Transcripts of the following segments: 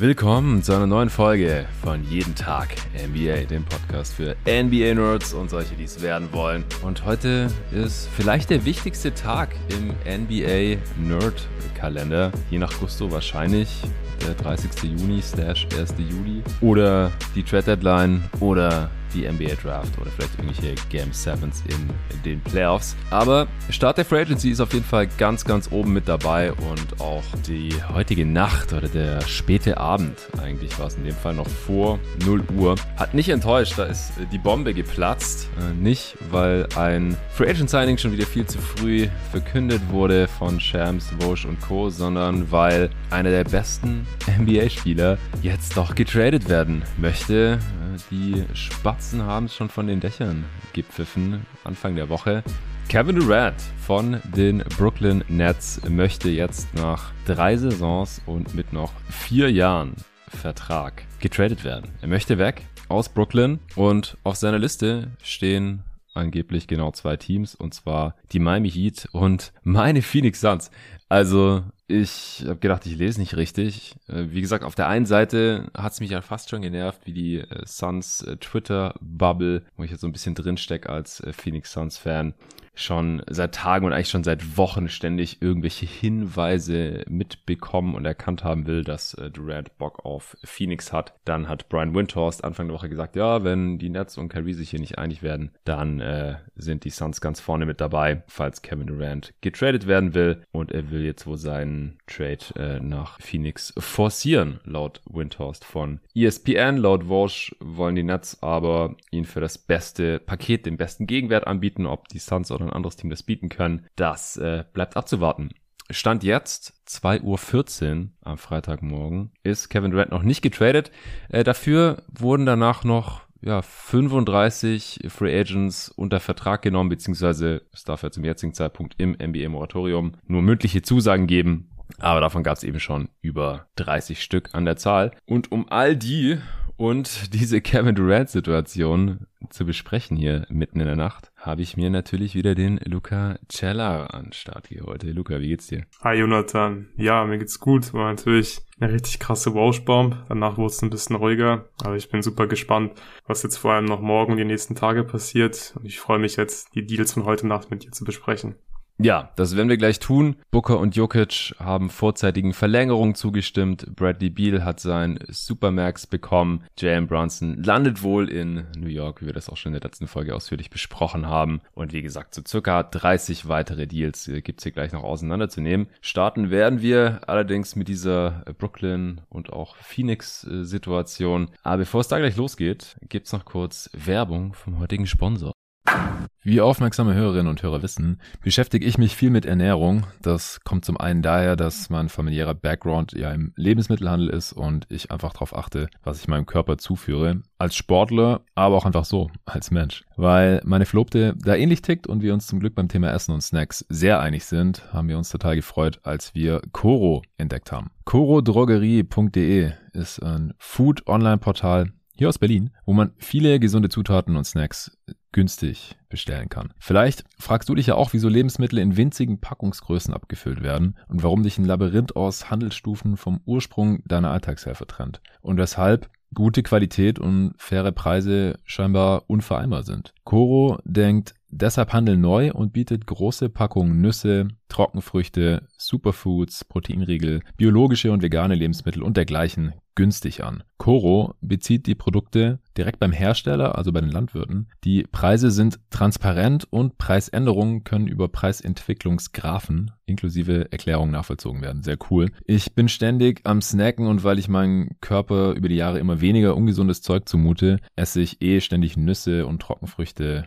Willkommen zu einer neuen Folge von Jeden Tag NBA, dem Podcast für NBA-Nerds und solche, die es werden wollen. Und heute ist vielleicht der wichtigste Tag im NBA-Nerd-Kalender. Je nach Gusto wahrscheinlich der 30. Juni slash 1. Juli oder die Trade Deadline oder die NBA Draft oder vielleicht irgendwelche Game Sevens in, den Playoffs. Aber Start der Free Agency ist auf jeden Fall ganz, ganz oben mit dabei und auch die heutige Nacht oder der späte Abend, eigentlich war es in dem Fall noch vor 0 Uhr, hat nicht enttäuscht. Da ist die Bombe geplatzt. Äh, nicht, weil ein Free Agent Signing schon wieder viel zu früh verkündet wurde von Shams, Vosch und Co., sondern weil einer der besten NBA-Spieler jetzt doch getradet werden möchte. Die Spatzen haben es schon von den Dächern gepfiffen Anfang der Woche. Kevin Durant von den Brooklyn Nets möchte jetzt nach drei Saisons und mit noch vier Jahren Vertrag getradet werden. Er möchte weg aus Brooklyn und auf seiner Liste stehen angeblich genau zwei Teams und zwar die Miami Heat und meine Phoenix Suns. Also ich habe gedacht, ich lese nicht richtig. Äh, wie gesagt, auf der einen Seite hat es mich ja fast schon genervt, wie die äh, Suns äh, Twitter-Bubble, wo ich jetzt so ein bisschen drinstecke als Phoenix Suns-Fan, schon seit Tagen und eigentlich schon seit Wochen ständig irgendwelche Hinweise mitbekommen und erkannt haben will, dass Durant Bock auf Phoenix hat. Dann hat Brian Windhorst Anfang der Woche gesagt, ja, wenn die Nets und Kyrie sich hier nicht einig werden, dann äh, sind die Suns ganz vorne mit dabei, falls Kevin Durant getradet werden will und er will jetzt wohl seinen Trade äh, nach Phoenix forcieren, laut Windhorst von ESPN. Laut Walsh wollen die Nets aber ihn für das beste Paket, den besten Gegenwert anbieten, ob die Suns oder ein anderes Team das bieten können. Das äh, bleibt abzuwarten. Stand jetzt 2.14 Uhr am Freitagmorgen ist Kevin Durant noch nicht getradet. Äh, dafür wurden danach noch ja, 35 Free Agents unter Vertrag genommen, beziehungsweise es darf ja zum jetzigen Zeitpunkt im NBA-Moratorium nur mündliche Zusagen geben. Aber davon gab es eben schon über 30 Stück an der Zahl. Und um all die und diese Kevin Durant-Situation zu besprechen hier mitten in der Nacht, habe ich mir natürlich wieder den Luca Cella an Start geholt. Hey Luca, wie geht's dir? Hi Jonathan. Ja, mir geht's gut. War natürlich eine richtig krasse Wauschbomb. Danach wurde es ein bisschen ruhiger. Aber ich bin super gespannt, was jetzt vor allem noch morgen und die nächsten Tage passiert. Und ich freue mich jetzt, die Deals von heute Nacht mit dir zu besprechen. Ja, das werden wir gleich tun. Booker und Jokic haben vorzeitigen Verlängerungen zugestimmt. Bradley Beal hat sein Supermax bekommen. Jalen Brunson landet wohl in New York, wie wir das auch schon in der letzten Folge ausführlich besprochen haben. Und wie gesagt, so circa 30 weitere Deals äh, gibt's hier gleich noch auseinanderzunehmen. Starten werden wir allerdings mit dieser Brooklyn und auch Phoenix-Situation. Aber bevor es da gleich losgeht, gibt's noch kurz Werbung vom heutigen Sponsor. Wie aufmerksame Hörerinnen und Hörer wissen, beschäftige ich mich viel mit Ernährung. Das kommt zum einen daher, dass mein familiärer Background ja im Lebensmittelhandel ist und ich einfach darauf achte, was ich meinem Körper zuführe. Als Sportler, aber auch einfach so, als Mensch. Weil meine Verlobte da ähnlich tickt und wir uns zum Glück beim Thema Essen und Snacks sehr einig sind, haben wir uns total gefreut, als wir Coro entdeckt haben. corodrogerie.de ist ein Food-Online-Portal, hier aus Berlin, wo man viele gesunde Zutaten und Snacks günstig bestellen kann. Vielleicht fragst du dich ja auch, wieso Lebensmittel in winzigen Packungsgrößen abgefüllt werden und warum dich ein Labyrinth aus Handelsstufen vom Ursprung deiner Alltagshelfer trennt und weshalb gute Qualität und faire Preise scheinbar unvereinbar sind. Coro denkt deshalb Handel neu und bietet große Packungen Nüsse, Trockenfrüchte, Superfoods, Proteinriegel, biologische und vegane Lebensmittel und dergleichen günstig an. Coro bezieht die Produkte direkt beim Hersteller, also bei den Landwirten. Die Preise sind transparent und Preisänderungen können über Preisentwicklungsgraphen inklusive Erklärungen nachvollzogen werden. Sehr cool. Ich bin ständig am Snacken und weil ich meinem Körper über die Jahre immer weniger ungesundes Zeug zumute, esse ich eh ständig Nüsse und Trockenfrüchte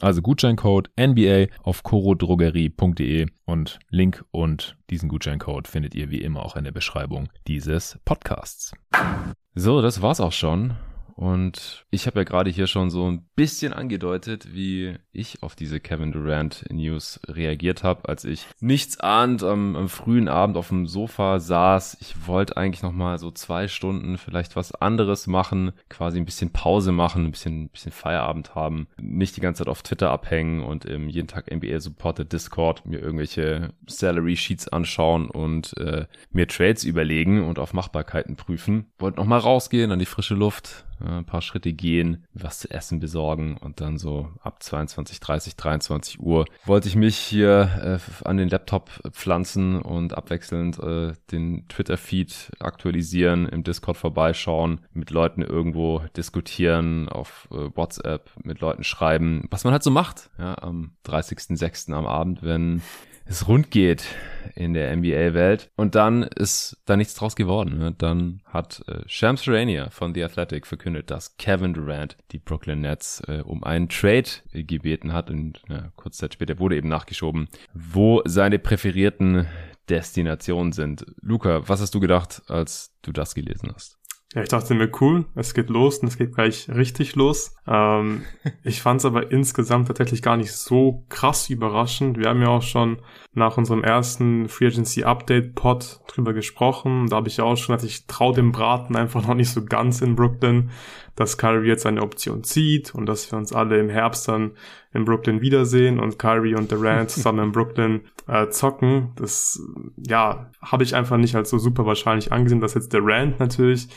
Also Gutscheincode NBA auf corodrogerie.de und Link und diesen Gutscheincode findet ihr wie immer auch in der Beschreibung dieses Podcasts. So, das war's auch schon. Und ich habe ja gerade hier schon so ein bisschen angedeutet, wie ich auf diese Kevin Durant News reagiert habe, als ich nichts ahnt am, am, frühen Abend auf dem Sofa saß. Ich wollte eigentlich noch mal so zwei Stunden vielleicht was anderes machen, quasi ein bisschen Pause machen, ein bisschen, ein bisschen Feierabend haben, nicht die ganze Zeit auf Twitter abhängen und im jeden Tag NBA Supported Discord mir irgendwelche Salary Sheets anschauen und äh, mir Trades überlegen und auf Machbarkeiten prüfen. Wollte noch mal rausgehen an die frische Luft, ein paar Schritte gehen, was zu essen besorgen und dann so ab 22, 30, 23 Uhr wollte ich mich hier äh, an den Laptop pflanzen und abwechselnd äh, den Twitter-Feed aktualisieren, im Discord vorbeischauen, mit Leuten irgendwo diskutieren, auf äh, WhatsApp mit Leuten schreiben, was man halt so macht, ja, am 30.06. am Abend, wenn es rund geht in der NBA-Welt. Und dann ist da nichts draus geworden. Ne? Dann hat äh, Shams Charania von The Athletic verkündet, dass Kevin Durant die Brooklyn Nets äh, um einen Trade gebeten hat. Und ja, kurz Zeit später wurde eben nachgeschoben, wo seine präferierten Destinationen sind. Luca, was hast du gedacht, als du das gelesen hast? Ja, ich dachte mir, cool, es geht los und es geht gleich richtig los. Ähm, ich fand es aber insgesamt tatsächlich gar nicht so krass überraschend. Wir haben ja auch schon nach unserem ersten Free Agency Update Pod drüber gesprochen. Da habe ich ja auch schon, dass ich trau dem Braten einfach noch nicht so ganz in Brooklyn, dass Kyrie jetzt eine Option zieht und dass wir uns alle im Herbst dann in Brooklyn wiedersehen und Kyrie und Durant zusammen in Brooklyn äh, zocken. Das, ja, habe ich einfach nicht als so super wahrscheinlich angesehen, dass jetzt Durant natürlich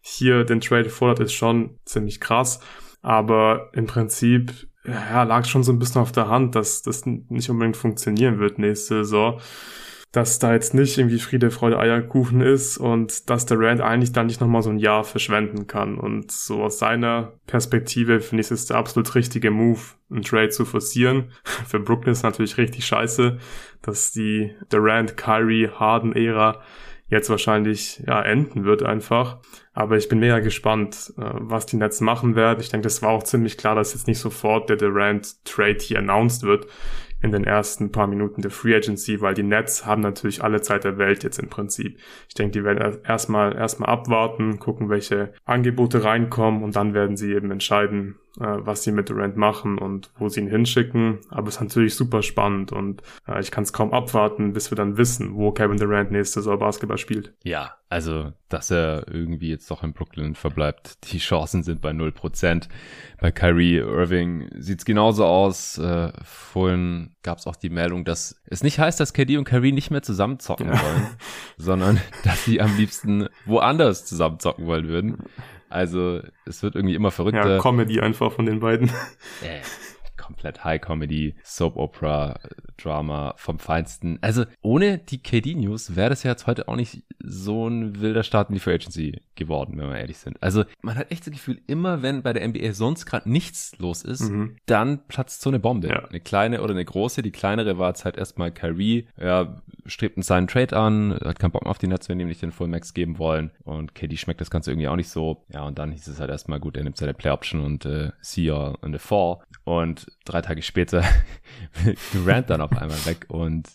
hier den Trade fordert, ist schon ziemlich krass. Aber im Prinzip ja, lag schon so ein bisschen auf der Hand, dass das nicht unbedingt funktionieren wird nächste Saison. Dass da jetzt nicht irgendwie Friede, Freude, Eierkuchen ist und dass der Rand eigentlich dann nicht nochmal so ein Jahr verschwenden kann. Und so aus seiner Perspektive finde ich es der absolut richtige Move, einen Trade zu forcieren. Für Brooklyn ist natürlich richtig scheiße, dass die Durant, Kyrie, Harden-Ära jetzt wahrscheinlich ja enden wird einfach. Aber ich bin mega gespannt, äh, was die Nets machen werden. Ich denke, das war auch ziemlich klar, dass jetzt nicht sofort der Durant Trade hier announced wird in den ersten paar Minuten der Free Agency, weil die Nets haben natürlich alle Zeit der Welt jetzt im Prinzip. Ich denke, die werden erstmal erstmal abwarten, gucken, welche Angebote reinkommen und dann werden sie eben entscheiden, was sie mit Durant machen und wo sie ihn hinschicken. Aber es ist natürlich super spannend und äh, ich kann es kaum abwarten, bis wir dann wissen, wo Kevin Durant nächste Saison Basketball spielt. Ja, also, dass er irgendwie jetzt doch in Brooklyn verbleibt, die Chancen sind bei 0%. Bei Kyrie Irving sieht's genauso aus. Äh, vorhin gab's auch die Meldung, dass es nicht heißt, dass KD und Kyrie nicht mehr zusammen zocken wollen, sondern dass sie am liebsten woanders zusammen zocken wollen würden. Also es wird irgendwie immer verrückter. Ja, Comedy einfach von den beiden. Äh, komplett High Comedy, Soap Opera, Drama vom Feinsten. Also ohne die KD News wäre das ja jetzt heute auch nicht so ein wilder Start in die Free Agency geworden, wenn wir ehrlich sind. Also man hat echt das Gefühl, immer wenn bei der NBA sonst gerade nichts los ist, mhm. dann platzt so eine Bombe. Ja. Eine kleine oder eine große. Die kleinere war jetzt halt erstmal Kyrie. Ja, strebt einen seinen Trade an, hat keinen Bock mehr auf die Nets, wenn ihm nicht den Full Max geben wollen. Und KD schmeckt das Ganze irgendwie auch nicht so. Ja, und dann hieß es halt erstmal gut, er nimmt seine Play Option und äh, see you in the fall. Und drei Tage später Durant dann auf einmal weg und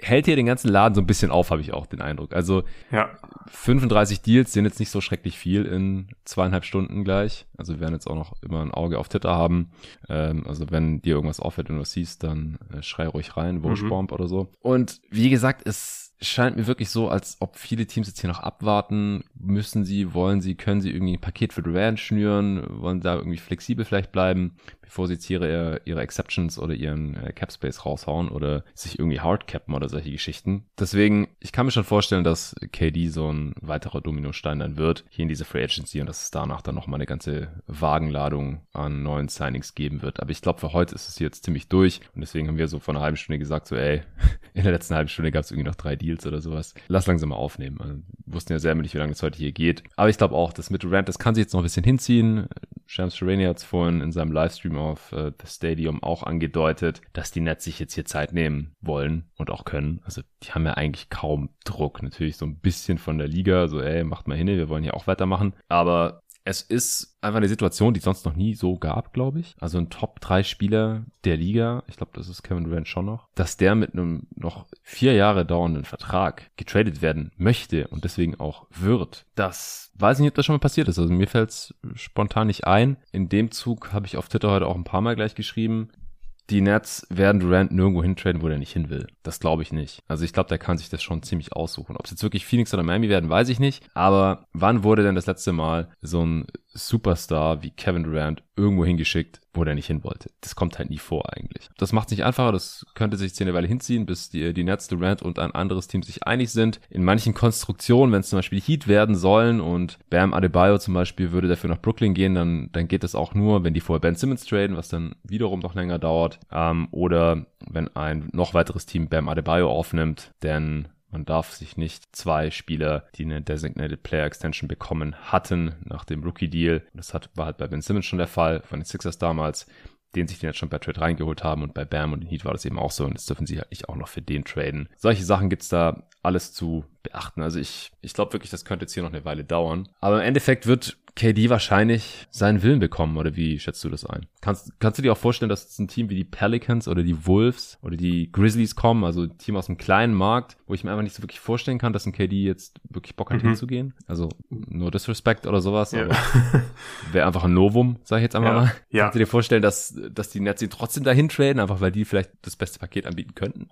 hält hier den ganzen Laden so ein bisschen auf, habe ich auch den Eindruck. Also ja. 35 Deals sind jetzt nicht so schrecklich viel in zweieinhalb Stunden gleich. Also wir werden jetzt auch noch immer ein Auge auf Twitter haben. Ähm, also wenn dir irgendwas auffällt und du siehst, dann äh, schrei ruhig rein, Wurschbomb mhm. oder so. Und wie gesagt, es scheint mir wirklich so, als ob viele Teams jetzt hier noch abwarten. Müssen sie, wollen sie, können sie irgendwie ein Paket für Durant schnüren, wollen da irgendwie flexibel vielleicht bleiben bevor sie jetzt ihre, ihre Exceptions oder ihren äh, Cap Space raushauen oder sich irgendwie hardcappen oder solche Geschichten. Deswegen, ich kann mir schon vorstellen, dass KD so ein weiterer Dominostein dann wird hier in dieser Free Agency und dass es danach dann nochmal eine ganze Wagenladung an neuen Signings geben wird. Aber ich glaube, für heute ist es jetzt ziemlich durch und deswegen haben wir so vor einer halben Stunde gesagt, so ey, in der letzten halben Stunde gab es irgendwie noch drei Deals oder sowas. Lass langsam mal aufnehmen. Also, wussten ja selber nicht, wie lange es heute hier geht. Aber ich glaube auch, das mit Durant, das kann sich jetzt noch ein bisschen hinziehen. Shams Sharani hat es vorhin in seinem Livestream auf äh, The Stadium auch angedeutet, dass die Nets sich jetzt hier Zeit nehmen wollen und auch können. Also die haben ja eigentlich kaum Druck. Natürlich so ein bisschen von der Liga, so ey, macht mal hin, wir wollen hier auch weitermachen. Aber es ist einfach eine Situation, die es sonst noch nie so gab, glaube ich. Also ein Top-3-Spieler der Liga, ich glaube, das ist Kevin Durant schon noch, dass der mit einem noch vier Jahre dauernden Vertrag getradet werden möchte und deswegen auch wird. Das weiß ich nicht, ob das schon mal passiert ist. Also mir fällt es spontan nicht ein. In dem Zug habe ich auf Twitter heute auch ein paar Mal gleich geschrieben die Nets werden Durant nirgendwo hintraden, wo der nicht hin will. Das glaube ich nicht. Also ich glaube, der kann sich das schon ziemlich aussuchen. Ob es jetzt wirklich Phoenix oder Miami werden, weiß ich nicht. Aber wann wurde denn das letzte Mal so ein Superstar wie Kevin Durant irgendwo hingeschickt, wo der nicht hin wollte. Das kommt halt nie vor eigentlich. Das macht es nicht einfacher, das könnte sich eine Weile hinziehen, bis die, die Nets, Durant und ein anderes Team sich einig sind. In manchen Konstruktionen, wenn es zum Beispiel Heat werden sollen und Bam Adebayo zum Beispiel würde dafür nach Brooklyn gehen, dann, dann geht das auch nur, wenn die vorher Ben Simmons traden, was dann wiederum noch länger dauert. Ähm, oder wenn ein noch weiteres Team Bam Adebayo aufnimmt, denn man darf sich nicht zwei Spieler, die eine Designated Player Extension bekommen hatten nach dem Rookie Deal. Das hat, war halt bei Ben Simmons schon der Fall, von den Sixers damals, den sich den jetzt schon bei Trade reingeholt haben und bei Bam und den Heat war das eben auch so und jetzt dürfen sie halt nicht auch noch für den traden. Solche Sachen gibt's da alles zu beachten. Also ich, ich glaube wirklich, das könnte jetzt hier noch eine Weile dauern. Aber im Endeffekt wird KD wahrscheinlich seinen Willen bekommen, oder wie schätzt du das ein? Kannst, kannst du dir auch vorstellen, dass es ein Team wie die Pelicans oder die Wolves oder die Grizzlies kommen, also ein Team aus einem kleinen Markt, wo ich mir einfach nicht so wirklich vorstellen kann, dass ein KD jetzt wirklich Bock hat mhm. hinzugehen? Also nur Disrespect oder sowas, ja. aber wäre einfach ein Novum, sag ich jetzt einmal ja. mal. Ja. Kannst du dir vorstellen, dass, dass die Nets ihn trotzdem dahin traden, einfach weil die vielleicht das beste Paket anbieten könnten?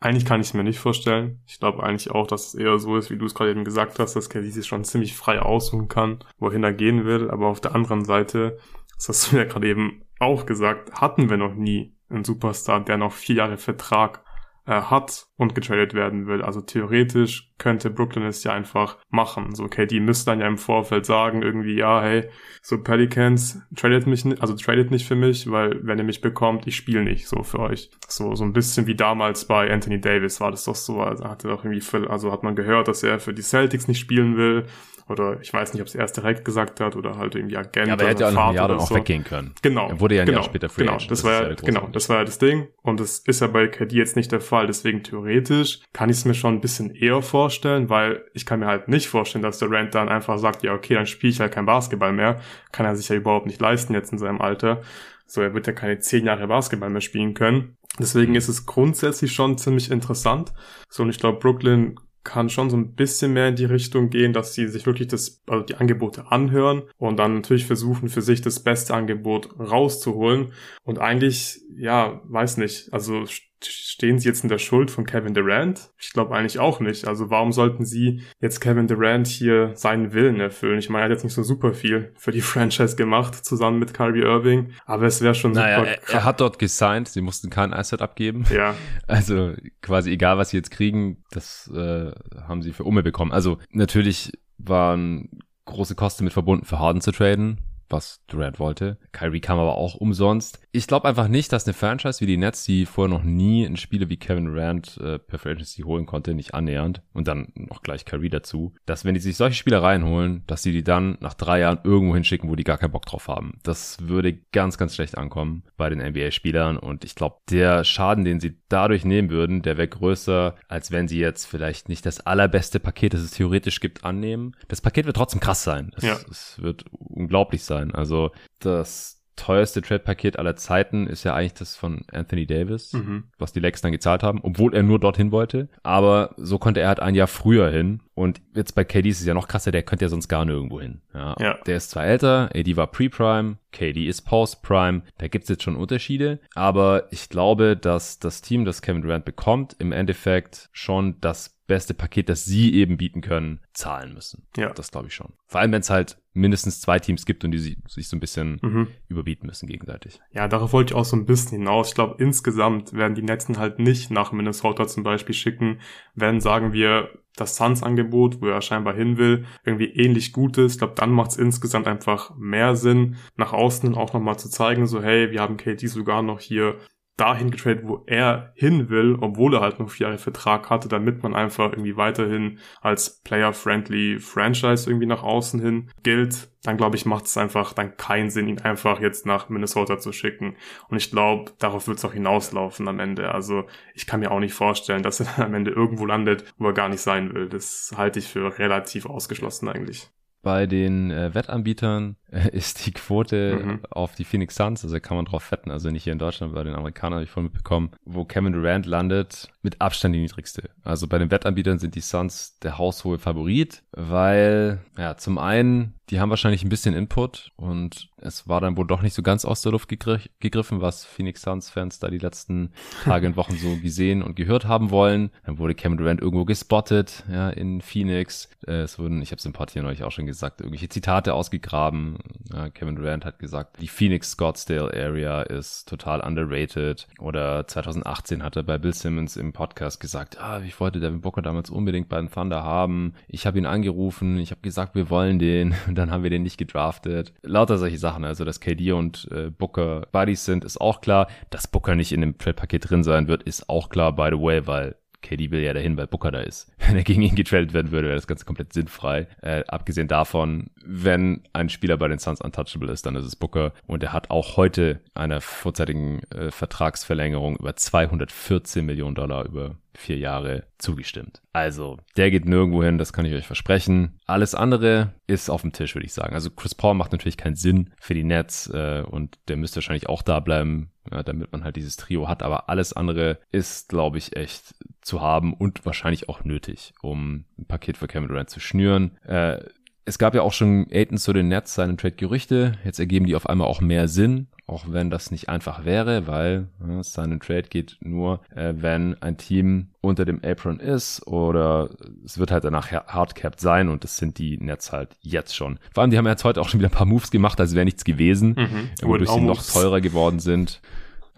Eigentlich kann ich es mir nicht vorstellen. Ich glaube eigentlich auch, dass es eher so ist, wie du es gerade eben gesagt hast, dass KD sich schon ziemlich frei aussuchen kann, wohin er gehen will. Aber auf der anderen Seite, das hast du ja gerade eben auch gesagt, hatten wir noch nie einen Superstar, der noch vier Jahre Vertrag äh, hat und getradet werden will. Also theoretisch könnte Brooklyn es ja einfach machen. So, okay, die müssten dann ja im Vorfeld sagen, irgendwie, ja, hey, so Pelicans, tradet mich nicht, also tradet nicht für mich, weil wenn ihr mich bekommt, ich spiele nicht so für euch. So, so ein bisschen wie damals bei Anthony Davis war das doch so, also hatte doch irgendwie, also hat man gehört, dass er für die Celtics nicht spielen will oder ich weiß nicht, ob es erst direkt gesagt hat oder halt irgendwie Agent. Ja, aber er hätte ja auch ein Jahr dann auch so. weggehen können. Genau. Er wurde ja ein genau, Jahr später Free Genau, das, das war ja, genau, das war ja das Ding. Und das ist ja bei KD jetzt nicht der Fall. Deswegen theoretisch kann ich es mir schon ein bisschen eher vorstellen, weil ich kann mir halt nicht vorstellen, dass der Rand dann einfach sagt, ja, okay, dann spiele ich halt kein Basketball mehr. Kann er sich ja überhaupt nicht leisten jetzt in seinem Alter. So, er wird ja keine zehn Jahre Basketball mehr spielen können. Deswegen ist es grundsätzlich schon ziemlich interessant. So, und ich glaube, Brooklyn kann schon so ein bisschen mehr in die Richtung gehen, dass sie sich wirklich das, also die Angebote anhören und dann natürlich versuchen, für sich das beste Angebot rauszuholen. Und eigentlich, ja, weiß nicht, also stehen sie jetzt in der Schuld von Kevin Durant? Ich glaube eigentlich auch nicht. Also warum sollten sie jetzt Kevin Durant hier seinen Willen erfüllen? Ich meine, er hat jetzt nicht so super viel für die Franchise gemacht, zusammen mit Kyrie Irving, aber es wäre schon naja, super. Er, er, hat dort gesigned, sie mussten kein Asset abgeben. Ja. Also quasi egal, was sie jetzt kriegen, das äh, haben sie für Umme bekommen. Also natürlich waren große Kosten mit verbunden, für Harden zu traden was Durant wollte. Kyrie kam aber auch umsonst. Ich glaube einfach nicht, dass eine Franchise wie die Nets, die vorher noch nie einen Spieler wie Kevin Durant äh, per Franchise holen konnte, nicht annähernd und dann noch gleich Kyrie dazu, dass wenn die sich solche Spieler reinholen, dass sie die dann nach drei Jahren irgendwo hinschicken, wo die gar keinen Bock drauf haben. Das würde ganz, ganz schlecht ankommen bei den NBA-Spielern und ich glaube, der Schaden, den sie dadurch nehmen würden, der wäre größer, als wenn sie jetzt vielleicht nicht das allerbeste Paket, das es theoretisch gibt, annehmen. Das Paket wird trotzdem krass sein. Es, ja. es wird unglaublich sein sein. Also das teuerste Trade-Paket aller Zeiten ist ja eigentlich das von Anthony Davis, mhm. was die Lakers dann gezahlt haben, obwohl er nur dorthin wollte. Aber so konnte er halt ein Jahr früher hin Und jetzt bei KD ist es ja noch krasser, der könnte ja sonst gar nirgendwo hin. Ja, Ja. Der ist zwar älter, AD war Pre-Prime, KD ist Post-Prime, da gibt's jetzt schon Unterschiede, aber ich glaube, dass das Team, das Kevin Durant bekommt, im Endeffekt schon das beste Paket, das sie eben bieten können, zahlen müssen. Ja. Das glaube ich schon. Vor allem, wenn es halt mindestens zwei Teams gibt und die si- sich so ein bisschen Mhm. überbieten müssen gegenseitig. Ja, darauf wollte ich auch so ein bisschen hinaus. Ich glaube, insgesamt werden die Netzen halt nicht nach Minnesota zum Beispiel schicken, wenn, sagen wir, das Suns-Angebot, wo er scheinbar hin will, irgendwie ähnlich gut ist. Ich glaube, dann macht es insgesamt einfach mehr Sinn, nach außen auch nochmal zu zeigen, so hey, wir haben KD sogar noch hier dahin getradet, wo er hin will, obwohl er halt noch vier Jahre Vertrag hatte, damit man einfach irgendwie weiterhin als player-friendly Franchise irgendwie nach außen hin gilt, dann glaube ich, macht es einfach dann keinen Sinn, ihn einfach jetzt nach Minnesota zu schicken. Und ich glaube, darauf wird es auch hinauslaufen am Ende. Also ich kann mir auch nicht vorstellen, dass er dann am Ende irgendwo landet, wo er gar nicht sein will. Das halte ich für relativ ausgeschlossen eigentlich. Bei den äh, Wettanbietern ist die Quote Mhm. auf die Phoenix Suns, also kann man drauf wetten, also nicht hier in Deutschland, bei den Amerikanern habe ich voll mitbekommen, wo Kevin Durant landet, mit Abstand die niedrigste. Also bei den Wettanbietern sind die Suns der haushohe Favorit, weil, ja, zum einen, die haben wahrscheinlich ein bisschen Input und es war dann wohl doch nicht so ganz aus der Luft gegr gegriffen, was Phoenix Suns Fans da die letzten Tage und Wochen so gesehen und gehört haben wollen. Dann wurde Kevin Durant irgendwo gespottet, ja, in Phoenix. Äh, es wurden, ich habe es im Part hier neulich auch schon gesagt, irgendwelche Zitate ausgegraben. Kevin Durant hat gesagt, die Phoenix Scottsdale Area ist total underrated. Oder 2018 hat er bei Bill Simmons im Podcast gesagt, ah, ich wollte Devin Booker damals unbedingt bei den Thunder haben. Ich habe ihn angerufen, ich habe gesagt, wir wollen den. Und dann haben wir den nicht gedraftet. Lauter solche Sachen. Also, dass KD und äh, Booker Buddies sind, ist auch klar. Dass Booker nicht in dem Trade-Paket drin sein wird, ist auch klar, by the way, weil KD will ja dahin, weil Booker da ist. Wenn er gegen ihn getradet werden würde, wäre das Ganze komplett sinnfrei. Äh, abgesehen davon, wenn ein Spieler bei den Suns untouchable ist, dann ist es Booker. Und er hat auch heute einer vorzeitigen äh, Vertragsverlängerung über 214 Millionen Dollar über vier Jahre zugestimmt. Also, der geht nirgendwo hin, das kann ich euch versprechen. Alles andere ist auf dem Tisch, würde ich sagen. Also Chris Paul macht natürlich keinen Sinn für die Nets äh, und der müsste wahrscheinlich auch da bleiben, ja, damit man halt dieses Trio hat. Aber alles andere ist, glaube ich, echt zu haben und wahrscheinlich auch nötig, um ein Paket für Kevin Durant zu schnüren. Äh, es gab ja auch schon Aiton zu den Nets seinen Trade-Gerüchte. Jetzt ergeben die auf einmal auch mehr Sinn, auch wenn das nicht einfach wäre, weil ja, seinen Trade geht nur, äh, wenn ein Team unter dem Apron ist oder es wird halt danach hardcapped sein und das sind die Nets halt jetzt schon. Vor allem, die haben jetzt heute auch schon wieder ein paar Moves gemacht, als wäre nichts gewesen, Mhm. wodurch sie noch teurer geworden sind.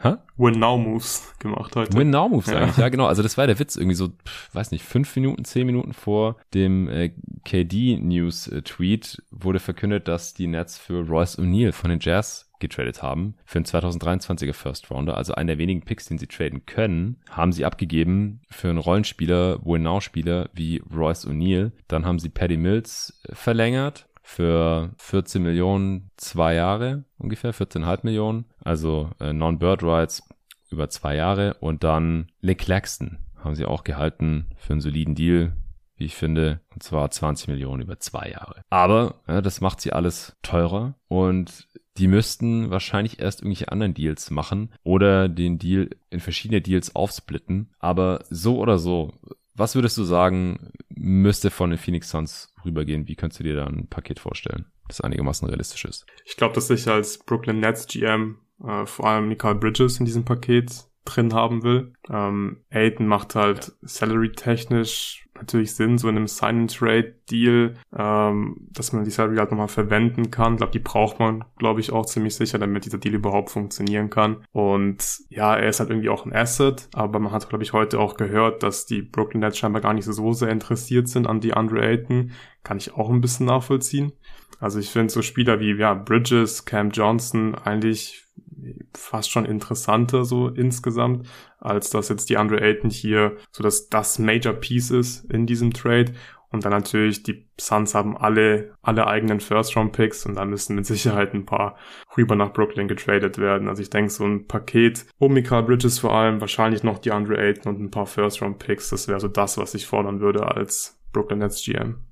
Hä? Win-Now-Moves gemacht heute. Win-Now-Moves Ja. eigentlich, ja genau. Also das war der Witz, irgendwie so, weiß nicht, fünf Minuten, zehn Minuten vor dem äh, KD-News-Tweet wurde verkündet, dass die Nets für Royce O'Neal von den Jazz getradet haben für einen 2023er First Rounder, also einen der wenigen Picks, den sie traden können, haben sie abgegeben für einen Rollenspieler, Win-Now-Spieler wie Royce O'Neal. Dann haben sie Paddy Mills verlängert für 14 Millionen zwei Jahre ungefähr, 14,5 Millionen, also äh, Non-Bird Rights über zwei Jahre. Und dann Nick Claxton haben sie auch gehalten für einen soliden Deal, wie ich finde, und zwar 20 Millionen über zwei Jahre. Aber ja, das macht sie alles teurer. Und die müssten wahrscheinlich erst irgendwelche anderen Deals machen oder den Deal in verschiedene Deals aufsplitten. Aber so oder so, was würdest du sagen, müsste von den Phoenix Suns rübergehen? Wie könntest du dir da ein Paket vorstellen, das einigermaßen realistisch ist? Ich glaube, dass ich als Brooklyn Nets GM äh, vor allem Mikael Bridges in diesem Paket drin haben will. Ähm, Aiden macht halt salary-technisch natürlich Sinn, so in einem Sign-and-Trade-Deal, ähm, dass man die Salary halt nochmal verwenden kann. Ich glaube, die braucht man, glaube ich, auch ziemlich sicher, damit dieser Deal überhaupt funktionieren kann. Und ja, er ist halt irgendwie auch ein Asset, aber man hat, glaube ich, heute auch gehört, dass die Brooklyn Nets scheinbar gar nicht so sehr interessiert sind an die Andre Ayton. Kann ich auch ein bisschen nachvollziehen. Also ich finde so Spieler wie ja, Bridges, Cam Johnson eigentlich fast schon interessanter so insgesamt, als dass jetzt die Andre Ayton hier so dass das Major Piece ist in diesem Trade. Und dann natürlich, die Suns haben alle, alle eigenen First-Round-Picks und da müssen mit Sicherheit ein paar rüber nach Brooklyn getradet werden. Also ich denke, so ein Paket um Mikael Bridges vor allem, wahrscheinlich noch die Andre Ayton und ein paar First-Round-Picks, das wäre so das, was ich fordern würde als Brooklyn Nets GM.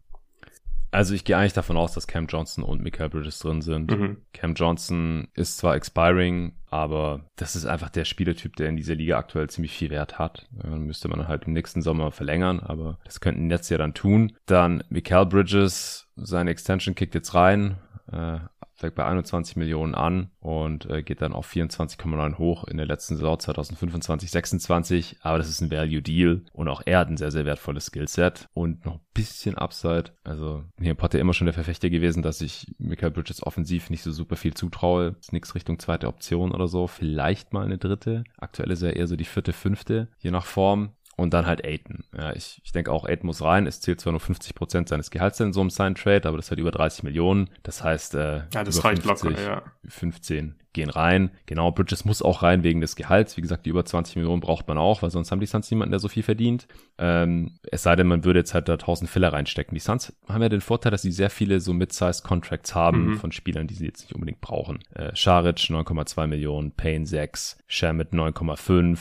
Also ich gehe eigentlich davon aus, dass Cam Johnson und Michael Bridges drin sind. Mhm. Cam Johnson ist zwar expiring, aber das ist einfach der Spielertyp, der in dieser Liga aktuell ziemlich viel Wert hat. Dann müsste man halt im nächsten Sommer verlängern, aber das könnten jetzt ja dann tun. Dann Michael Bridges, seine Extension kickt jetzt rein. Äh, fängt bei 21 Millionen an und äh, geht dann auf 24,9 hoch in der letzten Saison 2025, 26. Aber das ist ein Value Deal und auch er hat ein sehr, sehr wertvolles Skillset und noch ein bisschen Upside. Also hier im Potter immer schon der Verfechter gewesen, dass ich Michael Bridges offensiv nicht so super viel zutraue. Ist nichts Richtung zweite Option oder so. Vielleicht mal eine dritte. Aktuell ist er eher so die vierte, fünfte, je nach Form. Und dann halt Aiton. Ja, ich, ich denke auch, Aiton muss rein. Es zählt zwar nur 50 Prozent seines Gehalts in so einem Sign-Trade, aber das hat über 30 Millionen. Das heißt, äh, ja, das reicht 50, locker, ja. 15 gehen rein. Genau, Bridges muss auch rein wegen des Gehalts. Wie gesagt, die über 20 Millionen braucht man auch, weil sonst haben die Suns niemanden, der so viel verdient. Ähm, es sei denn, man würde jetzt halt da 1000 Filler reinstecken. Die Suns haben ja den Vorteil, dass sie sehr viele so mid-sized Contracts haben mhm. von Spielern, die sie jetzt nicht unbedingt brauchen. Äh, Scharic 9,2 Millionen, Payne 6, Shamit 9,5,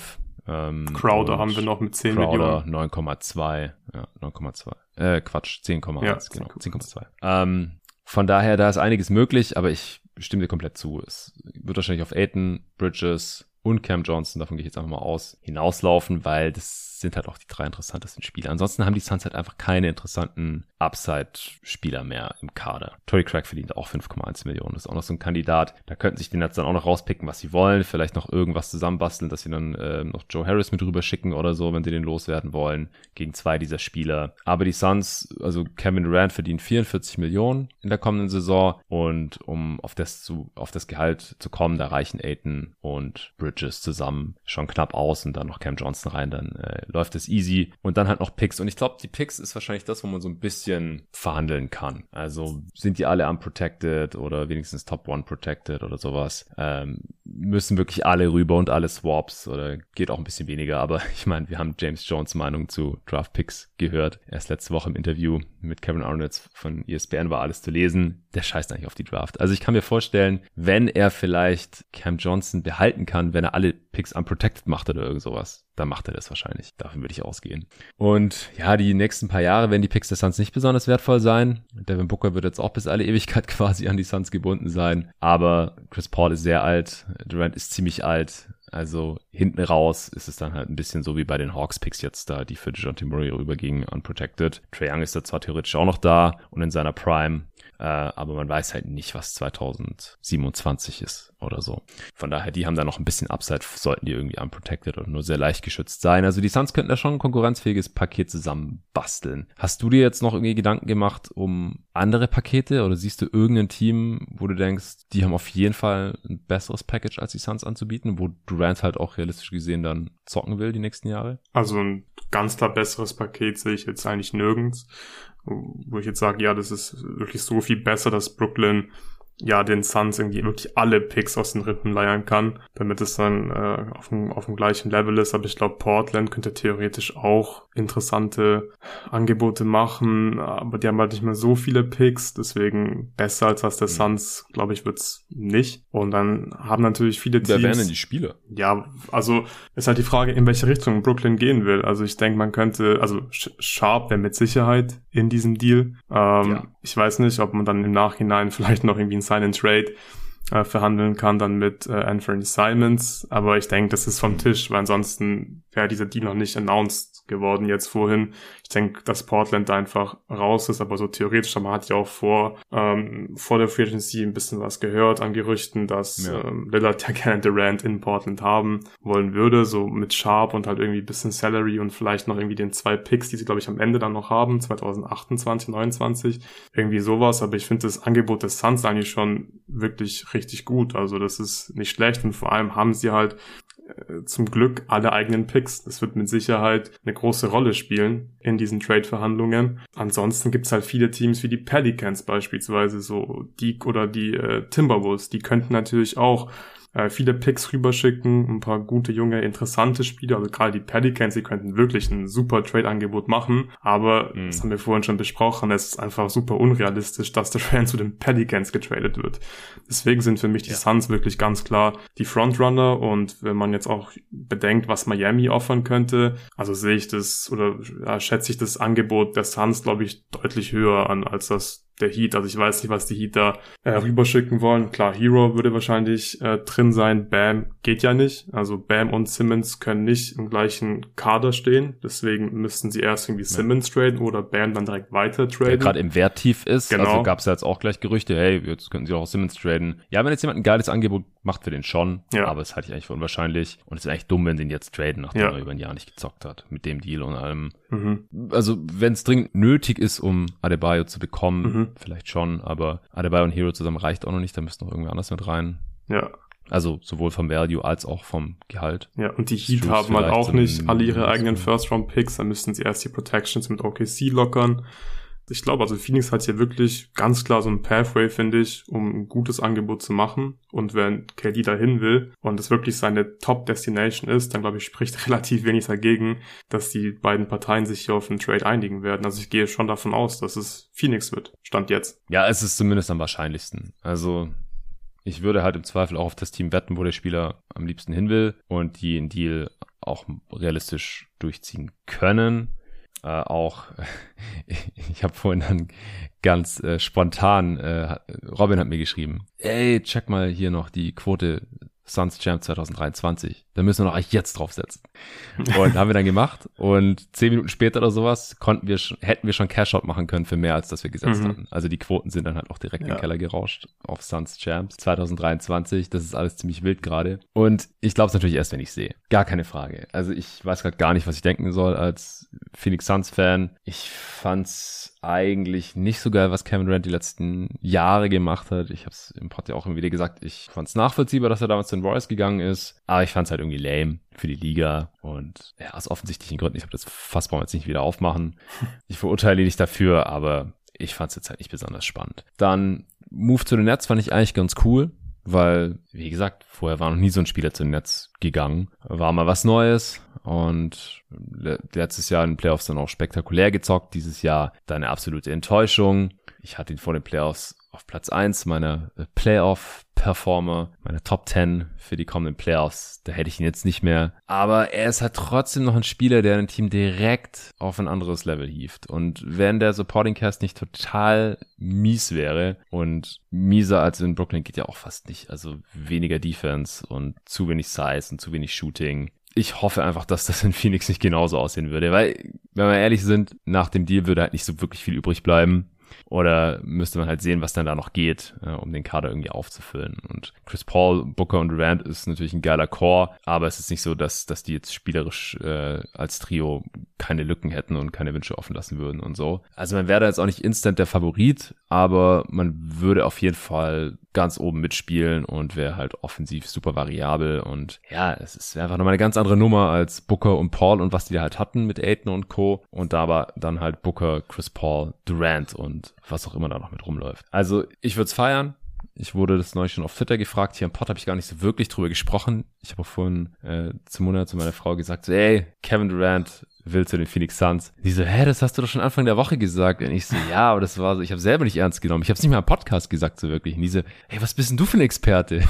ähm, Crowder haben wir noch mit 10 Crowder Millionen. 9,2. Ja, 9,2. Äh, Quatsch, 10,1, ja, genau. 10,2. Ähm, von daher, da ist einiges möglich, aber ich stimme dir komplett zu. Es wird wahrscheinlich auf Aiton, Bridges und Cam Johnson, davon gehe ich jetzt einfach mal aus, hinauslaufen, weil das sind halt auch die drei interessantesten Spieler. Ansonsten haben die Suns halt einfach keine interessanten Upside-Spieler mehr im Kader. Tory Craig verdient auch 5,1 Millionen. Das ist auch noch so ein Kandidat. Da könnten sich die Nets dann auch noch rauspicken, was sie wollen. Vielleicht noch irgendwas zusammenbasteln, dass sie dann äh, noch Joe Harris mit rüber schicken oder so, wenn sie den loswerden wollen, gegen zwei dieser Spieler. Aber die Suns, also Kevin Durant verdient 44 Millionen in der kommenden Saison und um auf das zu, auf das Gehalt zu kommen, da reichen Aiton und Bridges zusammen schon knapp aus und dann noch Cam Johnson rein, dann äh, läuft es easy. Und dann halt noch Picks. Und ich glaube, die Picks ist wahrscheinlich das, wo man so ein bisschen verhandeln kann. Also sind die alle unprotected oder wenigstens Top One protected oder sowas. Ähm, müssen wirklich alle rüber und alle Swaps oder geht auch ein bisschen weniger. Aber ich meine, wir haben James Jones Meinung zu Draft Picks gehört. Erst letzte Woche im Interview mit Kevin Arnolds von ESPN war alles zu lesen. Der scheißt eigentlich auf die Draft. Also ich kann mir vorstellen, wenn er vielleicht Cam Johnson behalten kann, wenn er alle Picks unprotected macht oder irgend sowas, dann macht er das wahrscheinlich. Davon würde ich ausgehen. Und ja, die nächsten paar Jahre werden die Picks der Suns nicht besonders wertvoll sein. Devin Booker wird jetzt auch bis alle Ewigkeit quasi an die Suns gebunden sein. Aber Chris Paul ist sehr alt. Durant ist ziemlich alt. Also hinten raus ist es dann halt ein bisschen so wie bei den Hawks Picks jetzt da, die für John Murray rübergingen, unprotected. Trae Young ist da zwar theoretisch auch noch da und in seiner Prime, äh, aber man weiß halt nicht, was 2027 ist oder so. Von daher, die haben da noch ein bisschen Upside, sollten die irgendwie unprotected und nur sehr leicht geschützt sein. Also die Suns könnten da schon ein konkurrenzfähiges Paket zusammen basteln. Hast du dir jetzt noch irgendwie Gedanken gemacht um andere Pakete oder siehst du irgendein Team, wo du denkst, die haben auf jeden Fall ein besseres Package als die Suns anzubieten, wo Durant halt auch realistisch gesehen dann zocken will die nächsten Jahre? Also ein ganz klar besseres Paket sehe ich jetzt eigentlich nirgends, wo ich jetzt sage, ja, das ist wirklich so viel besser, dass Brooklyn ja den Suns irgendwie wirklich alle Picks aus den Rippen leiern kann, damit es dann äh, auf, dem, auf dem gleichen Level ist. Aber ich glaube, Portland könnte theoretisch auch interessante Angebote machen, aber die haben halt nicht mehr so viele Picks, deswegen besser als das der mhm. Suns, glaube ich, wird's nicht. Und dann haben natürlich viele Teams. Wer wären denn die Spieler? Ja, also ist halt die Frage, in welche Richtung Brooklyn gehen will. Also ich denke, man könnte, also Sharp wäre mit Sicherheit in diesem Deal. Ähm, ja. Ich weiß nicht, ob man dann im Nachhinein vielleicht noch irgendwie ein Sign and Trade äh, verhandeln kann, dann mit äh, Anthony Simons. Aber ich denke, das ist vom Tisch, weil ansonsten wäre dieser Deal noch nicht announced geworden jetzt vorhin. Ich denke, dass Portland da einfach raus ist, aber so theoretisch, man hat ja auch vor, ähm, vor der Free Agency ein bisschen was gehört an Gerüchten, dass ja. ähm, Lillard ja gerne Durant in Portland haben wollen würde, so mit Sharp und halt irgendwie bisschen Salary und vielleicht noch irgendwie den zwei Picks, die sie, glaube ich, am Ende dann noch haben, 2028, 29, irgendwie sowas, aber ich finde das Angebot des Suns eigentlich schon wirklich richtig gut, also das ist nicht schlecht und vor allem haben sie halt äh, zum Glück alle eigenen Picks. Das wird mit Sicherheit eine große Rolle spielen in diesen Trade-Verhandlungen. Ansonsten gibt's halt viele Teams wie die Pelicans beispielsweise, so die oder die äh, Timberwolves, die könnten natürlich auch äh, viele Picks rüberschicken, ein paar gute, junge, interessante Spieler. Also gerade die Pelicans, die könnten wirklich ein super Trade-Angebot machen. Aber, mhm. das haben wir vorhin schon besprochen, es ist einfach super unrealistisch, dass der Fan zu den Pelicans getradet wird. Deswegen sind für mich die ja. Suns wirklich ganz klar die Frontrunner. Und wenn man jetzt auch bedenkt, was Miami offern könnte, also sehe ich das oder ja, schätze ich das Angebot der Suns, glaube ich, deutlich höher an als das der Heat. Also ich weiß nicht, was die Heat da äh, rüberschicken wollen. Klar, Hero würde wahrscheinlich äh, drin sein. Bam geht ja nicht. Also Bam und Simmons können nicht im gleichen Kader stehen. Deswegen müssten sie erst irgendwie Simmons ja. traden oder Bam dann direkt weiter traden. Der gerade im Wert tief ist. Genau. Also gab es ja jetzt auch gleich Gerüchte, hey, jetzt könnten sie auch Simmons traden. Ja, wenn jetzt jemand ein geiles Angebot macht für den schon. Ja. Aber es halte ich eigentlich für unwahrscheinlich. Und es wäre echt dumm, wenn sie ihn jetzt traden, nachdem ja. er über ein Jahr nicht gezockt hat. Mit dem Deal und allem. Mhm. Also, wenn es dringend nötig ist, um Adebayo zu bekommen, mhm. vielleicht schon. Aber Adebayo und Hero zusammen reicht auch noch nicht. Da müsste noch irgendwer anders mit rein. Ja. Also sowohl vom Value als auch vom Gehalt. Ja, und die Heat haben halt auch nicht alle ihre eigenen First-Round-Picks. Da müssten sie erst die Protections mit OKC lockern. Ich glaube, also Phoenix hat hier wirklich ganz klar so ein Pathway, finde ich, um ein gutes Angebot zu machen. Und wenn KD dahin will und es wirklich seine Top-Destination ist, dann glaube ich, spricht relativ wenig dagegen, dass die beiden Parteien sich hier auf einen Trade einigen werden. Also ich gehe schon davon aus, dass es Phoenix wird. Stand jetzt. Ja, es ist zumindest am wahrscheinlichsten. Also ich würde halt im Zweifel auch auf das Team wetten, wo der Spieler am liebsten hin will und die einen Deal auch realistisch durchziehen können. Äh, auch, ich habe vorhin dann ganz äh, spontan, äh, Robin hat mir geschrieben, ey, check mal hier noch die Quote Suns Champ 2023. Da müssen wir noch eigentlich jetzt draufsetzen. Und haben wir dann gemacht. Und zehn Minuten später oder sowas konnten wir schon, hätten wir schon Cash-Out machen können für mehr, als das wir gesetzt mhm. hatten. Also die Quoten sind dann halt auch direkt ja. in den Keller gerauscht auf Suns Champs 2023. Das ist alles ziemlich wild gerade. Und ich glaube es natürlich erst, wenn ich sehe. Gar keine Frage. Also ich weiß gerade gar nicht, was ich denken soll als Phoenix Suns Fan. Ich fand's eigentlich nicht so geil, was Kevin Durant die letzten Jahre gemacht hat. Ich habe es im Pod ja auch immer wieder gesagt, ich fand es nachvollziehbar, dass er damals den Warriors gegangen ist, aber ich fand es halt irgendwie lame für die Liga und ja, aus offensichtlichen Gründen, ich habe das fast wir jetzt nicht wieder aufmachen. Ich verurteile nicht dafür, aber ich fand es jetzt halt nicht besonders spannend. Dann Move zu den Nets fand ich eigentlich ganz cool weil, wie gesagt, vorher war noch nie so ein Spieler zum Netz gegangen. War mal was Neues und letztes Jahr in den Playoffs dann auch spektakulär gezockt. Dieses Jahr dann eine absolute Enttäuschung. Ich hatte ihn vor den Playoffs auf Platz eins meiner äh, Playoff-Performer, meiner Top 10 für die kommenden Playoffs. Da hätte ich ihn jetzt nicht mehr. Aber er ist halt trotzdem noch ein Spieler, der ein Team direkt auf ein anderes Level hieft. Und wenn der Supporting Cast nicht total mies wäre und mieser als in Brooklyn geht ja auch fast nicht. Also weniger Defense und zu wenig Size und zu wenig Shooting ich hoffe einfach, dass das in Phoenix nicht genauso aussehen würde, weil, wenn wir ehrlich sind, nach dem Deal würde halt nicht so wirklich viel übrig bleiben. Oder müsste man halt sehen, was dann da noch geht, äh, um den Kader irgendwie aufzufüllen. Und Chris Paul, Booker und Durant ist natürlich ein geiler Core, aber es ist nicht so, dass, dass die jetzt spielerisch äh, als Trio keine Lücken hätten und keine Wünsche offen lassen würden und so. Also man wäre da jetzt auch nicht instant der Favorit, aber man würde auf jeden Fall ganz oben mitspielen und wäre halt offensiv super variabel und ja, es ist einfach nochmal eine ganz andere Nummer als Booker und Paul und was die halt hatten mit Aiden und Co. Und da war dann halt Booker, Chris Paul, Durant und was auch immer da noch mit rumläuft. Also ich würde es feiern. Ich wurde das neulich schon auf Twitter gefragt. Hier im Pod habe ich gar nicht so wirklich drüber gesprochen. Ich habe vorhin äh, zum Monat zu meiner Frau gesagt, so, ey, Kevin Durant will zu den Phoenix Suns. Die so, hä, das hast du doch schon Anfang der Woche gesagt. Und ich so, ja, aber das war so, ich habe selber nicht ernst genommen. Ich habe es nicht mal im Podcast gesagt, so wirklich. Und die so, hey, was bist denn du für ein Experte?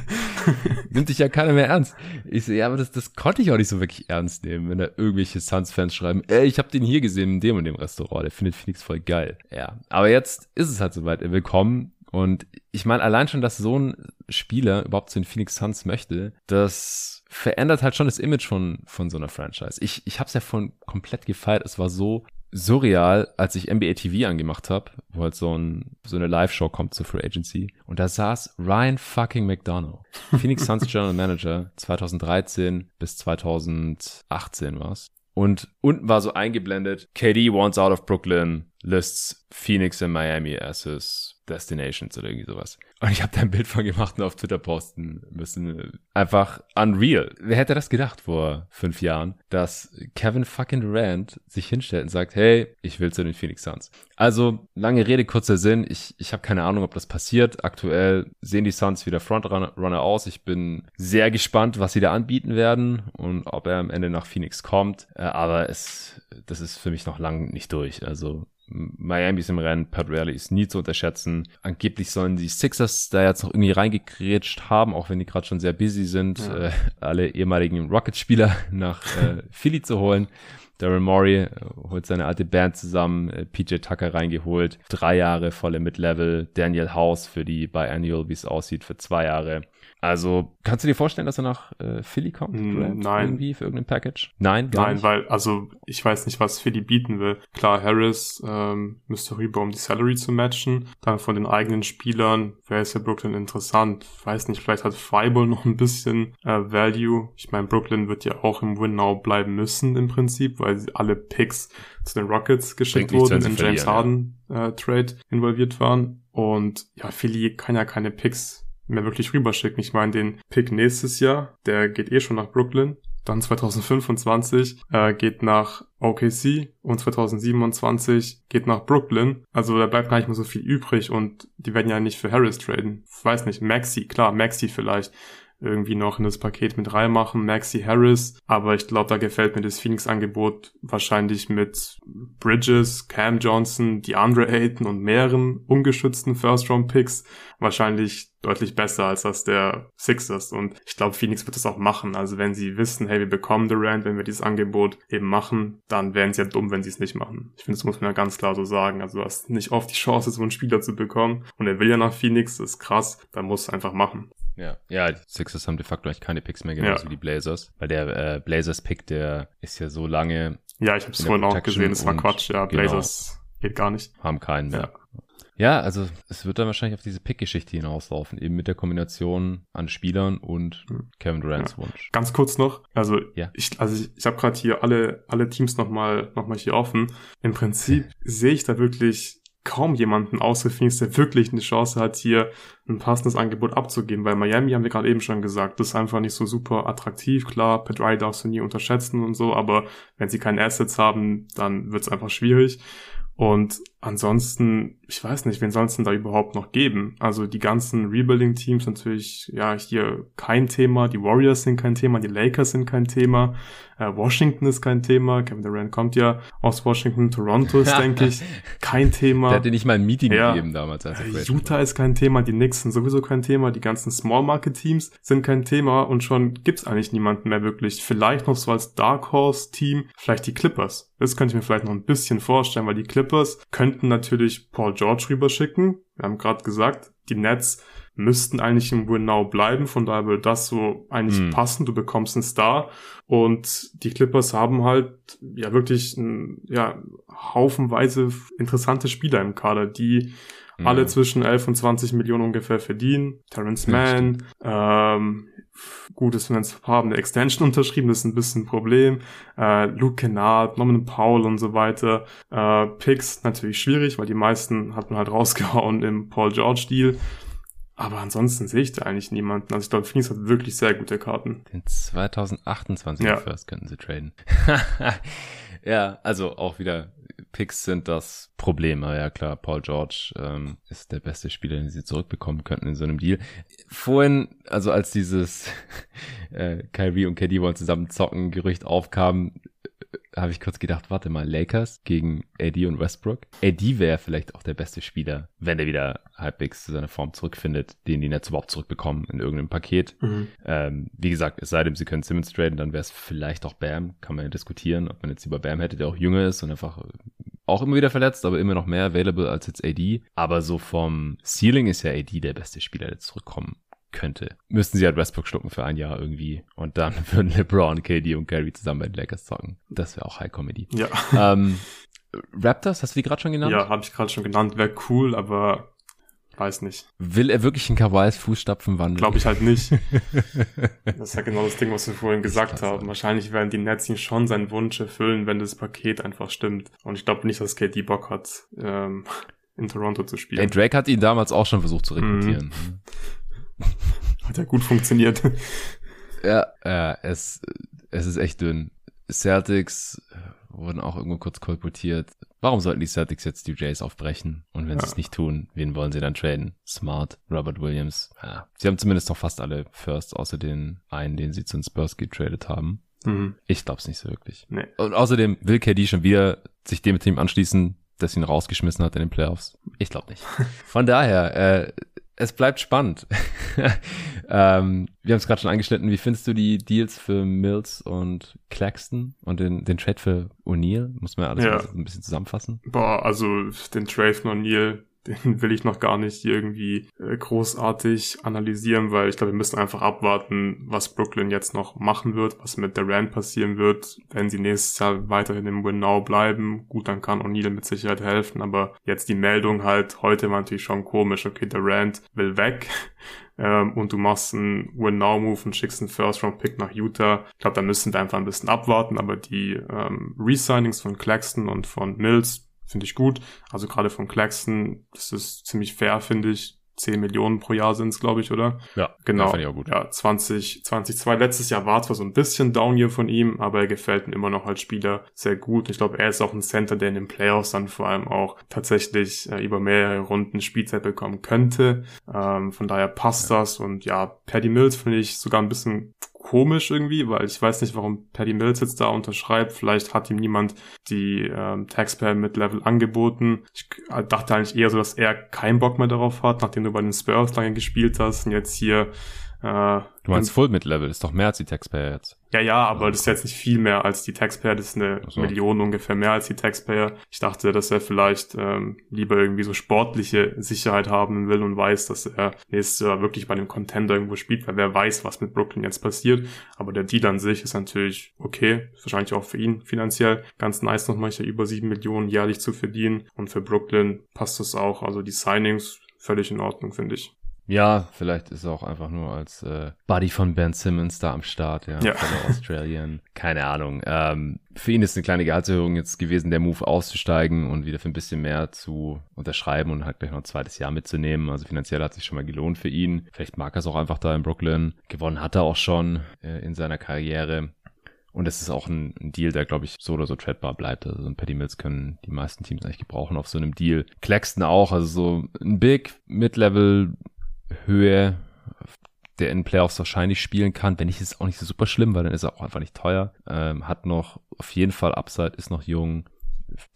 Nimmt dich ja keiner mehr ernst. Ich so, ja, aber das, das konnte ich auch nicht so wirklich ernst nehmen, wenn da irgendwelche Suns-Fans schreiben, ey, ich habe den hier gesehen in dem und dem Restaurant. Der findet Phoenix voll geil. Ja, aber jetzt ist es halt soweit. Er will kommen. Und ich meine, allein schon, dass so ein Spieler überhaupt zu den Phoenix Suns möchte, das verändert halt schon das Image von, von so einer Franchise. Ich, ich habe es ja von komplett gefeiert. Es war so surreal, als ich NBA TV angemacht habe, wo halt so, ein, so eine Live-Show kommt zur Free Agency. Und da saß Ryan fucking McDonough, Phoenix Suns General Manager 2013 bis 2018 war's. Und unten war so eingeblendet, KD wants out of Brooklyn, lists Phoenix and Miami as his Destinations oder irgendwie sowas. Und ich habe da ein Bild von gemacht und auf Twitter posten müssen. Einfach unreal. Wer hätte das gedacht vor fünf Jahren, dass Kevin fucking Durant sich hinstellt und sagt, hey, ich will zu den Phoenix Suns. Also, lange Rede, kurzer Sinn. Ich, ich habe keine Ahnung, ob das passiert. Aktuell sehen die Suns wieder Frontrunner aus. Ich bin sehr gespannt, was sie da anbieten werden und ob er am Ende nach Phoenix kommt. Äh, aber es, das ist für mich noch lang nicht durch. Also Miami ist im Rennen, Pat Riley ist nie zu unterschätzen. Angeblich sollen die Sixers da jetzt noch irgendwie reingekrätscht haben, auch wenn die gerade schon sehr busy sind, ja. äh, alle ehemaligen Rockets-Spieler nach äh, Philly zu holen. Daryl Morey äh, holt seine alte Band zusammen, äh, PJ Tucker reingeholt, drei Jahre volle Mid-Level, Daniel House für die Biannual, wie es aussieht, für zwei Jahre. Also, kannst du dir vorstellen, dass er nach äh, Philly kommt? Mm, nein. Irgendwie für irgendein Package? Nein, gar Nein, nicht. weil, also ich weiß nicht, was Philly bieten will. Klar, Harris ähm, müsste rüber, um die Salary zu matchen. Dann von den eigenen Spielern wäre es ja Brooklyn interessant. Weiß nicht, vielleicht hat Freiburg noch ein bisschen äh, Value. Ich meine, Brooklyn wird ja auch im Win Now bleiben müssen im Prinzip, weil alle Picks zu den Rockets geschickt Bringt wurden, in James verlieren, Harden äh, Trade involviert waren. Und ja, Philly kann ja keine Picks mehr wirklich rüberschicken. Ich meine, den Pick nächstes Jahr, der geht eh schon nach Brooklyn. Dann 2025 äh, geht nach OKC und 2027 geht nach Brooklyn. Also da bleibt gar nicht mehr so viel übrig und die werden ja nicht für Harris traden. Ich weiß nicht, Maxi, klar, Maxi vielleicht irgendwie noch in das Paket mit reinmachen, Maxi Harris, aber ich glaube, da gefällt mir das Phoenix-Angebot wahrscheinlich mit Bridges, Cam Johnson, DeAndre Ayton und mehreren ungeschützten First-Round-Picks wahrscheinlich deutlich besser als das der Sixers und ich glaube, Phoenix wird das auch machen. Also wenn sie wissen, hey, wir bekommen Durant, wenn wir dieses Angebot eben machen, dann wären sie ja dumm, wenn sie es nicht machen. Ich finde, das muss man ja ganz klar so sagen. Also du hast nicht oft die Chance, so einen Spieler zu bekommen und er will ja nach Phoenix, das ist krass, dann muss es einfach machen. Ja, ja, die Sixers haben de facto eigentlich keine Picks mehr, genauso Ja. wie die Blazers. Weil der äh, Blazers-Pick, der ist ja so lange, Ja, ich habe es vorhin auch gesehen, es war Quatsch. Ja, genau. Blazers geht gar nicht. haben keinen mehr. Ja. Ja, also es wird dann wahrscheinlich auf diese Pick-Geschichte hinauslaufen, eben mit der Kombination an Spielern und Hm. Kevin Durants Wunsch. Ganz kurz noch, also Ja. ich, also ich, ich habe gerade hier alle alle Teams nochmal noch mal hier offen. Im Prinzip sehe ich da wirklich kaum jemanden außer Phoenix, der wirklich eine Chance hat, hier ein passendes Angebot abzugeben, weil Miami haben wir gerade eben schon gesagt, das ist einfach nicht so super attraktiv. Klar, Pat darfst du nie unterschätzen und so, aber wenn sie keine Assets haben, dann wird es einfach schwierig. Und ansonsten, ich weiß nicht, wen soll es denn da überhaupt noch geben? Also die ganzen Rebuilding-Teams natürlich, ja, hier kein Thema. Die Warriors sind kein Thema, die Lakers sind kein Thema. Äh, Washington ist kein Thema. Kevin Durant kommt ja aus Washington. Toronto ist, denke ich, kein Thema. Der hat dir nicht mal ein Meeting Ja. gegeben damals. Als Äh, Utah ist kein Thema, die Knicks sind sowieso kein Thema, die ganzen Small Market Teams sind kein Thema und schon gibt's eigentlich niemanden mehr wirklich. Vielleicht noch so als Dark Horse Team, vielleicht die Clippers. Das könnte ich mir vielleicht noch ein bisschen vorstellen, weil die Clippers könnten natürlich Paul George rüberschicken. Wir haben gerade gesagt, die Nets müssten eigentlich im Win Now bleiben, von daher würde das so eigentlich Hm. passen. Du bekommst einen Star und die Clippers haben halt ja wirklich ja haufenweise interessante Spieler im Kader, die Mhm. alle zwischen 11 und 20 Millionen ungefähr verdienen. Terrence Ja, Mann, ähm, gut wenn es haben eine Extension unterschrieben, das ist ein bisschen ein Problem. Äh, Luke Kennard, Norman Powell und so weiter. Äh, Picks natürlich schwierig, weil die meisten hat man halt rausgehauen im Paul George Deal. Aber ansonsten sehe ich da eigentlich niemanden. Also ich glaube, Phoenix hat wirklich sehr gute Karten. Den 2028 Ja. First könnten sie traden. ja, also auch wieder Picks sind das Problem. Aber ja klar, Paul George ähm, ist der beste Spieler, den sie zurückbekommen könnten in so einem Deal. Vorhin, also als dieses äh, Kyrie und KD wollen zusammen zocken Gerücht aufkam, habe ich kurz gedacht, warte mal, Lakers gegen AD und Westbrook. AD wäre vielleicht auch der beste Spieler, wenn er wieder halbwegs zu seiner Form zurückfindet, den die Nets überhaupt zurückbekommen in irgendeinem Paket. Ähm, wie gesagt, es sei denn, sie können Simmons traden, dann wäre es vielleicht auch Bam. Kann man ja diskutieren, ob man jetzt lieber Bam hätte, der auch jünger ist und einfach auch immer wieder verletzt, aber immer noch mehr available als jetzt AD. Aber so vom Ceiling ist ja AD der beste Spieler, der zurückkommen könnte. Müssten sie halt Westbrook schlucken für ein Jahr irgendwie und dann würden LeBron, KD und Gary zusammen bei den Lakers zocken. Das wäre auch High Comedy. Ja, ähm, Raptors, hast du die gerade schon genannt? ja habe ich gerade schon genannt. Wäre cool, aber weiß nicht. Will er wirklich in Kawais Fußstapfen wandeln? Glaube ich halt nicht. Das ist ja genau das Ding, was wir vorhin gesagt haben. ja. Wahrscheinlich werden die Nets ihn schon seinen Wunsch erfüllen, wenn das Paket einfach stimmt. Und ich glaube nicht, dass KD Bock hat, ähm, in Toronto zu spielen. Drake hat ihn damals auch schon versucht zu rekrutieren. Hat ja gut funktioniert. Ja, ja, es, es ist echt dünn. Celtics äh, wurden auch irgendwo kurz kolportiert. Warum sollten die Celtics jetzt die Jays aufbrechen? Und wenn sie Ja. es nicht tun, wen wollen sie dann traden? Smart, Robert Williams. Ja. Sie haben zumindest noch fast alle First, außer den einen, den sie zu den Spurs getradet haben. Mhm. Ich glaub's nicht so wirklich. Nee. Und außerdem will KD schon wieder sich dem Team anschließen, das ihn rausgeschmissen hat in den Playoffs. Ich glaube nicht. Von daher, äh, es bleibt spannend. ähm, wir haben es gerade schon angeschnitten. Wie findest du die Deals für Mills und Claxton und den, den Trade für O'Neill? Muss man alles ja. ein bisschen zusammenfassen? Boah, also den Trade von O'Neill, den will ich noch gar nicht irgendwie äh, großartig analysieren, weil ich glaube, wir müssen einfach abwarten, was Brooklyn jetzt noch machen wird, was mit Durant passieren wird. Wenn sie nächstes Jahr weiterhin im Win Now bleiben, gut, dann kann O'Neal mit Sicherheit helfen, aber jetzt die Meldung halt, heute war natürlich schon komisch, okay, Durant will weg ähm, und du machst einen Win-Now-Move und schickst einen First-Round-Pick nach Utah. Ich glaube, da müssen wir einfach ein bisschen abwarten, aber die ähm, Resignings von Claxton und von Mills finde ich gut. Also gerade von Claxton, das ist ziemlich fair, finde ich. 10 Millionen pro Jahr sind es, glaube ich, oder? Ja, genau. Ja, ja 20, 2002. Letztes Jahr war zwar so ein bisschen Down hier von ihm, aber er gefällt mir immer noch als Spieler sehr gut. Ich glaube, er ist auch ein Center, der in den Playoffs dann vor allem auch tatsächlich äh, über mehrere Runden Spielzeit bekommen könnte. Ähm, von daher passt ja. das und ja, Paddy Mills finde ich sogar ein bisschen komisch irgendwie, weil ich weiß nicht, warum Paddy Mills jetzt da unterschreibt. Vielleicht hat ihm niemand die ähm, Taxpayer mit Level angeboten. Ich äh, dachte eigentlich eher so, dass er keinen Bock mehr darauf hat, nachdem du bei den Spurs lange gespielt hast und jetzt hier äh, du meinst Full Mid Level, ist doch mehr als die Taxpayer jetzt. Ja, ja, aber das ist jetzt nicht viel mehr als die Taxpayer, das ist eine so. Million ungefähr mehr als die Taxpayer. Ich dachte, dass er vielleicht ähm, lieber irgendwie so sportliche Sicherheit haben will und weiß, dass er nächstes Jahr wirklich bei einem Contender irgendwo spielt, weil wer weiß, was mit Brooklyn jetzt passiert. Aber der Deal an sich ist natürlich okay, ist wahrscheinlich auch für ihn finanziell ganz nice, noch manchmal über sieben Millionen jährlich zu verdienen. Und für Brooklyn passt das auch. Also die Signings völlig in Ordnung, finde ich. Ja, vielleicht ist er auch einfach nur als äh, Buddy von Ben Simmons da am Start, ja, ja. von Australian. Keine Ahnung. Ähm, für ihn ist eine kleine Gehaltserhöhung jetzt gewesen, der Move auszusteigen und wieder für ein bisschen mehr zu unterschreiben und halt gleich noch ein zweites Jahr mitzunehmen. Also finanziell hat sich schon mal gelohnt für ihn. Vielleicht mag er es auch einfach da in Brooklyn. Gewonnen hat er auch schon äh, in seiner Karriere. Und es ist auch ein, Deal, der, glaube ich, so oder so tradbar bleibt. Also ein Paddy Mills können die meisten Teams eigentlich gebrauchen auf so einem Deal. Claxton auch, also so ein Big, Mid-Level Höhe, der in Playoffs wahrscheinlich spielen kann. Wenn nicht, ist es auch nicht so super schlimm, weil dann ist er auch einfach nicht teuer. Ähm, hat noch auf jeden Fall Upside, ist noch jung.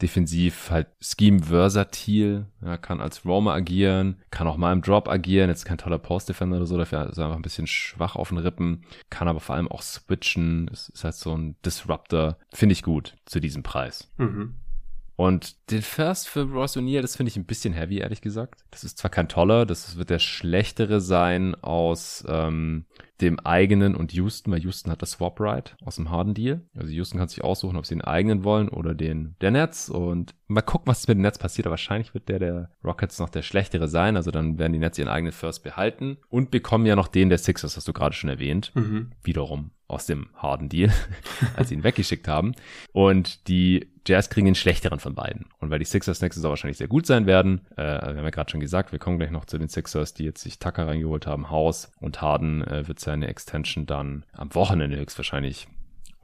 Defensiv halt Scheme versatil, ja, kann als Roamer agieren, kann auch mal im Drop agieren, jetzt kein toller Post-Defender oder so, dafür ist er einfach ein bisschen schwach auf den Rippen, kann aber vor allem auch switchen, ist, ist halt so ein Disruptor, finde ich gut zu diesem Preis. Mhm. Und den First für Royce O'Neill, das finde ich ein bisschen heavy, ehrlich gesagt. Das ist zwar kein toller, das wird der schlechtere sein aus ähm, dem eigenen und Houston, weil Houston hat das Swap Right aus dem Harden Deal. Also Houston kann sich aussuchen, ob sie den eigenen wollen oder den der Nets und mal gucken, was mit den Nets passiert. Aber wahrscheinlich wird der der Rockets noch der schlechtere sein. Also dann werden die Nets ihren eigenen First behalten und bekommen ja noch den der Sixers, hast du gerade schon erwähnt. Mhm. Wiederum aus dem Harden Deal, als sie ihn weggeschickt haben. Und die Jazz kriegen den schlechteren von beiden. Und weil die Sixers nächstes Jahr wahrscheinlich sehr gut sein werden, äh, wir haben ja gerade schon gesagt, wir kommen gleich noch zu den Sixers, die jetzt sich Tucker reingeholt haben, Haus und Harden äh, wird seine Extension dann am Wochenende höchstwahrscheinlich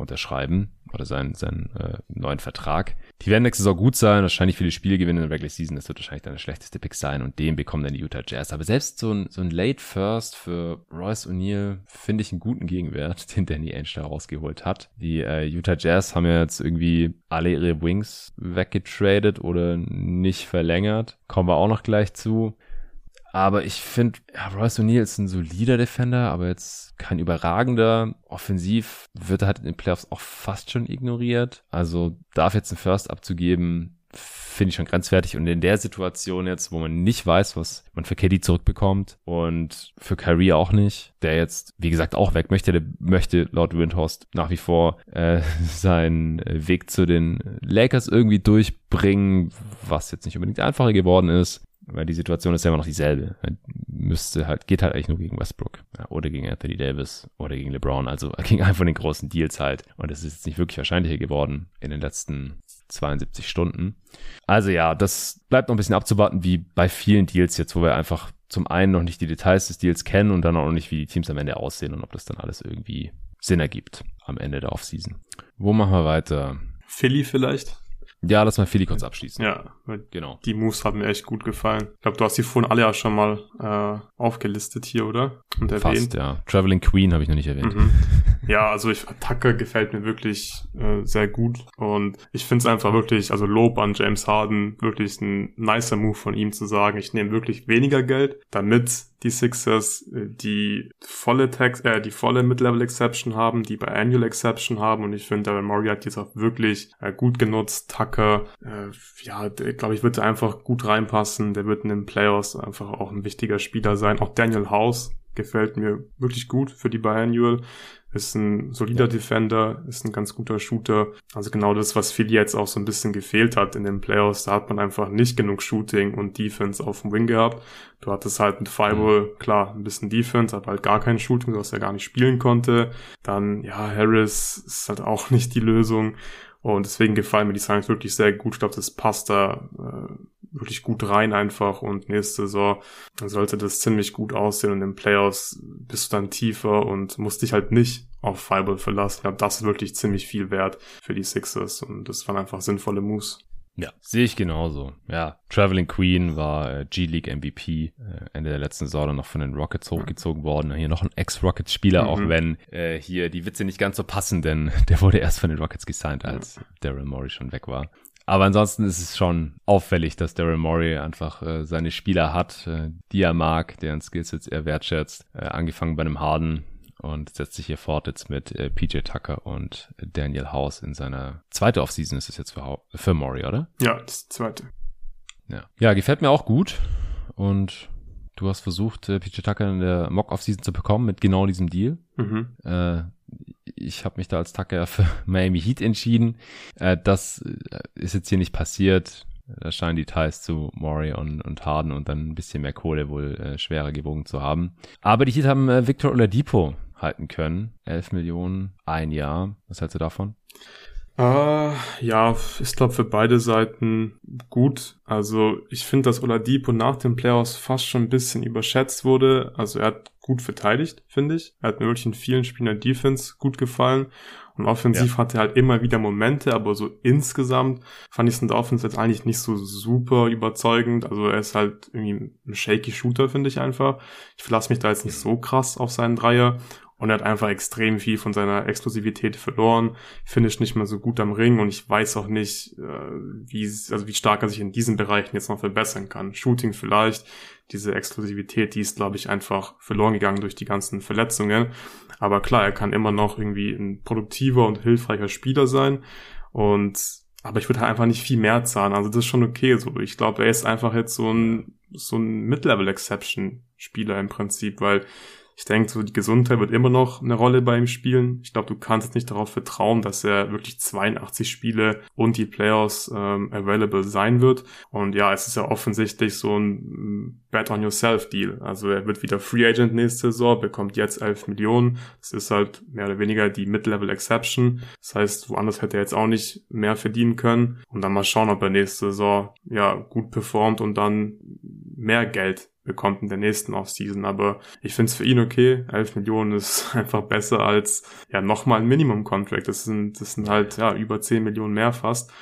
unterschreiben oder seinen, seinen äh, neuen Vertrag. Die werden nächste Saison gut sein, wahrscheinlich viele Spiele gewinnen in der Regular Season. Das wird wahrscheinlich dann der schlechteste Pick sein und den bekommen dann die Utah Jazz. Aber selbst so ein, so ein Late First für Royce O'Neal finde ich einen guten Gegenwert, den Danny Ainge da rausgeholt hat. Die äh, Utah Jazz haben ja jetzt irgendwie alle ihre Wings weggetradet oder nicht verlängert. Kommen wir auch noch gleich zu. Aber ich finde, ja, Royce O'Neal ist ein solider Defender, aber jetzt kein überragender. Offensiv wird er halt in den Playoffs auch fast schon ignoriert. Also darf jetzt einen First abzugeben, finde ich schon grenzwertig. Und in der Situation jetzt, wo man nicht weiß, was man für KD zurückbekommt und für Kyrie auch nicht, der jetzt, wie gesagt, auch weg möchte, der möchte laut Windhorst nach wie vor äh, seinen Weg zu den Lakers irgendwie durchbringen, was jetzt nicht unbedingt einfacher geworden ist weil die Situation ist ja immer noch dieselbe. Müsste halt, geht halt eigentlich nur gegen Westbrook ja, oder gegen Anthony Davis oder gegen LeBron, also gegen einen von den großen Deals halt. Und es ist jetzt nicht wirklich wahrscheinlicher geworden in den letzten 72 Stunden. Also ja, das bleibt noch ein bisschen abzuwarten, wie bei vielen Deals jetzt, wo wir einfach zum einen noch nicht die Details des Deals kennen und dann auch noch nicht, wie die Teams am Ende aussehen und ob das dann alles irgendwie Sinn ergibt am Ende der Offseason. Wo machen wir weiter? Philly vielleicht? Ja, lass mal Philly kurz abschließen. Ja, genau. Die Moves haben mir echt gut gefallen. Ich glaube, du hast die vorhin alle ja schon mal äh, aufgelistet hier, oder? Und erwähnt. Fast, ja. Traveling Queen habe ich noch nicht erwähnt. Mhm. Ja, also ich, Tucker gefällt mir wirklich äh, sehr gut und ich finde es einfach wirklich, also Lob an James Harden, wirklich ein nicer Move von ihm zu sagen, ich nehme wirklich weniger Geld, damit die Sixers äh, die volle Tax, äh, die volle Mid-Level Exception haben, die bei Annual Exception haben und ich finde, Daryl Morey hat jetzt auch wirklich äh, gut genutzt. Tucker, äh, ja, glaube ich, wird einfach gut reinpassen. Der wird in den Playoffs einfach auch ein wichtiger Spieler sein. Auch Daniel House gefällt mir wirklich gut für die Biannual ist ein solider Defender, ist ein ganz guter Shooter. Also genau das, was Philly jetzt auch so ein bisschen gefehlt hat in den Playoffs. Da hat man einfach nicht genug Shooting und Defense auf dem Wing gehabt. Du hattest halt mit Fireball, mhm. klar, ein bisschen Defense, aber halt gar kein Shooting, was er gar nicht spielen konnte. Dann, ja, Harris ist halt auch nicht die Lösung. Und deswegen gefallen mir die Signs wirklich sehr gut. Ich glaube, das passt da äh, wirklich gut rein einfach und nächste Saison sollte das ziemlich gut aussehen und im Playoffs bist du dann tiefer und musst dich halt nicht auf Fireball verlassen. Ich glaube, das ist wirklich ziemlich viel wert für die Sixers und das waren einfach sinnvolle Moves. Ja, sehe ich genauso. Ja, Traveling Queen war äh, G-League MVP äh, Ende der letzten Saison noch von den Rockets hochgezogen worden. Hier noch ein Ex-Rockets-Spieler, mhm. auch wenn äh, hier die Witze nicht ganz so passen, denn der wurde erst von den Rockets gesigned, als ja. Daryl Morey schon weg war. Aber ansonsten ist es schon auffällig, dass Daryl Morey einfach äh, seine Spieler hat, äh, die er mag, deren Skills jetzt er wertschätzt. Äh, angefangen bei einem Harden und setzt sich hier fort jetzt mit äh, PJ Tucker und Daniel House in seiner zweite Offseason ist es jetzt für, für Morey, oder? Ja, das zweite. Ja. ja, gefällt mir auch gut und du hast versucht, äh, PJ Tucker in der Mock-Offseason zu bekommen mit genau diesem Deal. Mhm. Äh, ich habe mich da als Tucker für Miami Heat entschieden. Äh, das äh, ist jetzt hier nicht passiert. Da scheinen die Ties zu Maury und, und Harden und dann ein bisschen mehr Kohle wohl äh, schwerer gewogen zu haben. Aber die Heat haben äh, Victor Oladipo halten können. 11 Millionen, ein Jahr. Was hältst du davon? Uh, ja, ich glaube für beide Seiten gut. Also ich finde, dass Oladipo nach den Playoffs fast schon ein bisschen überschätzt wurde. Also er hat gut verteidigt, finde ich. Er hat mir wirklich in vielen Spielen der Defense gut gefallen. Und offensiv ja. hatte er halt immer wieder Momente, aber so insgesamt fand ich es in der Offense jetzt eigentlich nicht so super überzeugend. Also er ist halt irgendwie ein shaky Shooter, finde ich einfach. Ich verlasse mich da jetzt nicht so krass auf seinen Dreier. Und er hat einfach extrem viel von seiner Explosivität verloren, finish nicht mehr so gut am Ring und ich weiß auch nicht, äh, wie, also wie stark er sich in diesen Bereichen jetzt noch verbessern kann. Shooting vielleicht, diese Exklusivität, die ist, glaube ich, einfach verloren gegangen durch die ganzen Verletzungen. Aber klar, er kann immer noch irgendwie ein produktiver und hilfreicher Spieler sein. Und aber ich würde halt einfach nicht viel mehr zahlen. Also das ist schon okay so. Ich glaube, er ist einfach jetzt so ein, so ein Mid-Level-Exception-Spieler im Prinzip, weil ich denke, so die Gesundheit wird immer noch eine Rolle bei ihm spielen. Ich glaube, du kannst nicht darauf vertrauen, dass er wirklich 82 Spiele und die Playoffs ähm, available sein wird. Und ja, es ist ja offensichtlich so ein Bet on Yourself Deal. Also er wird wieder Free Agent nächste Saison, bekommt jetzt 11 Millionen. Das ist halt mehr oder weniger die Mid-Level Exception. Das heißt, woanders hätte er jetzt auch nicht mehr verdienen können. Und dann mal schauen, ob er nächste Saison ja gut performt und dann mehr Geld bekommt in der nächsten Offseason. Aber ich finde es für ihn okay. 11 Millionen ist einfach besser als ja nochmal ein Minimum-Contract. Das sind, das sind halt ja über 10 Millionen mehr fast.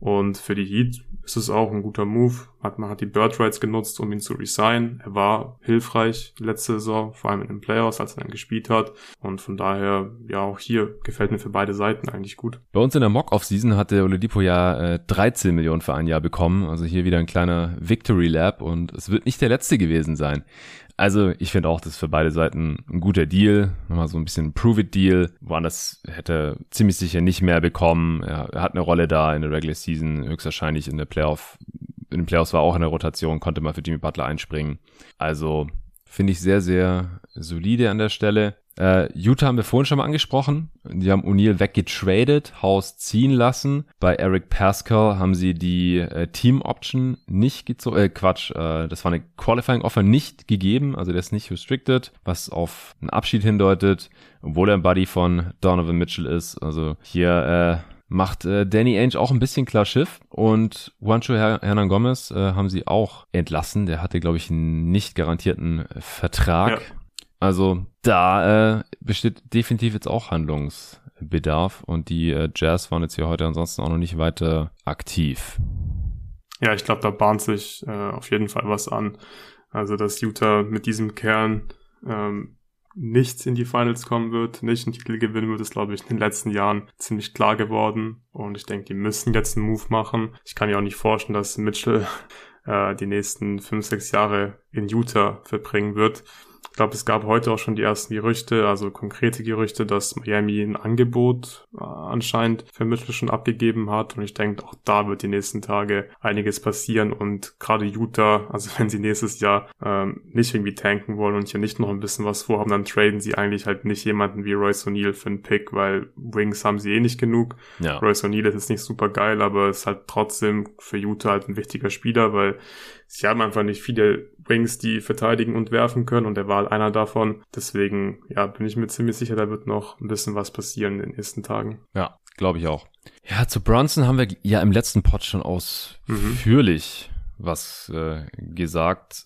Und für die Heat ist es auch ein guter Move. Hat, man hat die Bird Rights genutzt, um ihn zu resignen. Er war hilfreich letzte Saison, vor allem in den Playoffs, als er dann gespielt hat. Und von daher, ja, auch hier gefällt mir für beide Seiten eigentlich gut. Bei uns in der Mock-Off-Season hatte Oladipo ja äh, 13 Millionen für ein Jahr bekommen. Also hier wieder ein kleiner Victory Lab und es wird nicht der letzte gewesen sein. Also ich finde auch, das ist für beide Seiten ein guter Deal. Nochmal so ein bisschen Prove-It-Deal. Woanders hätte ziemlich sicher nicht mehr bekommen. Er, hat eine Rolle da in der Regular Season, höchstwahrscheinlich in der Playoff. In den Playoffs war auch in der Rotation, konnte mal für Jimmy Butler einspringen. Also finde ich sehr, sehr solide an der Stelle. Äh, Utah haben wir vorhin schon mal angesprochen. Die haben O'Neill weggetradet, Haus ziehen lassen. Bei Eric Pascal haben sie die äh, Team Option nicht gezogen. Äh, Quatsch, äh, das war eine Qualifying Offer nicht gegeben, also der ist nicht restricted, was auf einen Abschied hindeutet, obwohl er ein Buddy von Donovan Mitchell ist. Also hier äh, macht äh, Danny Ainge auch ein bisschen klar Schiff und Juancho Hernan Gomez äh, haben sie auch entlassen. Der hatte, glaube ich, einen nicht garantierten Vertrag. Ja. Also da äh, besteht definitiv jetzt auch Handlungsbedarf und die äh, Jazz waren jetzt hier heute ansonsten auch noch nicht weiter aktiv. Ja, ich glaube, da bahnt sich äh, auf jeden Fall was an. Also dass Utah mit diesem Kern ähm, nicht in die Finals kommen wird, nicht einen Titel gewinnen wird, ist, glaube ich, in den letzten Jahren ziemlich klar geworden. Und ich denke, die müssen jetzt einen Move machen. Ich kann mir auch nicht vorstellen, dass Mitchell äh, die nächsten fünf, sechs Jahre in Utah verbringen wird. Ich glaube, es gab heute auch schon die ersten Gerüchte, also konkrete Gerüchte, dass Miami ein Angebot äh, anscheinend für Mitchell schon abgegeben hat. Und ich denke, auch da wird die nächsten Tage einiges passieren. Und gerade Utah, also wenn sie nächstes Jahr ähm, nicht irgendwie tanken wollen und hier nicht noch ein bisschen was vorhaben, dann traden sie eigentlich halt nicht jemanden wie Royce O'Neill für einen Pick, weil Wings haben sie eh nicht genug. Ja. Royce O'Neill ist jetzt nicht super geil, aber ist halt trotzdem für Utah halt ein wichtiger Spieler, weil sie haben einfach nicht viele Wings, die verteidigen und werfen können und er war einer davon. Deswegen, ja, bin ich mir ziemlich sicher, da wird noch ein bisschen was passieren in den nächsten Tagen. Ja, glaube ich auch. Ja, zu Bronson haben wir ja im letzten Pod schon ausführlich mhm. was äh, gesagt.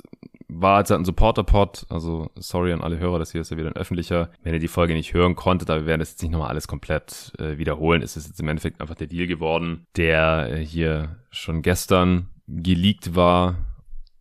War jetzt halt ein Supporter-Pod, also sorry an alle Hörer, das hier ist ja wieder ein öffentlicher. Wenn ihr die Folge nicht hören konntet, aber wir werden das jetzt nicht nochmal alles komplett äh, wiederholen, ist es jetzt im Endeffekt einfach der Deal geworden, der äh, hier schon gestern geleakt war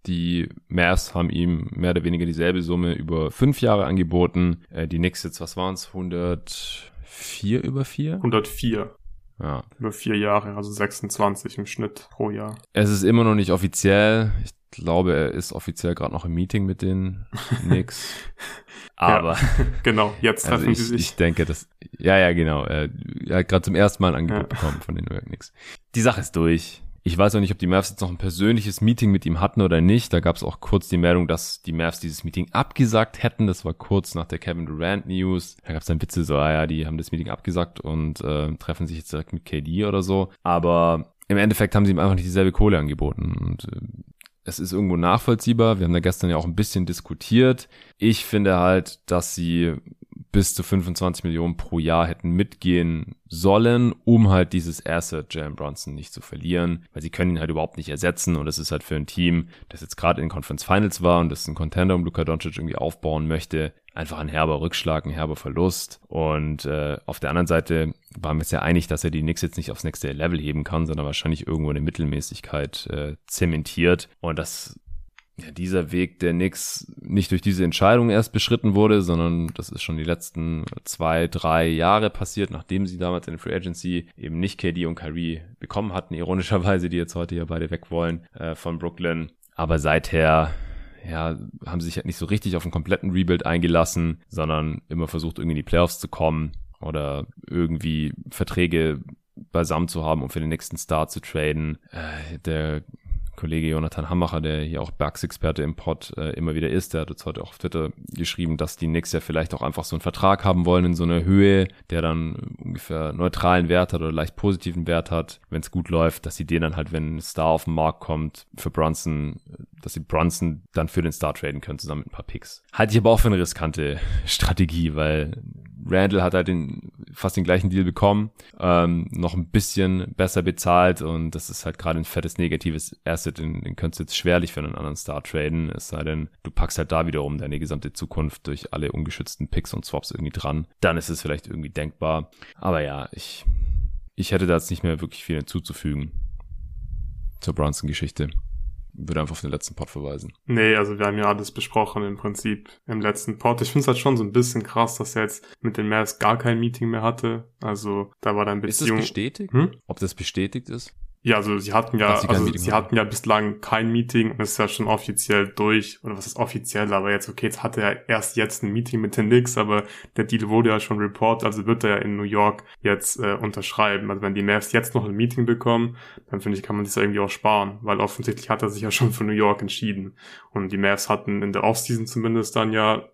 die Mavs haben ihm mehr oder weniger dieselbe Summe über fünf Jahre angeboten. Äh, die Knicks jetzt, was waren es? 104 über vier? 104. Ja. Über vier Jahre, also 26 im Schnitt pro Jahr. Es ist immer noch nicht offiziell. Ich glaube, er ist offiziell gerade noch im Meeting mit den Knicks. Aber. Ja, genau, jetzt treffen also ich, sie sich. Ich denke, das, ja, ja, genau. Er, er hat gerade zum ersten Mal ein Angebot ja. bekommen von den New York Knicks. Die Sache ist durch. Ich weiß auch nicht, ob die Mavs jetzt noch ein persönliches Meeting mit ihm hatten oder nicht. Da gab es auch kurz die Meldung, dass die Mavs dieses Meeting abgesagt hätten. Das war kurz nach der Kevin Durant News. Da gab es dann Witze so, ah ja, die haben das Meeting abgesagt und äh, treffen sich jetzt direkt mit KD oder so. Aber im Endeffekt haben sie ihm einfach nicht dieselbe Kohle angeboten. Und äh, es ist irgendwo nachvollziehbar. Wir haben da gestern ja auch ein bisschen diskutiert. Ich finde halt, dass sie bis zu 25 Millionen pro Jahr hätten mitgehen sollen, um halt dieses Asset Jalen Bronson nicht zu verlieren, weil sie können ihn halt überhaupt nicht ersetzen und es ist halt für ein Team, das jetzt gerade in Conference Finals war und das ein Contender um Luka Doncic irgendwie aufbauen möchte, einfach ein herber Rückschlag, ein herber Verlust. Und äh, auf der anderen Seite waren wir uns ja einig, dass er die Knicks jetzt nicht aufs nächste Level heben kann, sondern wahrscheinlich irgendwo eine Mittelmäßigkeit äh, zementiert. Und das ja, dieser Weg der Knicks nicht durch diese Entscheidung erst beschritten wurde, sondern das ist schon die letzten zwei, drei Jahre passiert, nachdem sie damals in der Free Agency eben nicht KD und Kyrie bekommen hatten, ironischerweise, die jetzt heute ja beide weg wollen äh, von Brooklyn. Aber seither ja, haben sie sich halt nicht so richtig auf einen kompletten Rebuild eingelassen, sondern immer versucht, irgendwie in die Playoffs zu kommen oder irgendwie Verträge beisammen zu haben, um für den nächsten Star zu traden. Äh, der Kollege Jonathan Hammacher, der hier auch Bugs-Experte im Pod äh, immer wieder ist, der hat jetzt heute auch auf Twitter geschrieben, dass die Knicks ja vielleicht auch einfach so einen Vertrag haben wollen in so einer Höhe, der dann ungefähr neutralen Wert hat oder leicht positiven Wert hat, wenn es gut läuft, dass sie den dann halt, wenn ein Star auf den Markt kommt, für Brunson, dass sie Brunson dann für den Star traden können, zusammen mit ein paar Picks. Halte ich aber auch für eine riskante Strategie, weil Randall hat halt den, fast den gleichen Deal bekommen, ähm, noch ein bisschen besser bezahlt und das ist halt gerade ein fettes negatives Asset, den, den könntest du jetzt schwerlich für einen anderen Star traden, es sei denn, du packst halt da wiederum deine gesamte Zukunft durch alle ungeschützten Picks und Swaps irgendwie dran, dann ist es vielleicht irgendwie denkbar. Aber ja, ich, ich hätte da jetzt nicht mehr wirklich viel hinzuzufügen zur Bronson-Geschichte würde einfach auf den letzten Pod verweisen. Nee, also wir haben ja alles besprochen im Prinzip im letzten Pod. Ich finde es halt schon so ein bisschen krass, dass er jetzt mit den Mavs gar kein Meeting mehr hatte. Also da war dann Beziehung. Ist das bestätigt? Hm? Ob das bestätigt ist? Ja, also sie hatten ja, sie also sie hatten ja bislang kein Meeting und es ist ja schon offiziell durch, oder was ist offiziell, aber jetzt, okay, jetzt hatte er erst jetzt ein Meeting mit den Knicks, aber der Deal wurde ja schon report, also wird er ja in New York jetzt äh, unterschreiben. Also wenn die Mavs jetzt noch ein Meeting bekommen, dann finde ich, kann man das ja irgendwie auch sparen, weil offensichtlich hat er sich ja schon für New York entschieden. Und die Mavs hatten in der Offseason zumindest dann ja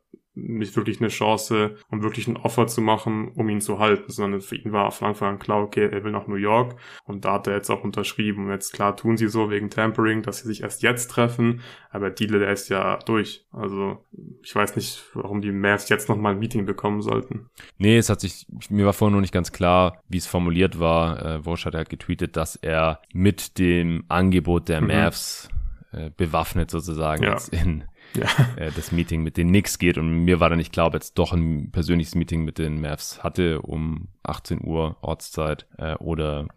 nicht wirklich eine Chance, um wirklich ein Offer zu machen, um ihn zu halten, sondern für ihn war von Anfang an klar, okay, er will nach New York und da hat er jetzt auch unterschrieben. Und jetzt klar tun sie so wegen Tampering, dass sie sich erst jetzt treffen, aber Deal, der ist ja durch. Also ich weiß nicht, warum die Mavs jetzt nochmal ein Meeting bekommen sollten. Nee, es hat sich, mir war vorhin noch nicht ganz klar, wie es formuliert war. Äh, Wosch hat halt getweetet, dass er mit dem Angebot der mhm. Mavs äh, bewaffnet sozusagen ja. jetzt in ja. äh, das Meeting mit den Knicks geht. Und mir war dann klar, ob jetzt doch ein persönliches Meeting mit den Mavs hatte um 18 Uhr Ortszeit äh, oder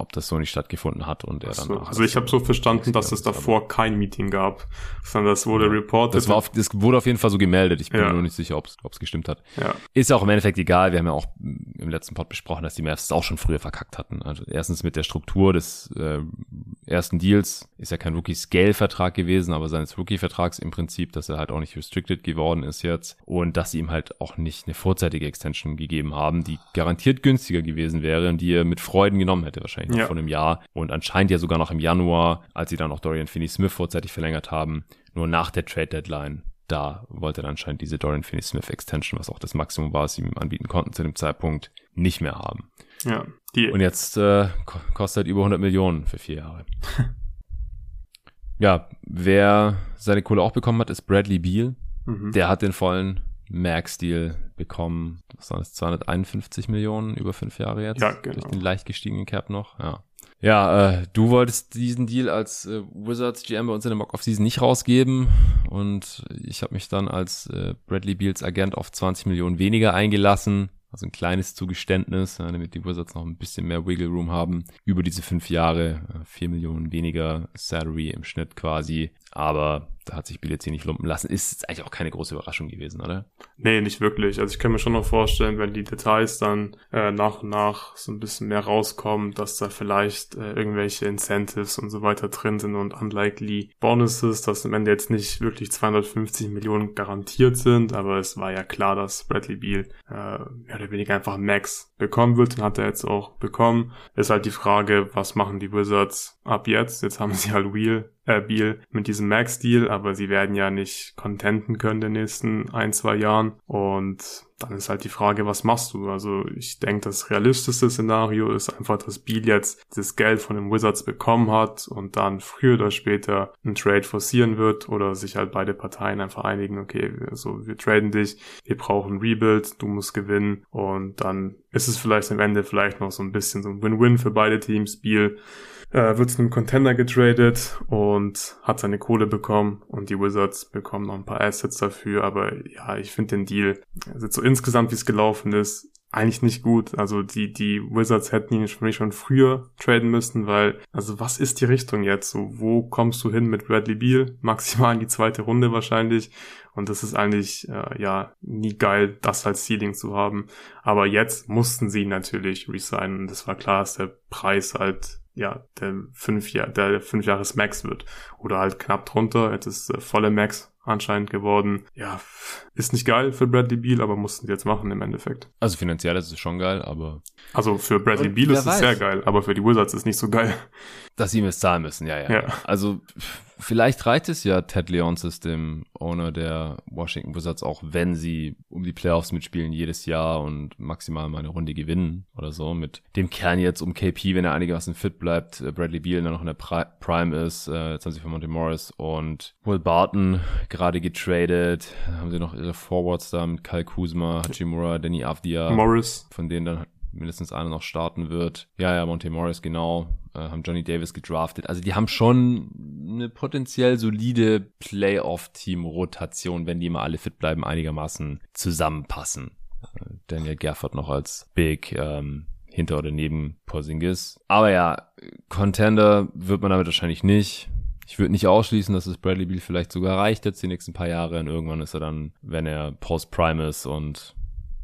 ob das so nicht stattgefunden hat und er so, dann. Also ich habe so verstanden, dass es davor kein Meeting gab, sondern das wurde reported. Das, war auf, das wurde auf jeden Fall so gemeldet. Ich bin Ja. mir nur nicht sicher, ob es gestimmt hat. ja, Ist ja auch im Endeffekt egal. Wir haben ja auch im letzten Pod besprochen, dass die Mavs es auch schon früher verkackt hatten. Also erstens mit der Struktur des äh, ersten Deals ist ja kein Rookie-Scale-Vertrag gewesen, aber seines Rookie-Vertrags im Prinzip, dass er halt auch nicht restricted geworden ist jetzt und dass sie ihm halt auch nicht eine vorzeitige Extension gegeben haben, die garantiert günstiger gewesen wäre und die er mit Freuden genommen hätte, wahrscheinlich noch Ja. vor einem Jahr und anscheinend ja sogar noch im Januar, als sie dann auch Dorian Finney-Smith vorzeitig verlängert haben, nur nach der Trade-Deadline da wollte er anscheinend diese Dorian Finney-Smith Extension, was auch das Maximum war, was sie ihm anbieten konnten zu dem Zeitpunkt, nicht mehr haben. ja. Die, Und jetzt äh, ko- kostet über 100 Millionen für vier Jahre. ja, wer seine Kohle auch bekommen hat, ist Bradley Beal. mhm. Der hat den vollen Max-Deal bekommen. Was waren das? 251 Millionen über fünf Jahre jetzt? Ja, genau. Durch den leicht gestiegenen Cap noch, ja. Ja, äh, du wolltest diesen Deal als äh, Wizards GM bei uns in der Mock-Off-Season nicht rausgeben und ich habe mich dann als äh, Bradley Beals Agent auf 20 Millionen weniger eingelassen. Also ein kleines Zugeständnis, ja, damit die Wizards noch ein bisschen mehr Wiggle Room haben. Über diese fünf Jahre, äh, vier Millionen weniger Salary im Schnitt quasi. Aber da hat sich Biel jetzt hier nicht lumpen lassen. Ist jetzt eigentlich auch keine große Überraschung gewesen, oder? Nee, nicht wirklich. Also ich kann mir schon noch vorstellen, wenn die Details dann äh, nach und nach so ein bisschen mehr rauskommen, dass da vielleicht äh, irgendwelche Incentives und so weiter drin sind und unlikely Bonuses, dass am Ende jetzt nicht wirklich 250 Millionen garantiert sind, aber es war ja klar, dass Bradley Beal äh, mehr oder weniger einfach Max bekommen wird und hat er jetzt auch bekommen. Ist halt die Frage, was machen die Wizards ab jetzt? Jetzt haben sie halt Wheel äh, Beal mit diesem Max-Deal, aber sie werden ja nicht contenten können in den nächsten ein, zwei Jahren. Und dann ist halt die Frage, was machst du? Also ich denke, das realistischste Szenario ist einfach, dass Beal jetzt das Geld von den Wizards bekommen hat und dann früher oder später einen Trade forcieren wird oder sich halt beide Parteien einfach einigen, okay, also wir traden dich, wir brauchen Rebuild, du musst gewinnen und dann ist es vielleicht am Ende vielleicht noch so ein bisschen so ein Win-Win für beide Teams. Beal äh, wird zu einem Contender getradet und hat seine Kohle bekommen und die Wizards bekommen noch ein paar Assets dafür, aber ja, ich finde den Deal, also so insgesamt wie es gelaufen ist, eigentlich nicht gut. Also die, die Wizards hätten ihn für mich schon früher traden müssen, weil, also was ist die Richtung jetzt? So, wo kommst du hin mit Bradley Beal? Maximal in die zweite Runde wahrscheinlich. Und das ist eigentlich, äh, ja, nie geil, das als Ceiling zu haben. Aber jetzt mussten sie natürlich resignen. Das war klar, dass der Preis halt, ja, der fünf Jahr, der fünf Jahres Max wird. Oder halt knapp drunter. Jetzt ist äh, volle Max anscheinend geworden. Ja, ist nicht geil für Bradley Beal, aber mussten sie jetzt machen im Endeffekt. Also finanziell ist es schon geil, aber Also für Bradley Und Beal ist es weiß. sehr geil, aber für die Wizards ist nicht so geil. dass sie ihm es zahlen müssen, ja, ja. Ja. Also vielleicht reicht es ja Ted Leonsis, dem Owner der Washington Wizards, auch wenn sie um die Playoffs mitspielen jedes Jahr und maximal mal eine Runde gewinnen oder so. Mit dem Kern jetzt um KP, wenn er einigermaßen fit bleibt, äh, Bradley Beal der noch in der Pri Prime ist, äh, jetzt haben sie für Monte Morris und Will Barton gerade getradet. Dann haben sie noch ihre Forwards da mit Kyle Kuzma, Hachimura, Danny Avdia Morris. von denen dann mindestens einer noch starten wird. Ja, ja, Monte Morris, genau. Äh, haben Johnny Davis gedraftet. Also die haben schon eine potenziell solide Playoff-Team-Rotation, wenn die mal alle fit bleiben, einigermaßen zusammenpassen. Äh, Daniel Gafford noch als Big ähm, hinter oder neben Porzingis. Aber ja, Contender wird man damit wahrscheinlich nicht. Ich würde nicht ausschließen, dass es Bradley Beal vielleicht sogar reicht jetzt die nächsten paar Jahre und irgendwann ist er dann, wenn er Post-Prime ist und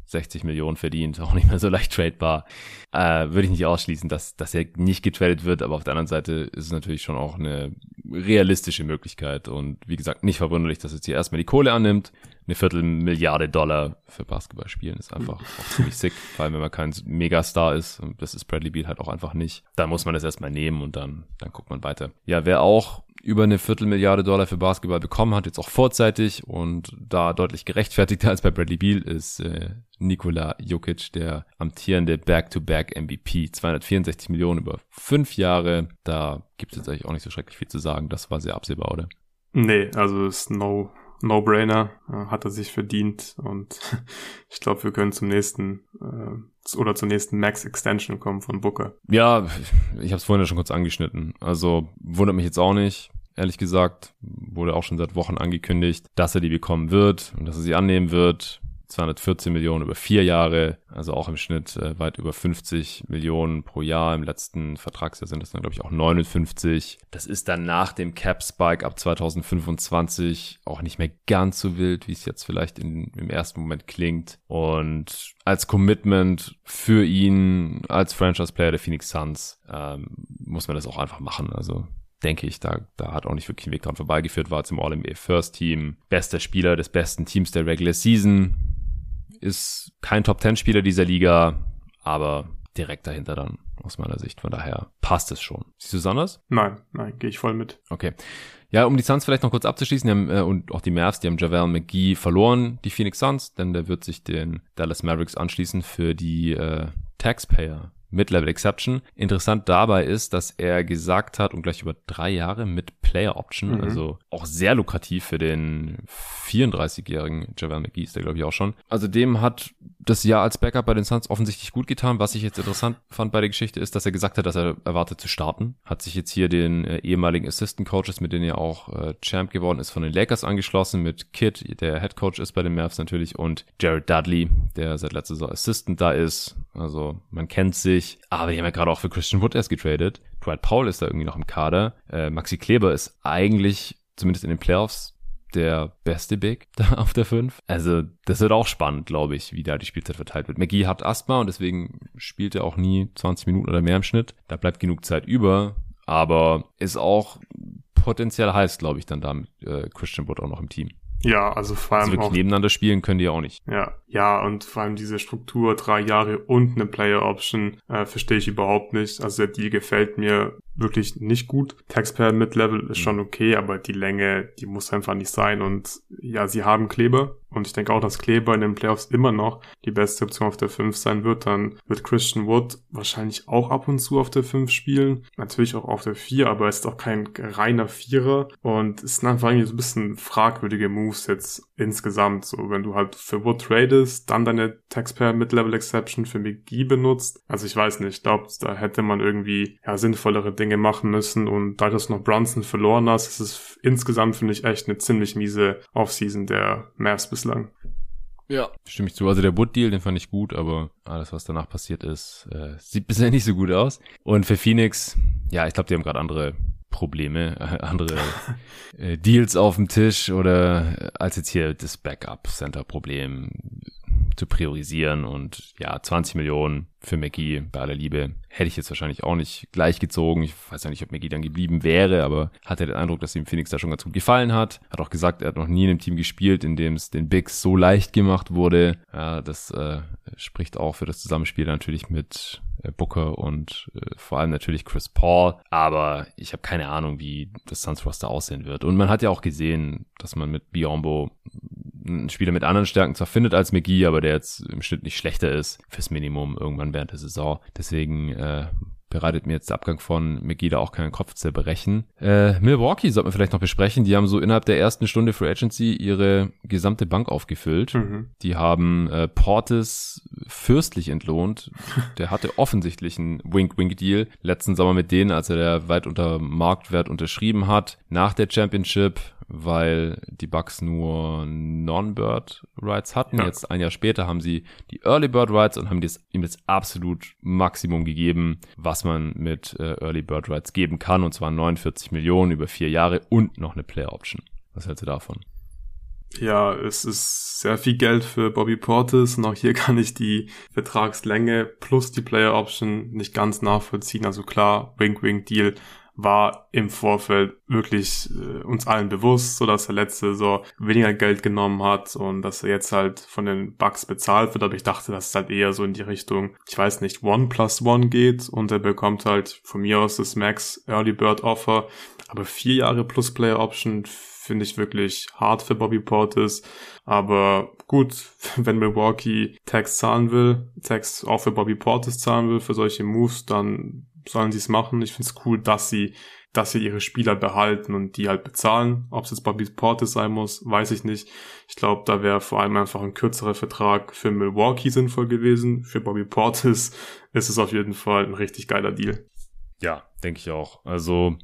60 Millionen verdient, auch nicht mehr so leicht tradebar. Äh, würde ich nicht ausschließen, dass, dass er nicht getradet wird, aber auf der anderen Seite ist es natürlich schon auch eine realistische Möglichkeit und wie gesagt, nicht verwunderlich, dass jetzt hier erstmal die Kohle annimmt. Eine Viertelmilliarde Dollar für Basketball spielen ist einfach auch ziemlich sick, vor allem wenn man kein Megastar ist und das ist Bradley Beal halt auch einfach nicht. Da muss man das erstmal nehmen und dann, dann guckt man weiter. Ja, wer auch über eine Viertelmilliarde Dollar für Basketball bekommen hat, jetzt auch vorzeitig und da deutlich gerechtfertigter als bei Bradley Beal ist äh, Nikola Jokic, der amtierende Back-to-Back MVP. 264 Millionen über fünf Jahre. Da gibt es jetzt eigentlich auch nicht so schrecklich viel zu sagen. Das war sehr absehbar, oder? Nee, also ist no, no-brainer. Äh, hat er sich verdient und ich glaube, wir können zum nächsten äh, oder zur nächsten Max Extension kommen von Booker. Ja, ich habe es vorhin ja schon kurz angeschnitten. Also wundert mich jetzt auch nicht. Ehrlich gesagt, wurde auch schon seit Wochen angekündigt, dass er die bekommen wird und dass er sie annehmen wird. 214 Millionen über vier Jahre, also auch im Schnitt äh, weit über 50 Millionen pro Jahr. Im letzten Vertragsjahr sind das dann, glaube ich, auch 59. Das ist dann nach dem Cap-Spike ab 2025 auch nicht mehr ganz so wild, wie es jetzt vielleicht in, im ersten Moment klingt. Und als Commitment für ihn als Franchise-Player der Phoenix Suns ähm, muss man das auch einfach machen. Also denke ich, da, da hat auch nicht wirklich ein Weg dran vorbeigeführt, war zum All-NBA First Team, bester Spieler des besten Teams der Regular Season, ist kein Top 10 Spieler dieser Liga, aber direkt dahinter dann aus meiner Sicht. Von daher passt es schon. Siehst du es anders? Nein, nein, gehe ich voll mit. Okay. Ja, um die Suns vielleicht noch kurz abzuschließen, haben, äh, und auch die Mavs, die haben Javel McGee verloren, die Phoenix Suns, denn der wird sich den Dallas Mavericks anschließen für die äh, Taxpayer Mid-Level Exception. Interessant dabei ist, dass er gesagt hat, und gleich über drei Jahre mit Player Option, mhm. also auch sehr lukrativ für den 34-jährigen Javel McGee ist der, glaube ich, auch schon. Also dem hat das Jahr als Backup bei den Suns offensichtlich gut getan. Was ich jetzt interessant fand bei der Geschichte ist, dass er gesagt hat, dass er erwartet zu starten. Hat sich jetzt hier den äh, ehemaligen Assistant Coaches, mit denen er auch äh, Champ geworden ist, von den Lakers angeschlossen, mit Kid, der Head Coach ist bei den Mavs natürlich, und Jared Dudley, der seit letzter Saison Assistant da ist. Also man kennt sich, aber die haben ja gerade auch für Christian Wood erst getradet. Dwight Powell ist da irgendwie noch im Kader. Äh, Maxi Kleber ist eigentlich, zumindest in den Playoffs, der beste Big da auf der 5. Also das wird auch spannend, glaube ich, wie da die Spielzeit verteilt wird. McGee hat Asthma und deswegen spielt er auch nie 20 Minuten oder mehr im Schnitt. Da bleibt genug Zeit über, aber ist auch potenziell heiß, glaube ich, dann da mit äh, Christian Wood auch noch im Team. Ja, also vor allem. Also wirklich auch, nebeneinander spielen können die auch nicht. Ja, ja, und vor allem diese Struktur, drei Jahre und eine Player Option, äh, verstehe ich überhaupt nicht. Also der Deal gefällt mir wirklich nicht gut. Taxpayer Mid-Level ist schon okay, aber die Länge, die muss einfach nicht sein. Und ja, sie haben Kleber. Und ich denke auch, dass Kleber in den Playoffs immer noch die beste Option auf der 5 sein wird. Dann wird Christian Wood wahrscheinlich auch ab und zu auf der 5 spielen. Natürlich auch auf der 4, aber ist auch kein reiner Vierer. Und es sind einfach irgendwie so ein bisschen fragwürdige Moves jetzt insgesamt. So, wenn du halt für Wood tradest, dann deine Taxpayer Mid-Level Exception für McGee benutzt. Also ich weiß nicht, ich glaube, da hätte man irgendwie ja sinnvollere Dinge machen müssen und da du noch Brunson verloren hast, ist es insgesamt, finde ich, echt eine ziemlich miese Offseason der Mavs bislang. Ja. Stimme ich zu. Also der Wood-Deal, den fand ich gut, aber alles, was danach passiert ist, äh, sieht bisher nicht so gut aus. Und für Phoenix, ja, ich glaube, die haben gerade andere Probleme, äh, andere äh, Deals auf dem Tisch oder äh, als jetzt hier das Backup-Center-Problem zu priorisieren und ja, 20 Millionen für McGee bei aller Liebe hätte ich jetzt wahrscheinlich auch nicht gleich gezogen. Ich weiß ja nicht, ob McGee dann geblieben wäre, aber hatte den Eindruck, dass ihm Phoenix da schon ganz gut gefallen hat. Hat auch gesagt, er hat noch nie in einem Team gespielt, in dem es den Bigs so leicht gemacht wurde. Ja, das äh, spricht auch für das Zusammenspiel natürlich mit Booker und äh, vor allem natürlich Chris Paul. Aber ich habe keine Ahnung, wie das Suns Roster aussehen wird. Und man hat ja auch gesehen, dass man mit Biombo einen Spieler mit anderen Stärken zwar findet als McGee, aber der jetzt im Schnitt nicht schlechter ist fürs Minimum irgendwann während der Saison. Deswegen äh, bereitet mir jetzt der Abgang von McGee da auch keinen Kopf zerbrechen. Äh, Milwaukee sollte man vielleicht noch besprechen. Die haben so innerhalb der ersten Stunde Free Agency ihre gesamte Bank aufgefüllt. Mhm. Die haben äh, Portis fürstlich entlohnt. Der hatte offensichtlich einen Wink-Wink-Deal letzten Sommer mit denen, als er der weit unter Marktwert unterschrieben hat. Nach der Championship weil die Bucks nur Non-Bird Rights hatten. Ja. Jetzt ein Jahr später haben sie die Early Bird Rights und haben das, ihm das absolut Maximum gegeben, was man mit äh, Early Bird Rights geben kann, und zwar 49 Millionen über vier Jahre und noch eine Player Option. Was hältst du davon? Ja, es ist sehr viel Geld für Bobby Portis und auch hier kann ich die Vertragslänge plus die Player Option nicht ganz nachvollziehen. Also klar, Wink-Wink-Deal war im Vorfeld wirklich äh, uns allen bewusst, so dass er letzte so weniger Geld genommen hat und dass er jetzt halt von den Bucks bezahlt wird. Aber ich dachte, dass es halt eher so in die Richtung, ich weiß nicht, One plus One geht und er bekommt halt von mir aus das Max Early Bird Offer. Aber vier Jahre plus Player Option finde ich wirklich hart für Bobby Portis. Aber gut, wenn Milwaukee Tax zahlen will, Tax auch für Bobby Portis zahlen will für solche Moves, dann sollen sie es machen. Ich finde es cool, dass sie, dass sie ihre Spieler behalten und die halt bezahlen. Ob es jetzt Bobby Portis sein muss, weiß ich nicht. Ich glaube, da wäre vor allem einfach ein kürzerer Vertrag für Milwaukee sinnvoll gewesen. Für Bobby Portis ist es auf jeden Fall ein richtig geiler Deal. Ja, denke ich auch. Also,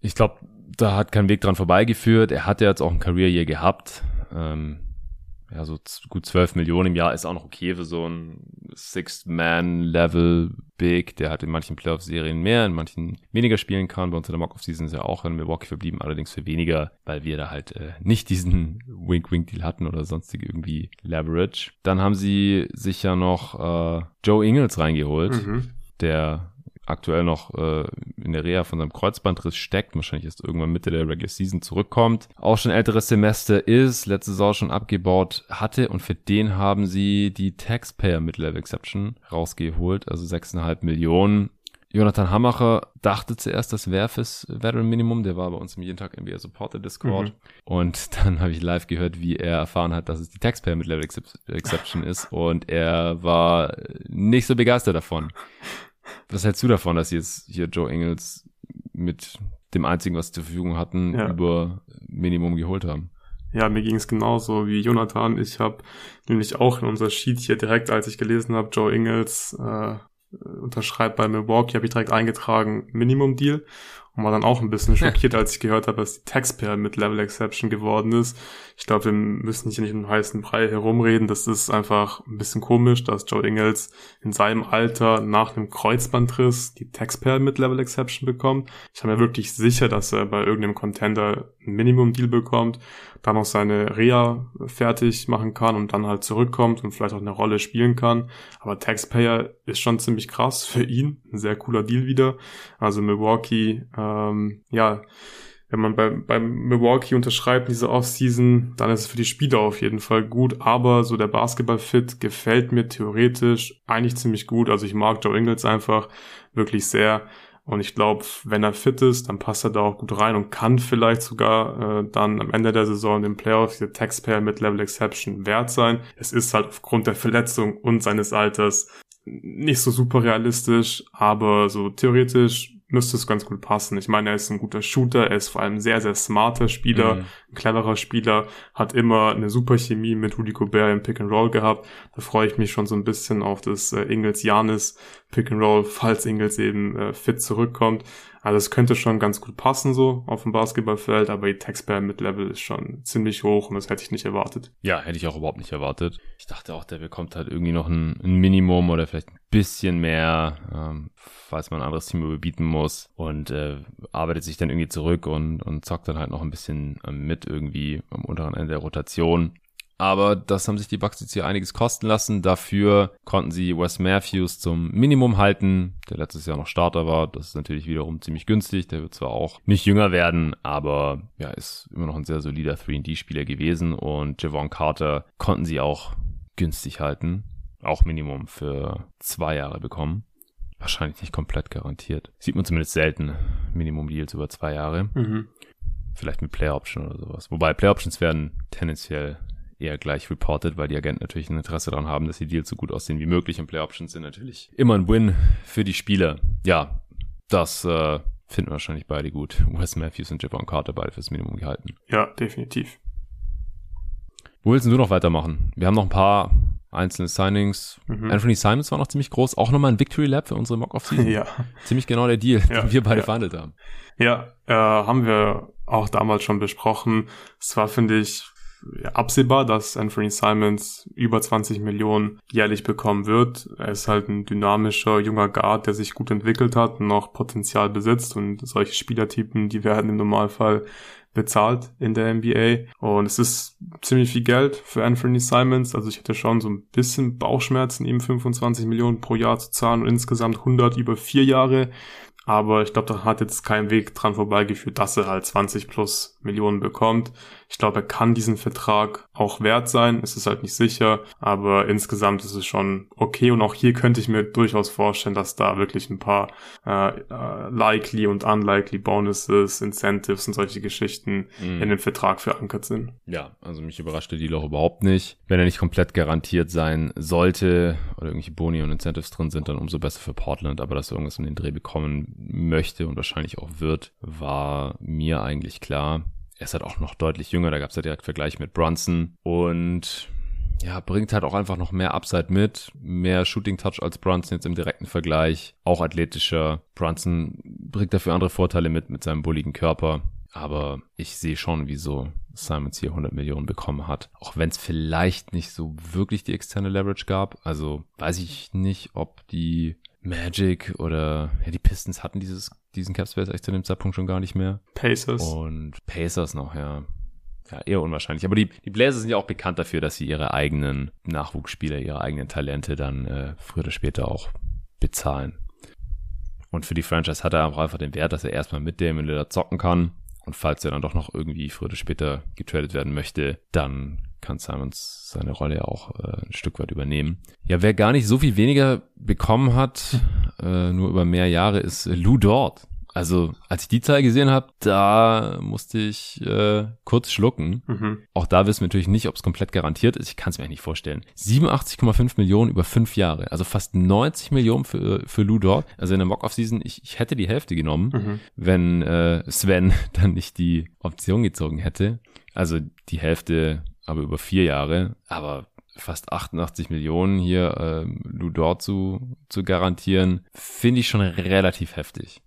ich glaube, da hat kein Weg dran vorbeigeführt. Er hat ja jetzt auch ein Career Year gehabt. Ähm, ja, so gut 12 Millionen im Jahr ist auch noch okay für so ein Sixth-Man-Level Big, der halt in manchen Playoff-Serien mehr, in manchen weniger spielen kann. Bei uns in der Mock-Off-Season ist ja auch in Milwaukee verblieben, allerdings für weniger, weil wir da halt äh, nicht diesen Wink-Wink-Deal hatten oder sonstige irgendwie Leverage. Dann haben sie sich ja noch äh, Joe Ingles reingeholt, mhm. der aktuell noch äh, in der Reha von seinem Kreuzbandriss steckt, wahrscheinlich erst irgendwann Mitte der Regular Season zurückkommt, auch schon älteres Semester ist, letzte Saison schon abgebaut hatte und für den haben sie die Taxpayer Mid-Level Exception rausgeholt, also 6,5 Millionen. Jonathan Hammacher dachte zuerst, das wäre fürs Veteran Minimum. Der war bei uns im jeden Tag NBA Supporter Discord. Mhm. Und dann habe ich live gehört, wie er erfahren hat, dass es die Taxpayer mit Level Exception ist. Und er war nicht so begeistert davon. Was hältst du davon, dass jetzt hier Joe Engels mit dem einzigen, was sie zur Verfügung hatten, ja. über Minimum geholt haben? Ja, mir ging es genauso wie Jonathan. Ich habe nämlich auch in unser Sheet hier direkt, als ich gelesen habe, Joe Ingles äh, unterschreibt bei Milwaukee, habe ich direkt eingetragen Minimum Deal und war dann auch ein bisschen schockiert, als ich gehört habe, dass die Taxpayer mit Level Exception geworden ist. Ich glaube, wir müssen hier nicht um heißen Brei herumreden. Das ist einfach ein bisschen komisch, dass Joe Ingles in seinem Alter nach einem Kreuzbandriss die Taxpayer mit Level Exception bekommt. Ich bin mir wirklich sicher, dass er bei irgendeinem Contender ein Minimum Deal bekommt, dann auch seine Reha fertig machen kann und dann halt zurückkommt und vielleicht auch eine Rolle spielen kann. Aber Taxpayer ist schon ziemlich krass für ihn. Ein sehr cooler Deal wieder. Also Milwaukee, ähm, ja, wenn man bei, bei Milwaukee unterschreibt diese Offseason, dann ist es für die Spieler auf jeden Fall gut. Aber so der Basketball-Fit gefällt mir theoretisch eigentlich ziemlich gut. Also ich mag Joe Ingles einfach wirklich sehr. Und ich glaube, wenn er fit ist, dann passt er da auch gut rein und kann vielleicht sogar äh, dann am Ende der Saison den Playoffs diese Taxpayer mit Level Exception wert sein. Es ist halt aufgrund der Verletzung und seines Alters nicht so super realistisch, aber so theoretisch müsste es ganz gut passen. Ich meine, er ist ein guter Shooter, er ist vor allem sehr, sehr smarter Spieler, mhm. ein cleverer Spieler, hat immer eine super Chemie mit Rudy Gobert im Pick and Roll gehabt. Da freue ich mich schon so ein bisschen auf das äh, Ingles-Janis Pick and Roll, falls Ingles eben äh, fit zurückkommt. Also es könnte schon ganz gut passen so auf dem Basketballfeld, aber die Textbar mit Level ist schon ziemlich hoch und das hätte ich nicht erwartet. Ja, hätte ich auch überhaupt nicht erwartet. Ich dachte auch, der bekommt halt irgendwie noch ein, ein Minimum oder vielleicht ein bisschen mehr, ähm, falls man ein anderes Team überbieten muss und äh, arbeitet sich dann irgendwie zurück und, und zockt dann halt noch ein bisschen ähm, mit irgendwie am unteren Ende der Rotation. Aber das haben sich die Bucks jetzt hier einiges kosten lassen. Dafür konnten sie Wes Matthews zum Minimum halten, der letztes Jahr noch Starter war. Das ist natürlich wiederum ziemlich günstig. Der wird zwar auch nicht jünger werden, aber ja, ist immer noch ein sehr solider 3D-Spieler gewesen. Und Javon Carter konnten sie auch günstig halten. Auch Minimum für zwei Jahre bekommen. Wahrscheinlich nicht komplett garantiert. Sieht man zumindest selten. Minimum Deals über zwei Jahre. Mhm. Vielleicht mit Player Option oder sowas. Wobei Player Options werden tendenziell eher gleich reported, weil die Agenten natürlich ein Interesse daran haben, dass die Deals so gut aussehen wie möglich und Play Options sind natürlich immer ein Win für die Spieler. Ja, das äh, finden wahrscheinlich beide gut. Wes Matthews und Javon Carter beide fürs Minimum gehalten. Ja, definitiv. Wo willst du noch weitermachen? Wir haben noch ein paar einzelne Signings. Mhm. Anthony Simons war noch ziemlich groß. Auch nochmal ein Victory Lab für unsere Mock-Off-Season. Ja. Ziemlich genau der Deal, ja, den wir beide ja. verhandelt haben. Ja, äh, haben wir auch damals schon besprochen. Es war, finde ich, absehbar, dass Anthony Simons über 20 Millionen jährlich bekommen wird. Er ist halt ein dynamischer junger Guard, der sich gut entwickelt hat und noch Potenzial besitzt und solche Spielertypen, die werden im Normalfall bezahlt in der NBA. Und es ist ziemlich viel Geld für Anthony Simons. Also ich hätte schon so ein bisschen Bauchschmerzen, ihm 25 Millionen pro Jahr zu zahlen und insgesamt 100 über vier Jahre. Aber ich glaube, da hat jetzt kein Weg dran vorbeigeführt, dass er halt 20 plus Millionen bekommt. Ich glaube, er kann diesen Vertrag auch wert sein. Es ist halt nicht sicher, aber insgesamt ist es schon okay. Und auch hier könnte ich mir durchaus vorstellen, dass da wirklich ein paar äh, äh, likely und unlikely Bonuses, Incentives und solche Geschichten mm. in dem Vertrag verankert sind. Ja, also mich überraschte die auch überhaupt nicht. Wenn er nicht komplett garantiert sein sollte oder irgendwelche Boni und Incentives drin sind, dann umso besser für Portland. Aber dass er irgendwas in den Dreh bekommen möchte und wahrscheinlich auch wird, war mir eigentlich klar. Er ist halt auch noch deutlich jünger, da gab es ja direkt Vergleich mit Brunson und ja, bringt halt auch einfach noch mehr Upside mit, mehr Shooting Touch als Brunson jetzt im direkten Vergleich, auch athletischer. Brunson bringt dafür andere Vorteile mit, mit seinem bulligen Körper. Aber ich sehe schon, wieso Simons hier 100 Millionen bekommen hat. Auch wenn es vielleicht nicht so wirklich die externe Leverage gab. Also weiß ich nicht, ob die Magic oder ja, die Pistons hatten dieses, diesen Cap Space echt zu dem Zeitpunkt schon gar nicht mehr. Pacers. Und Pacers noch, ja. Ja, eher unwahrscheinlich. Aber die, die Blazers sind ja auch bekannt dafür, dass sie ihre eigenen Nachwuchsspieler, ihre eigenen Talente dann äh, früher oder später auch bezahlen. Und für die Franchise hat er auch einfach den Wert, dass er erstmal mit dem Lillard zocken kann. Und falls er dann doch noch irgendwie früher oder später getradet werden möchte, dann kann Simons seine Rolle auch äh, ein Stück weit übernehmen. Ja, wer gar nicht so viel weniger bekommen hat, äh, nur über mehr Jahre, ist Lou Dort. Also, als ich die Zahl gesehen habe, da musste ich äh, kurz schlucken. Mhm. Auch da wissen wir natürlich nicht, ob es komplett garantiert ist. Ich kann es mir eigentlich nicht vorstellen. 87,5 Millionen über fünf Jahre. Also fast 90 Millionen für, für Lou Dort. Also in der Mock-Off-Season, ich, ich hätte die Hälfte genommen, mhm. wenn äh, Sven dann nicht die Option gezogen hätte. Also die Hälfte aber über vier Jahre. Aber fast 88 Millionen hier äh, Lou Dort zu, zu garantieren, finde ich schon relativ heftig.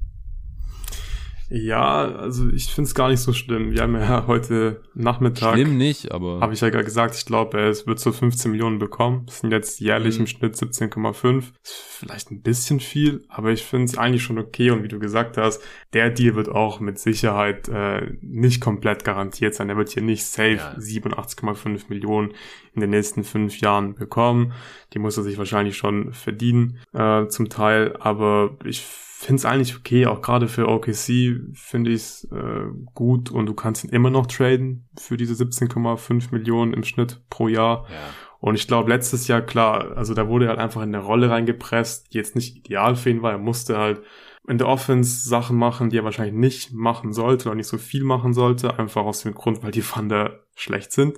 Ja, also ich finde es gar nicht so schlimm. Wir haben ja heute Nachmittag. Schlimm nicht, aber. Habe ich ja gerade gesagt, ich glaube, es wird so 15 Millionen bekommen. Das sind jetzt jährlich mhm. im Schnitt 17,5. Vielleicht ein bisschen viel, aber ich finde es eigentlich schon okay. Und wie du gesagt hast, der Deal wird auch mit Sicherheit äh, nicht komplett garantiert sein. Er wird hier nicht safe ja. 87,5 Millionen in den nächsten fünf Jahren bekommen. Die muss er sich wahrscheinlich schon verdienen, äh, zum Teil. Aber ich finde es eigentlich okay, auch gerade für OKC finde ich es äh, gut und du kannst ihn immer noch traden für diese 17,5 Millionen im Schnitt pro Jahr. Ja. Und ich glaube, letztes Jahr, klar, also da wurde er halt einfach in eine Rolle reingepresst, die jetzt nicht ideal für ihn war. Er musste halt in der Offense Sachen machen, die er wahrscheinlich nicht machen sollte oder nicht so viel machen sollte, einfach aus dem Grund, weil die Thunder schlecht sind.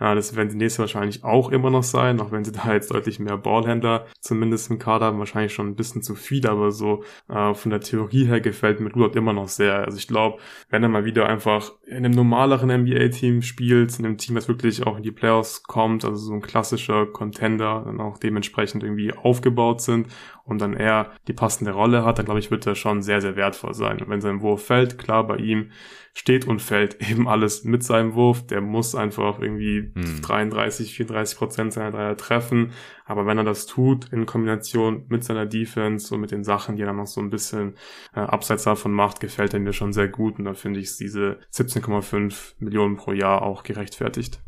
Ja, das werden die nächste wahrscheinlich auch immer noch sein, auch wenn sie da jetzt deutlich mehr Ballhändler zumindest im Kader haben, wahrscheinlich schon ein bisschen zu viel, aber so äh, von der Theorie her gefällt mir Rudolph immer noch sehr. Also ich glaube, wenn er mal wieder einfach in einem normaleren NBA-Team spielt, in einem Team, das wirklich auch in die Playoffs kommt, also so ein klassischer Contender, dann auch dementsprechend irgendwie aufgebaut sind und dann er die passende Rolle hat, dann glaube ich, wird er schon sehr, sehr wertvoll sein. Und wenn sein Wurf fällt, klar, bei ihm steht und fällt eben alles mit seinem Wurf. Der muss einfach irgendwie hm. 33, 34 Prozent seiner Dreier treffen. Aber wenn er das tut, in Kombination mit seiner Defense und mit den Sachen, die er dann noch so ein bisschen äh, abseits davon macht, gefällt er mir schon sehr gut. Und da finde ich diese 17,5 Millionen pro Jahr auch gerechtfertigt.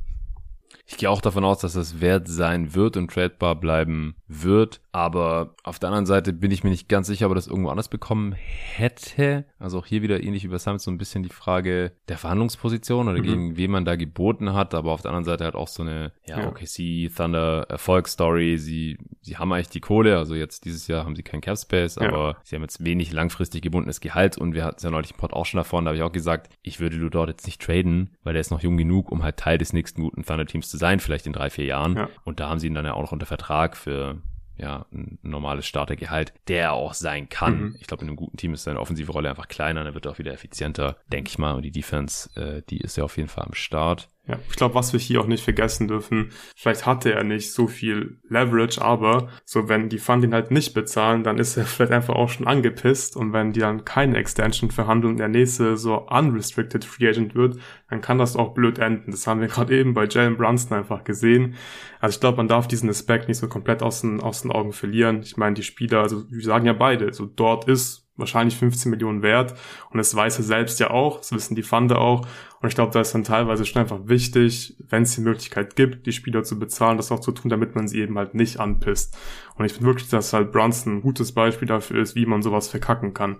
Ich gehe auch davon aus, dass das wert sein wird und tradebar bleiben wird. Aber auf der anderen Seite bin ich mir nicht ganz sicher, ob er das irgendwo anders bekommen hätte. Also auch hier wieder ähnlich wie bei Summit so ein bisschen die Frage der Verhandlungsposition oder mhm. gegen wen man da geboten hat. Aber auf der anderen Seite hat auch so eine, ja, ja. OKC Thunder Erfolgsstory. Sie, sie haben eigentlich die Kohle. Also jetzt dieses Jahr haben sie keinen Cap Space, ja. aber sie haben jetzt wenig langfristig gebundenes Gehalt. Und wir hatten es ja neulich im Pod auch schon davon. Da habe ich auch gesagt, ich würde du dort jetzt nicht traden, weil der ist noch jung genug, um halt Teil des nächsten guten Thunder Teams zu sein, vielleicht in drei, vier Jahren. Ja. Und da haben sie ihn dann ja auch noch unter Vertrag für ja, ein normales Startergehalt, der auch sein kann. Mhm. Ich glaube, in einem guten Team ist seine offensive Rolle einfach kleiner, dann wird er auch wieder effizienter, denke ich mal. Und die Defense, äh, die ist ja auf jeden Fall am Start. Ja, ich glaube, was wir hier auch nicht vergessen dürfen, vielleicht hatte er nicht so viel Leverage, aber so wenn die Fund ihn halt nicht bezahlen, dann ist er vielleicht einfach auch schon angepisst und wenn die dann keine Extension verhandeln und der nächste so unrestricted Free Agent wird, dann kann das auch blöd enden. Das haben wir gerade eben bei Jalen Brunson einfach gesehen. Also ich glaube, man darf diesen Aspekt nicht so komplett aus den, aus den Augen verlieren. Ich meine, die Spieler, also wir sagen ja beide, so dort ist wahrscheinlich 15 Millionen wert. Und das weiß er selbst ja auch, das wissen die Funde auch. Und ich glaube, da ist dann teilweise schon einfach wichtig, wenn es die Möglichkeit gibt, die Spieler zu bezahlen, das auch zu tun, damit man sie eben halt nicht anpisst. Und ich finde wirklich, dass halt Brunson ein gutes Beispiel dafür ist, wie man sowas verkacken kann.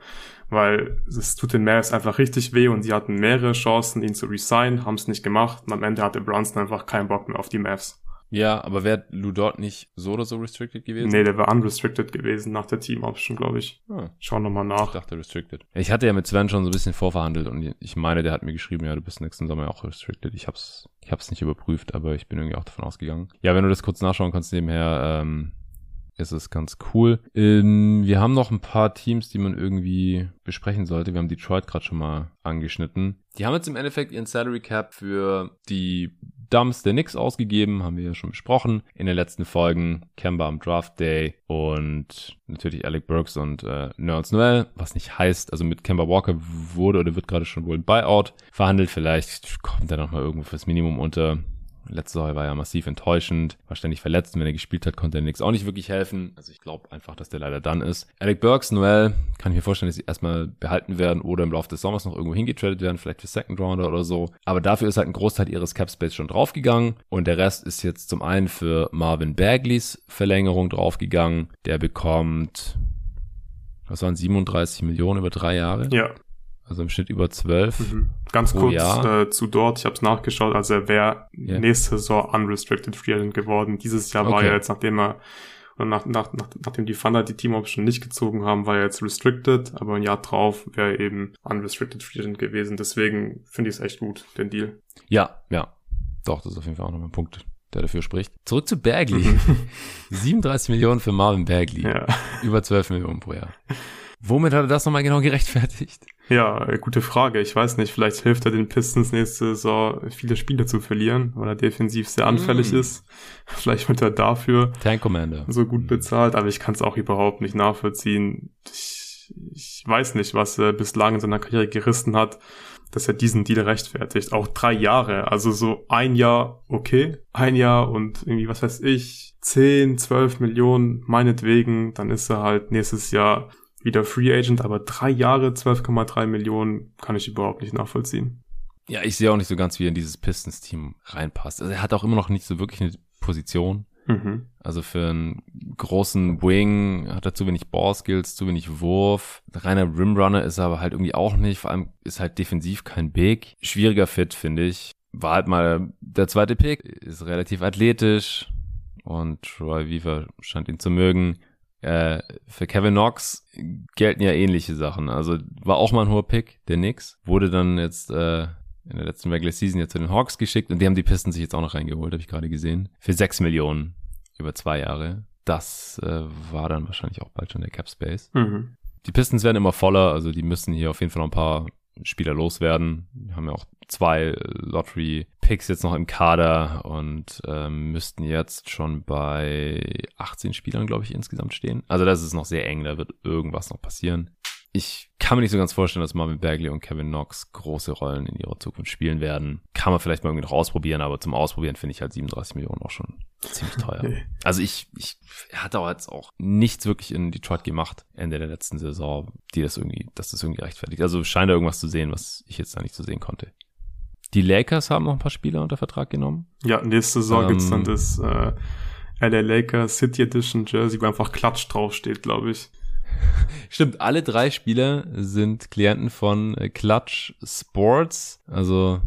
Weil es tut den Mavs einfach richtig weh und sie hatten mehrere Chancen, ihn zu resignen, haben es nicht gemacht und am Ende hatte Brunson einfach keinen Bock mehr auf die Mavs. Ja, aber wäre Lou Dort nicht so oder so restricted gewesen? Nee, der war unrestricted gewesen nach der Team Option, glaube ich. Ah. Schau nochmal nach. Ich dachte restricted. Ich hatte ja mit Sven schon so ein bisschen vorverhandelt und ich meine, der hat mir geschrieben, ja, du bist nächsten Sommer auch restricted. Ich hab's, ich hab's nicht überprüft, aber ich bin irgendwie auch davon ausgegangen. Ja, wenn du das kurz nachschauen kannst nebenher, ähm, ist es ganz cool. Ähm, wir haben noch ein paar Teams, die man irgendwie besprechen sollte. Wir haben Detroit gerade schon mal angeschnitten. Die haben jetzt im Endeffekt ihren Salary Cap für die Dumps der Knicks ausgegeben, haben wir ja schon besprochen in den letzten Folgen. Kemba am Draft Day und natürlich Alec Burks und äh, Nerds Noel, was nicht heißt, also mit Kemba Walker wurde oder wird gerade schon wohl ein Buyout verhandelt. Vielleicht kommt er nochmal irgendwo fürs Minimum unter Letzte Woche war ja massiv enttäuschend, war ständig verletzt und wenn er gespielt hat, konnte er nix auch nicht wirklich helfen. Also ich glaube einfach, dass der leider dann ist. Alec Burks, Noel, kann ich mir vorstellen, dass sie erstmal behalten werden oder im Laufe des Sommers noch irgendwo hingetradet werden, vielleicht für Second Rounder oder so. Aber dafür ist halt ein Großteil ihres Cap Space schon draufgegangen und der Rest ist jetzt zum einen für Marvin Bagleys Verlängerung draufgegangen. Der bekommt was waren 37 Millionen über drei Jahre? Ja. Also im Schnitt über zwölf. Mhm. Ganz kurz äh, zu dort, ich habe es nachgeschaut, also er wäre yeah. nächste Saison unrestricted free agent geworden. Dieses Jahr okay. war er jetzt, nachdem er und nach, nach, nach, nachdem die Thunder die Team Option nicht gezogen haben, war er jetzt restricted, aber ein Jahr drauf wäre er eben unrestricted free agent gewesen. Deswegen finde ich es echt gut, den Deal. Ja, ja. Doch, das ist auf jeden Fall auch nochmal ein Punkt, der dafür spricht. Zurück zu Bagley. 37 Millionen für Marvin Bagley. Ja. Über 12 Millionen pro Jahr. Womit hat er das nochmal genau gerechtfertigt? Ja, äh, gute Frage. Ich weiß nicht, vielleicht hilft er den Pistons nächste Saison viele Spiele zu verlieren, weil er defensiv sehr anfällig mm. ist. Vielleicht wird er dafür Tank Commander. so gut bezahlt, aber ich kann es auch überhaupt nicht nachvollziehen. Ich, ich weiß nicht, was er bislang in seiner Karriere gerissen hat, dass er diesen Deal rechtfertigt. Auch drei Jahre, also so ein Jahr okay, ein Jahr und irgendwie, was weiß ich, 10, 12 Millionen meinetwegen, dann ist er halt nächstes Jahr wieder Free Agent, aber drei Jahre, 12,3 Millionen kann ich überhaupt nicht nachvollziehen. Ja, ich sehe auch nicht so ganz, wie er in dieses Pistons-Team reinpasst. Also er hat auch immer noch nicht so wirklich eine Position. Mhm. Also für einen großen Wing hat er zu wenig Ballskills, zu wenig Wurf. Reiner Rimrunner ist er aber halt irgendwie auch nicht. Vor allem ist halt defensiv kein Big. Schwieriger Fit, finde ich. War halt mal der zweite Pick. Ist relativ athletisch. Und Troy Weaver scheint ihn zu mögen. Äh, für Kevin Knox gelten ja ähnliche Sachen. Also war auch mal ein hoher Pick, der Nix. Wurde dann jetzt äh, in der letzten Regular Season jetzt zu den Hawks geschickt und die haben die Pisten sich jetzt auch noch reingeholt, habe ich gerade gesehen. Für sechs Millionen über zwei Jahre. Das äh, war dann wahrscheinlich auch bald schon der Cap Space. Mhm. Die Pistons werden immer voller, also die müssen hier auf jeden Fall noch ein paar Spieler loswerden. Wir haben ja auch zwei Lottery-Picks jetzt noch im Kader und ähm, müssten jetzt schon bei 18 Spielern, glaube ich, insgesamt stehen. Also das ist noch sehr eng, da wird irgendwas noch passieren ich kann mir nicht so ganz vorstellen, dass Marvin Bagley und Kevin Knox große Rollen in ihrer Zukunft spielen werden. Kann man vielleicht mal irgendwie noch ausprobieren, aber zum Ausprobieren finde ich halt 37 Millionen auch schon ziemlich teuer. Also ich, ich hatte auch jetzt auch nichts wirklich in Detroit gemacht, Ende der letzten Saison, die das irgendwie, dass das irgendwie rechtfertigt. Also scheint da irgendwas zu sehen, was ich jetzt da nicht so sehen konnte. Die Lakers haben noch ein paar Spieler unter Vertrag genommen. Ja, nächste Saison ähm, gibt's dann das äh, LA Lakers City Edition Jersey, wo einfach Klatsch draufsteht, glaube ich. Stimmt, alle drei Spieler sind Klienten von äh, Clutch Sports, also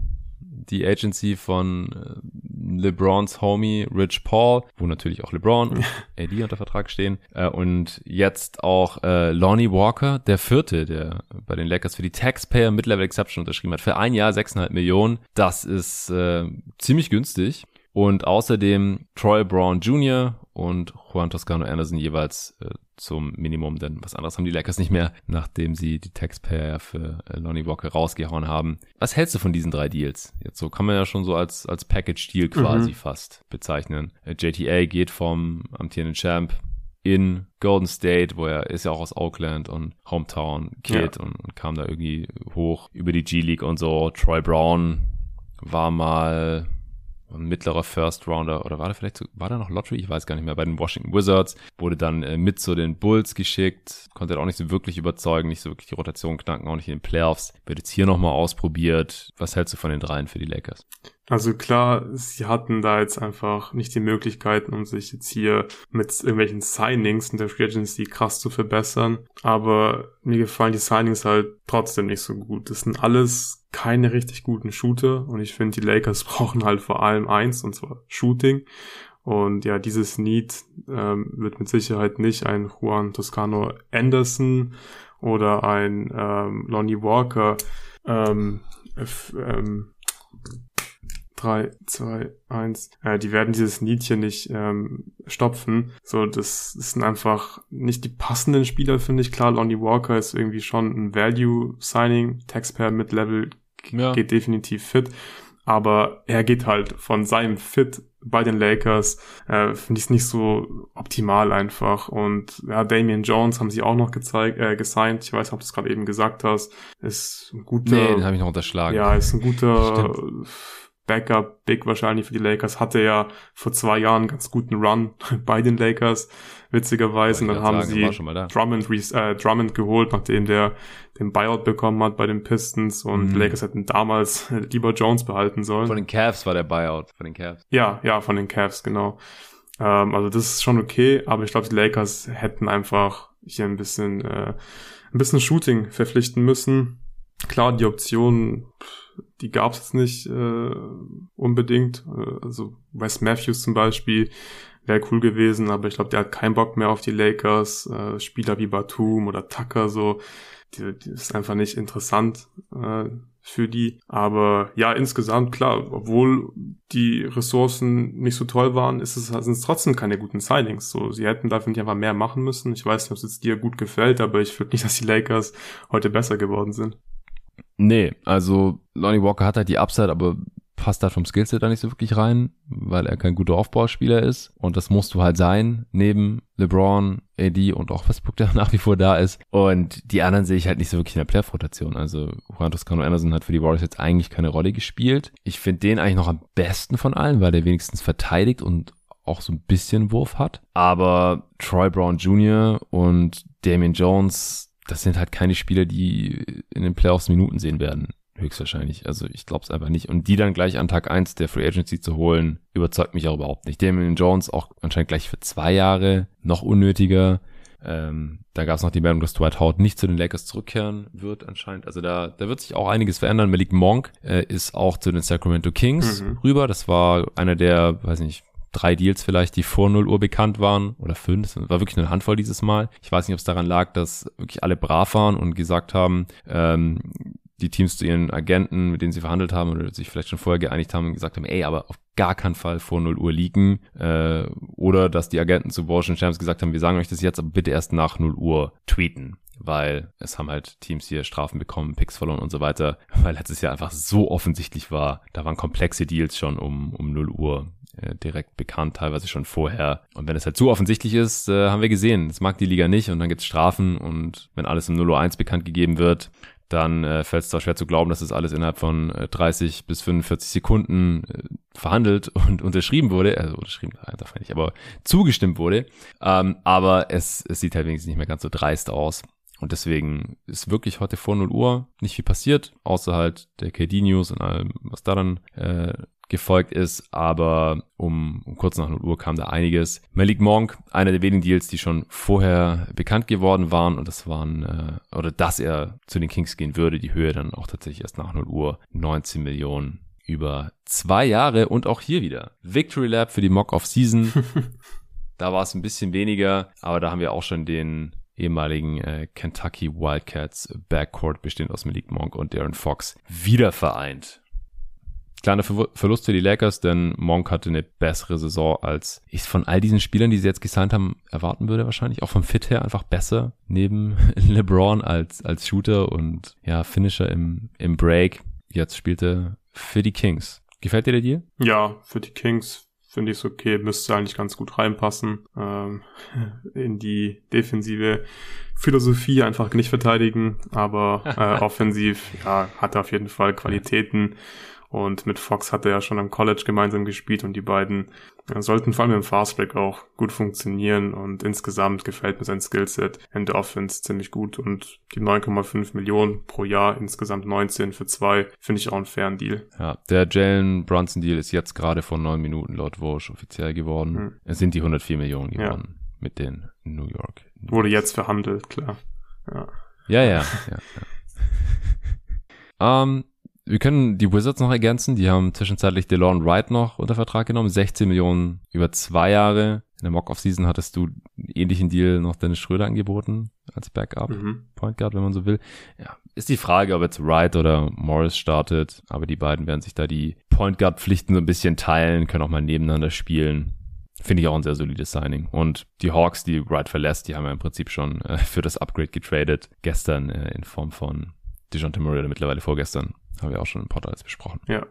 die Agency von äh, LeBrons Homie Rich Paul, wo natürlich auch LeBron und AD unter Vertrag stehen. Äh, und jetzt auch äh, Lonnie Walker, der vierte, der bei den Lakers für die Taxpayer Mid-Level Exception unterschrieben hat. Für ein Jahr 6,5 Millionen. Das ist äh, ziemlich günstig. Und außerdem Troy Brown Jr. und Juan Toscano Anderson jeweils äh, zum Minimum, denn was anderes haben die Lakers nicht mehr, nachdem sie die Taxpayer für äh, Lonnie Walker rausgehauen haben. Was hältst du von diesen drei Deals? Jetzt so kann man ja schon so als, als Package-Deal quasi mhm. fast bezeichnen. Äh, JTA geht vom amtierenden Champ in Golden State, wo er ist ja auch aus Oakland und Hometown Kid ja. und, und kam da irgendwie hoch über die G-League und so. Troy Brown war mal mittlerer First Rounder oder war da vielleicht, war da noch Lottery? Ich weiß gar nicht mehr, bei den Washington Wizards, wurde dann äh, mit zu den Bulls geschickt, konnte auch nicht so wirklich überzeugen, nicht so wirklich die Rotation knacken, auch nicht in den Playoffs. Wird jetzt hier nochmal ausprobiert. Was hältst du von den dreien für die Lakers? Also klar, sie hatten da jetzt einfach nicht die Möglichkeiten, um sich jetzt hier mit irgendwelchen Signings in der Free Agency krass zu verbessern. Aber mir gefallen die Signings halt trotzdem nicht so gut. Das sind alles keine richtig guten Shooter und ich finde, die Lakers brauchen halt vor allem eins, und zwar Shooting. Und ja, dieses Need ähm, wird mit Sicherheit nicht ein Juan Toscano Anderson oder ein ähm, Lonnie Walker ähm, ähm, 3, 2, 1. Äh, die werden dieses Niedchen nicht ähm, stopfen. So, das, das sind einfach nicht die passenden Spieler, finde ich. Klar, Lonnie Walker ist irgendwie schon ein Value-Signing. Taxpayer Mid-Level ja. geht definitiv fit. Aber er geht halt von seinem Fit bei den Lakers, äh, finde ich es nicht so optimal einfach. Und ja, Damian Jones haben sie auch noch gezeigt, äh, gesigned. Ich weiß nicht, ob du es gerade eben gesagt hast. Ist ein guter. Nee, den habe ich noch unterschlagen. Ja, ist ein guter Backup, Big wahrscheinlich für die Lakers. Hatte ja vor zwei Jahren einen ganz guten Run bei den Lakers witzigerweise. Und dann haben sagen, sie Drummond, äh, Drummond geholt, nachdem der den Buyout bekommen hat bei den Pistons und mhm. Lakers hätten damals lieber Jones behalten sollen. Von den Cavs war der Buyout, von den Cavs. Ja, ja, von den Cavs, genau. Ähm, also das ist schon okay, aber ich glaube, die Lakers hätten einfach hier ein bisschen, äh, ein bisschen Shooting verpflichten müssen. Klar, die Option, die gab es nicht äh, unbedingt. Äh, also Wes Matthews zum Beispiel wäre cool gewesen, aber ich glaube, der hat keinen Bock mehr auf die Lakers. Äh, Spieler wie Batum oder Tucker so, die, die ist einfach nicht interessant äh, für die. Aber ja, insgesamt klar, obwohl die Ressourcen nicht so toll waren, ist es, sind es trotzdem keine guten Signings. So, sie hätten dafür nicht einfach mehr machen müssen. Ich weiß nicht, ob es jetzt dir gut gefällt, aber ich finde nicht, dass die Lakers heute besser geworden sind. Nee, also Lonnie Walker hat halt die Upside, aber passt da vom Skillset da nicht so wirklich rein, weil er kein guter Aufbauspieler ist. Und das musst du halt sein, neben LeBron, AD und auch Westbrook, der nach wie vor da ist. Und die anderen sehe ich halt nicht so wirklich in der Playoff-Rotation. Also Juan Toscano Anderson hat für die Warriors jetzt eigentlich keine Rolle gespielt. Ich finde den eigentlich noch am besten von allen, weil der wenigstens verteidigt und auch so ein bisschen Wurf hat. Aber Troy Brown Jr. und Damian Jones, das sind halt keine Spieler, die in den Playoffs Minuten sehen werden höchstwahrscheinlich. Also ich glaube es einfach nicht. Und die dann gleich an Tag eins der Free Agency zu holen, überzeugt mich auch überhaupt nicht. Damian Jones auch anscheinend gleich für zwei Jahre, noch unnötiger. Ähm, da gab es noch die Meldung, dass Dwight Howard nicht zu den Lakers zurückkehren wird anscheinend. Also da, da wird sich auch einiges verändern. Malik Monk äh, ist auch zu den Sacramento Kings mhm. rüber. Das war einer der, weiß nicht, drei Deals vielleicht, die vor 0 Uhr bekannt waren oder fünf. Das war wirklich eine Handvoll dieses Mal. Ich weiß nicht, ob es daran lag, dass wirklich alle brav waren und gesagt haben, ähm, die Teams zu ihren Agenten, mit denen sie verhandelt haben oder sich vielleicht schon vorher geeinigt haben und gesagt haben, ey, aber auf gar keinen Fall vor 0 Uhr liegen. Äh, oder dass die Agenten zu Washington Champs gesagt haben, wir sagen euch das jetzt, aber bitte erst nach 0 Uhr tweeten. Weil es haben halt Teams hier Strafen bekommen, Picks verloren und so weiter, weil letztes Jahr einfach so offensichtlich war. Da waren komplexe Deals schon um, um 0 Uhr äh, direkt bekannt, teilweise schon vorher. Und wenn es halt zu offensichtlich ist, äh, haben wir gesehen, das mag die Liga nicht und dann gibt's Strafen und wenn alles um 0 Uhr 1 bekannt gegeben wird, dann äh, fällt es zwar schwer zu glauben, dass das alles innerhalb von äh, 30 bis 45 Sekunden äh, verhandelt und unterschrieben wurde, also unterschrieben, darf man nicht, aber zugestimmt wurde. Ähm, aber es, es sieht halt wenigstens nicht mehr ganz so dreist aus. Und deswegen ist wirklich heute vor 0 Uhr nicht viel passiert, außer halt der KD-News und allem, was da dann äh, gefolgt ist, aber um, um kurz nach 0 Uhr kam da einiges. Malik Monk, einer der wenigen Deals, die schon vorher bekannt geworden waren und das waren, äh, oder dass er zu den Kings gehen würde, die Höhe dann auch tatsächlich erst nach 0 Uhr 19 Millionen über zwei Jahre und auch hier wieder. Victory Lab für die Mock-Off-Season. da war es ein bisschen weniger, aber da haben wir auch schon den ehemaligen äh, Kentucky Wildcats Backcourt bestehend aus Malik Monk und Darren Fox wieder vereint. Kleiner Ver Verlust für die Lakers, denn Monk hatte eine bessere Saison als ich von all diesen Spielern, die sie jetzt gesigned haben, erwarten würde wahrscheinlich. Auch vom Fit her einfach besser neben LeBron als, als Shooter und ja, Finisher im, im Break. Jetzt spielte für die Kings. Gefällt dir der Deal? Ja, für die Kings finde ich es okay, müsste eigentlich ganz gut reinpassen ähm, in die defensive Philosophie, einfach nicht verteidigen, aber äh, offensiv ja, hat er auf jeden Fall Qualitäten und mit Fox hat er ja schon am College gemeinsam gespielt und die beiden sollten vor allem im Fastbreak auch gut funktionieren und insgesamt gefällt mir sein Skillset in der Offense ziemlich gut und die 9,5 Millionen pro Jahr, insgesamt 19 für zwei, finde ich auch einen fairen Deal. Ja, der Jalen Brunson Deal ist jetzt gerade vor neun Minuten laut Walsh offiziell geworden. Hm. Es sind die 104 Millionen geworden ja. mit den New York. Wurde jetzt verhandelt, klar. Ja, ja, ja. ja, ja. um, ähm, wir können die Wizards noch ergänzen. Die haben zwischenzeitlich DeLon Wright noch unter Vertrag genommen. 16 Millionen über zwei Jahre. In der Mock-Off-Season hattest du einen ähnlichen Deal noch Dennis Schröder angeboten als Backup. Mhm. Point Guard, wenn man so will. Ja, ist die Frage, ob jetzt Wright oder Morris startet. Aber die beiden werden sich da die Point Guard Pflichten so ein bisschen teilen, können auch mal nebeneinander spielen. Finde ich auch ein sehr solides Signing. Und die Hawks, die Wright verlässt, die haben ja im Prinzip schon äh, für das Upgrade getradet. Gestern äh, in Form von DeJounte Murray oder mittlerweile vorgestern. Haben wir auch schon im Podcast besprochen. Ja.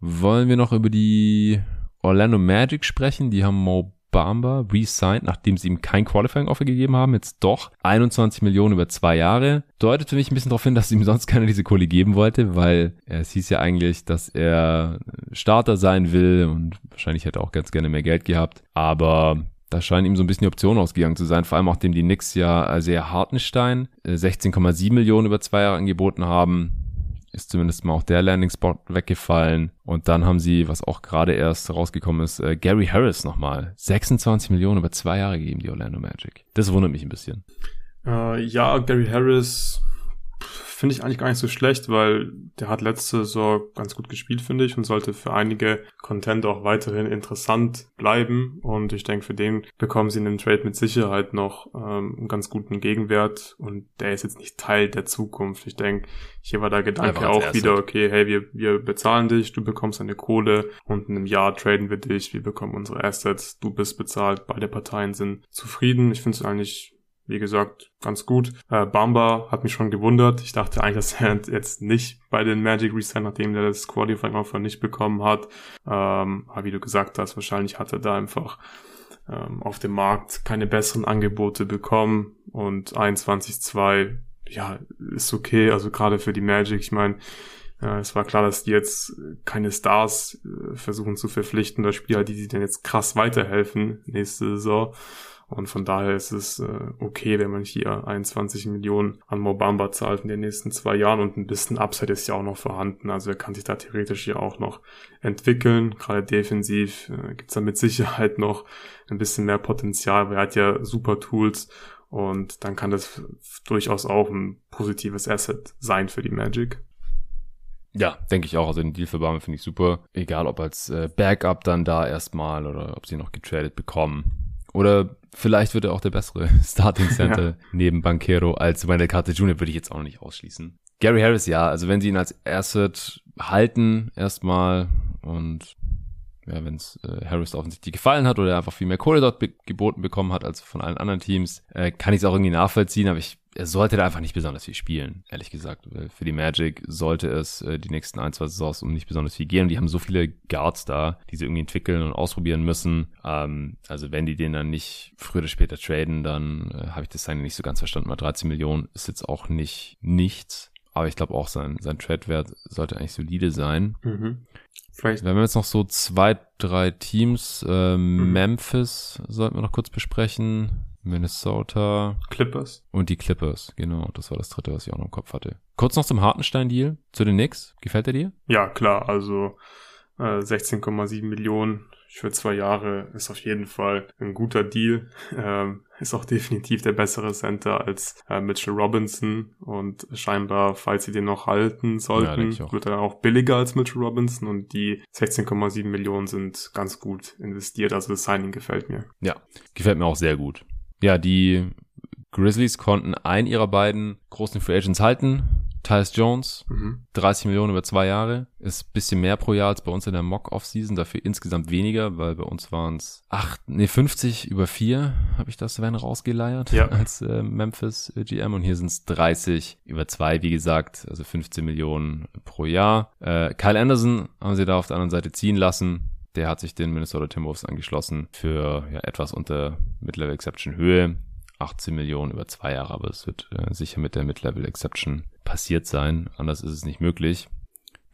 Wollen wir noch über die Orlando Magic sprechen? Die haben Mo Bamba re-signed, nachdem sie ihm kein Qualifying-Offer gegeben haben, jetzt doch 21 Millionen über zwei Jahre. Deutet für mich ein bisschen darauf hin, dass ihm sonst keiner diese Kohle geben wollte, weil es hieß ja eigentlich, dass er Starter sein will und wahrscheinlich hätte er auch ganz gerne mehr Geld gehabt. Aber da scheinen ihm so ein bisschen die Optionen ausgegangen zu sein, vor allem auch dem die Knicks ja sehr Hartenstein 16,7 äh, Millionen über zwei Jahre angeboten haben ist zumindest mal auch der Landing-Spot weggefallen. Und dann haben sie, was auch gerade erst rausgekommen ist, äh, Gary Harris nochmal. 26 Millionen über zwei Jahre gegeben, die Orlando Magic. Das wundert mich ein bisschen. Äh, ja, Gary Harris finde ich eigentlich gar nicht so schlecht, weil der hat letzte Saison ganz gut gespielt, finde ich, und sollte für einige Content auch weiterhin interessant bleiben. Und ich denke, für den bekommen sie in dem Trade mit Sicherheit noch ähm, einen ganz guten Gegenwert. Und der ist jetzt nicht Teil der Zukunft. Ich denke, hier war der Gedanke auch wieder, okay, hey, wir, wir bezahlen dich, du bekommst eine Kohle und in einem Jahr traden wir dich, wir bekommen unsere Assets, du bist bezahlt, beide Parteien sind zufrieden. Ich finde es eigentlich wie gesagt, ganz gut. Äh, Bamba hat mich schon gewundert. Ich dachte eigentlich, dass er jetzt nicht bei den Magic resign, nachdem er das Qualifying Offer nicht bekommen hat. Ähm, aber wie du gesagt hast, wahrscheinlich hat er da einfach ähm, auf dem Markt keine besseren Angebote bekommen und 21-2, ja, ist okay. Also gerade für die Magic, ich meine, ja, es war klar, dass die jetzt keine Stars äh, versuchen zu verpflichten, oder Spieler, die sie denn jetzt krass weiterhelfen nächste Saison. Und von daher ist es äh, okay, wenn man hier 21 Millionen an Mobamba zahlt in den nächsten zwei Jahren und ein bisschen Upside ist ja auch noch vorhanden. Also er kann sich da theoretisch ja auch noch entwickeln. Gerade defensiv äh, gibt es da mit Sicherheit noch ein bisschen mehr Potenzial, weil er hat ja super Tools und dann kann das durchaus auch ein positives Asset sein für die Magic. Ja, denke ich auch. Also den Deal für Bamba finde ich super. Egal ob als äh, Backup dann da erstmal oder ob sie noch getradet bekommen. Oder vielleicht wird er auch der bessere Starting Center ja. neben Banquero als Wendell Carter Jr. würde ich jetzt auch noch nicht ausschließen. Gary Harris, ja, also wenn sie ihn als Asset halten erstmal und ja, wenn es äh, Harris offensichtlich gefallen hat oder er einfach viel mehr Kohle dort be geboten bekommen hat als von allen anderen Teams, äh, kann ich es auch irgendwie nachvollziehen, aber ich er sollte da einfach nicht besonders viel spielen, ehrlich gesagt. Für die Magic sollte es äh, die nächsten ein, zwei Saisons um nicht besonders viel gehen. Die haben so viele Guards da, die sie irgendwie entwickeln und ausprobieren müssen. Ähm, also wenn die den dann nicht früher oder später traden, dann äh, habe ich das Signing nicht so ganz verstanden. Mal 13 Millionen ist jetzt auch nicht nichts. Aber ich glaube auch, sein, sein Trade-Wert sollte eigentlich solide sein. Mhm. Vielleicht. Wir haben jetzt noch so zwei, drei Teams. Ähm, mhm. Memphis sollten wir noch kurz besprechen. Minnesota. Clippers. Und die Clippers, genau. Das war das dritte, was ich auch noch im Kopf hatte. Kurz noch zum Hartenstein-Deal, zu den Knicks. Gefällt er dir? Ja, klar. Also äh, 16,7 Millionen für zwei Jahre ist auf jeden Fall ein guter Deal. Ähm, ist auch definitiv der bessere Center als äh, Mitchell Robinson und scheinbar, falls sie den noch halten sollten, ja, wird er auch billiger als Mitchell Robinson und die 16,7 Millionen sind ganz gut investiert. Also das Signing gefällt mir. Ja, gefällt mir auch sehr gut. Ja, die Grizzlies konnten einen ihrer beiden großen Free Agents halten. Tyus Jones, mhm. 30 Millionen über zwei Jahre, ist bisschen mehr pro Jahr als bei uns in der Mock-Off-Season, dafür insgesamt weniger, weil bei uns waren es acht, nee, 50 über vier, habe ich das Sven rausgeleiert ja. als äh, Memphis GM und hier sind es 30 über zwei, wie gesagt, also 15 Millionen pro Jahr. Äh, Kyle Anderson haben sie da auf der anderen Seite ziehen lassen, der hat sich den Minnesota Timberwolves angeschlossen für ja, etwas unter Mid-Level Exception Höhe. 18 Millionen über zwei Jahre, aber es wird äh, sicher mit der Mid-Level Exception passiert sein. Anders ist es nicht möglich.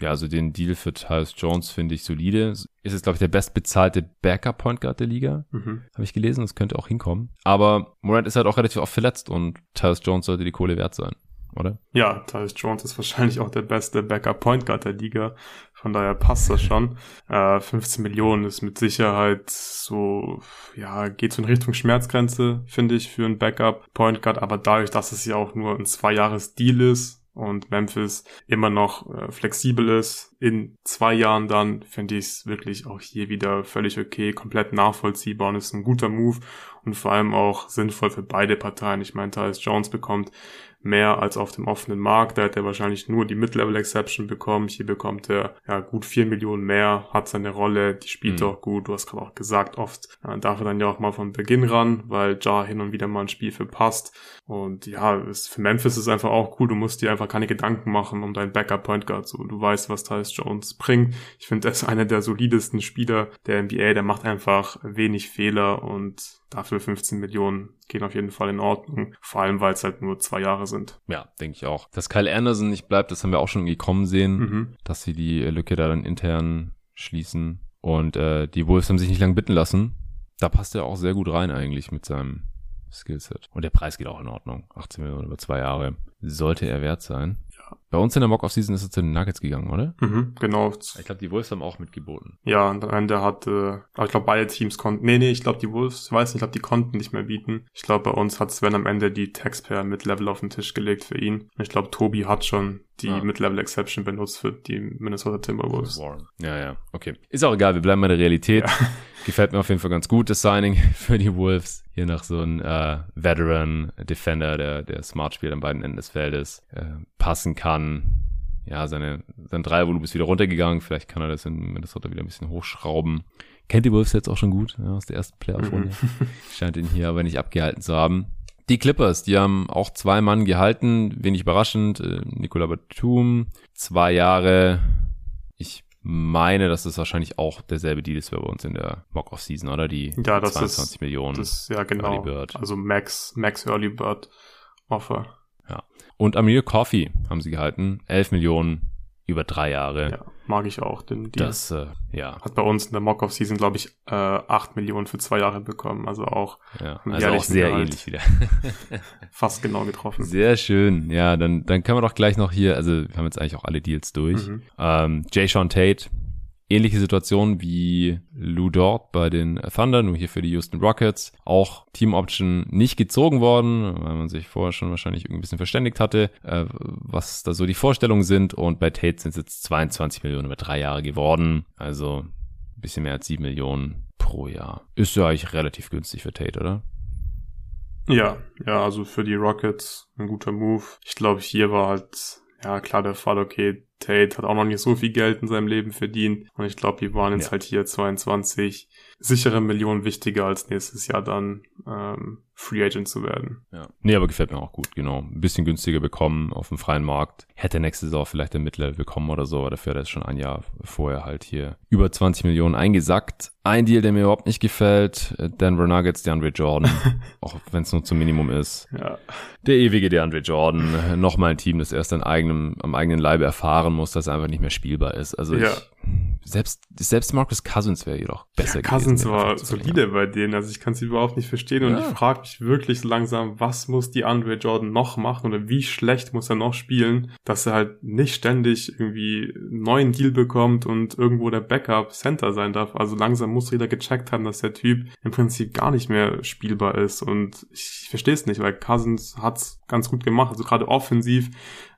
Ja, also den Deal für Tyus Jones finde ich solide. Ist es, glaube ich, der bestbezahlte Backup-Point Guard der Liga. Mhm. Habe ich gelesen, das könnte auch hinkommen. Aber Morant ist halt auch relativ oft verletzt und Tyus Jones sollte die Kohle wert sein oder? Ja, Tyus Jones ist wahrscheinlich auch der beste Backup Point Guard der Liga. Von daher passt das schon. Äh, 15 Millionen ist mit Sicherheit so, ja, geht so in Richtung Schmerzgrenze, finde ich, für ein Backup Point Guard. Aber dadurch, dass es ja auch nur ein zwei Jahres Deal ist, und Memphis immer noch äh, flexibel ist, in zwei Jahren dann finde ich es wirklich auch hier wieder völlig okay, komplett nachvollziehbar und ist ein guter Move und vor allem auch sinnvoll für beide Parteien. Ich meine, Tyus Jones bekommt mehr als auf dem offenen Markt. Da hat er wahrscheinlich nur die Mid-Level-Exception bekommen. Hier bekommt er ja gut vier Millionen mehr, hat seine Rolle, die spielt mhm. auch gut. Du hast gerade auch gesagt, oft äh, darf er dann ja auch mal von Beginn ran, weil Ja hin und wieder mal ein Spiel verpasst. Und ja, ist, für Memphis ist einfach auch cool. Du musst dir einfach keine Gedanken machen um deinen Backup-Point Guard. So, du weißt, was Tyus Jones bringt. Ich finde, er ist einer der solidesten Spieler der NBA. Der macht einfach wenig Fehler und dafür 15 Millionen gehen auf jeden Fall in Ordnung. Vor allem, weil es halt nur zwei Jahre sind. Ja, denke ich auch. Dass Kyle Anderson nicht bleibt, das haben wir auch schon irgendwie kommen sehen, mhm. dass sie die Lücke da dann intern schließen. Und äh, die Wolves haben sich nicht lange bitten lassen. Da passt er auch sehr gut rein eigentlich mit seinem Skillset. Und der Preis geht auch in Ordnung. 18 Millionen über zwei Jahre. Sollte er wert sein. Bei uns in der Mock-Off-Season ist es zu den Nuggets gegangen, oder? Mhm, genau. Ich glaube, die Wolves haben auch mitgeboten. Ja, und am Ende hat, äh, ich glaube, beide Teams konnten, nee, nee, ich glaube, die Wolves, ich weiß nicht, ich glaube, die konnten nicht mehr bieten. Ich glaube, bei uns hat Sven am Ende die Taxpayer mit Level auf den Tisch gelegt für ihn. Und ich glaube, Tobi hat schon die ah. Mid-Level Exception benutzt für die Minnesota Timberwolves. Ja, ja, okay. Ist auch egal, wir bleiben bei der Realität. Ja. Gefällt mir auf jeden Fall ganz gut, das Signing für die Wolves. Hier noch so ein äh, Veteran Defender, der, der smart spielt an beiden Enden des Feldes, äh, passen kann. Ja, seine, sein Dreiervolumen ist wieder runtergegangen. Vielleicht kann er das in Minnesota wieder ein bisschen hochschrauben. Kennt die Wolves jetzt auch schon gut, ja, aus der ersten Playoff-Runde. Mhm. Scheint ihn hier aber nicht abgehalten zu haben. Die Clippers, die haben auch zwei Mann gehalten, wenig überraschend. Äh, Nicola Batum, zwei Jahre. Ich meine, dass das wahrscheinlich auch derselbe Deal ist bei uns in der Mock-Off-Season, oder? Die ja, das 22 ist, Millionen. Das, ja, genau. Early Bird. Also Max, Max Early Bird Offer. Ja. Und Amir Coffee haben sie gehalten. 11 Millionen über drei Jahre. Ja, mag ich auch. Den Deal. Das, äh, ja. Hat bei uns in der Mock-Off-Season, glaube ich, äh, 8 Millionen für zwei Jahre bekommen. Also auch, ja, also auch sehr Gehalt. ähnlich wieder. Fast genau getroffen. Sehr schön. Ja, dann, dann können wir doch gleich noch hier, also wir haben jetzt eigentlich auch alle Deals durch. Mhm. Ähm, Jay Sean Tate Ähnliche Situation wie Lou Dort bei den Thunder, nur hier für die Houston Rockets. Auch Team Option nicht gezogen worden, weil man sich vorher schon wahrscheinlich ein bisschen verständigt hatte, äh, was da so die Vorstellungen sind. Und bei Tate sind es jetzt 22 Millionen über drei Jahre geworden. Also ein bisschen mehr als 7 Millionen pro Jahr. Ist ja eigentlich relativ günstig für Tate, oder? Ja, ja, also für die Rockets ein guter Move. Ich glaube, hier war halt, ja klar der Fall, okay, Tate hat auch noch nicht so viel Geld in seinem Leben verdient. Und ich glaube, die waren jetzt ja. halt hier 22 sichere Millionen wichtiger als nächstes Jahr dann ähm, Free Agent zu werden. Ja. Nee, aber gefällt mir auch gut, genau. Ein bisschen günstiger bekommen auf dem freien Markt. Hätte nächste Saison vielleicht ein Mittellevel bekommen oder so, aber dafür hat er schon ein Jahr vorher halt hier über 20 Millionen eingesackt. Ein Deal, der mir überhaupt nicht gefällt, Denver Nuggets, DeAndre Jordan, auch wenn es nur zum Minimum ist. Ja. Der ewige DeAndre Jordan, nochmal ein Team, das erst an eigenem, am eigenen Leibe erfahren muss, dass er einfach nicht mehr spielbar ist. Also ja. ich, selbst, selbst Marcus Cousins wäre jedoch besser ja, Cousins gewesen, war solide bei denen, also ich kann es überhaupt nicht verstehen und ich frage mich wirklich langsam, was muss die Andre Jordan noch machen oder wie schlecht muss er noch spielen, dass er halt nicht ständig irgendwie einen neuen Deal bekommt und irgendwo der Backup Center sein darf. Also langsam muss jeder gecheckt haben, dass der Typ im Prinzip gar nicht mehr spielbar ist und ich verstehe es nicht, weil Cousins hat's ganz gut gemacht, also gerade offensiv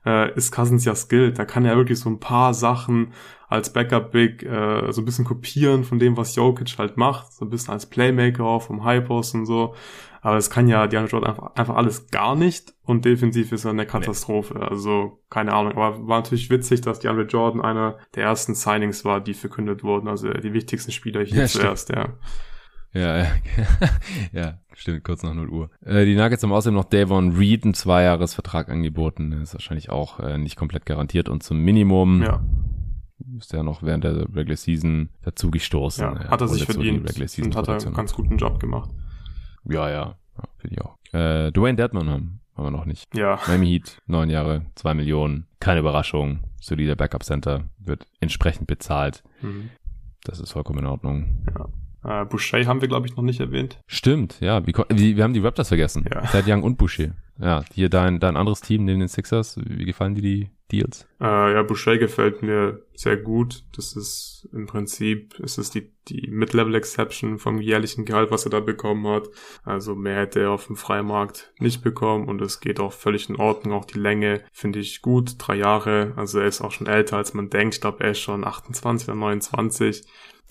äh, ist Cousins ja skilled, da kann er wirklich so ein paar Sachen als Backup Big äh, so ein bisschen kopieren von dem, was Jokic halt macht, so ein bisschen als Playmaker auch vom High Post und so. Aber es kann ja DeAndre Jordan einfach, einfach alles gar nicht und defensiv ist er eine Katastrophe. Nee. Also keine Ahnung. Aber war natürlich witzig, dass DeAndre Jordan einer der ersten Signings war, die verkündet wurden. Also die wichtigsten Spieler hier ja, zuerst, ja. Ja, ja, ja, stimmt, kurz nach 0 Uhr. Äh, die Nuggets haben außerdem noch Davon Reed einen Zweijahresvertrag angeboten. ist wahrscheinlich auch äh, nicht komplett garantiert und zum Minimum. Ja ist ja noch während der Regular Season dazu gestoßen. Ja, hat er sich verdient und hat er einen ganz guten Job gemacht. Ja, ja, ja finde ich auch. Äh, Dwayne Deadman haben, haben wir noch nicht. Ja. Miami Heat, neun Jahre, zwei Millionen. Keine Überraschung. Solider Backup Center wird entsprechend bezahlt. Mhm. Das ist vollkommen in Ordnung. Ja. Äh, Boucher haben wir, glaube ich, noch nicht erwähnt. Stimmt, ja. Wie, wir haben die Raptors vergessen. Ja. Ted Young und Boucher. Ja, hier dein, dein anderes Team neben den Sixers. Wie gefallen dir die Deals? Äh, ja, Boucher gefällt mir sehr gut. Das ist im Prinzip, ist es die, die Mid-Level-Exception vom jährlichen Gehalt, was er da bekommen hat. Also mehr hätte er auf dem Freimarkt nicht bekommen und es geht auch völlig in Ordnung. Auch die Länge finde ich gut. Drei Jahre. Also er ist auch schon älter, als man denkt. Ich glaube, er ist schon 28 oder 29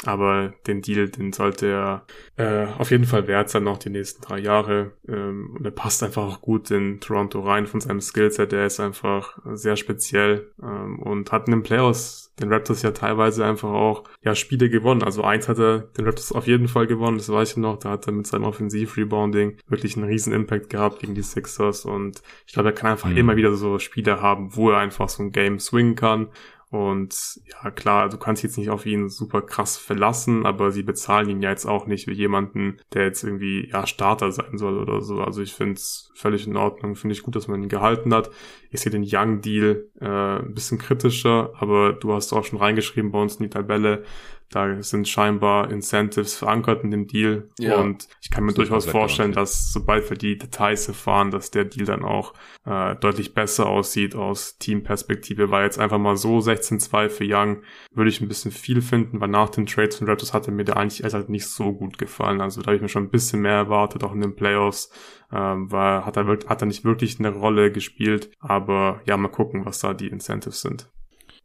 Aber den Deal, den sollte er äh, auf jeden Fall wert sein, noch die nächsten drei Jahre. Ähm, und er passt einfach auch gut in Toronto rein von seinem Skillset. Der ist einfach sehr speziell ähm, und hat in den Playoffs den Raptors ja teilweise einfach auch ja Spiele gewonnen. Also eins hat er den Raptors auf jeden Fall gewonnen, das weiß ich noch. Da hat er mit seinem Offensiv-Rebounding wirklich einen riesen Impact gehabt gegen die Sixers und ich glaube, er kann einfach mhm. immer wieder so Spiele haben, wo er einfach so ein Game swingen kann und ja, klar, du kannst jetzt nicht auf ihn super krass verlassen, aber sie bezahlen ihn ja jetzt auch nicht wie jemanden, der jetzt irgendwie ja Starter sein soll oder so. Also ich finde es völlig in Ordnung, finde ich gut, dass man ihn gehalten hat. Ich sehe den Young Deal äh, ein bisschen kritischer, aber du hast auch schon reingeschrieben bei uns in die Tabelle, da sind scheinbar Incentives verankert in dem Deal. Ja, und ich kann mir durchaus vorstellen, dass sobald wir die Details erfahren, dass der Deal dann auch äh, deutlich besser aussieht aus Teamperspektive. Weil jetzt einfach mal so 16-2 für Young würde ich ein bisschen viel finden, weil nach den Trades von Raptors hatte mir der eigentlich erst halt nicht so gut gefallen. Also da habe ich mir schon ein bisschen mehr erwartet, auch in den Playoffs. Ähm, weil hat er, hat er nicht wirklich eine Rolle gespielt. Aber ja, mal gucken, was da die Incentives sind.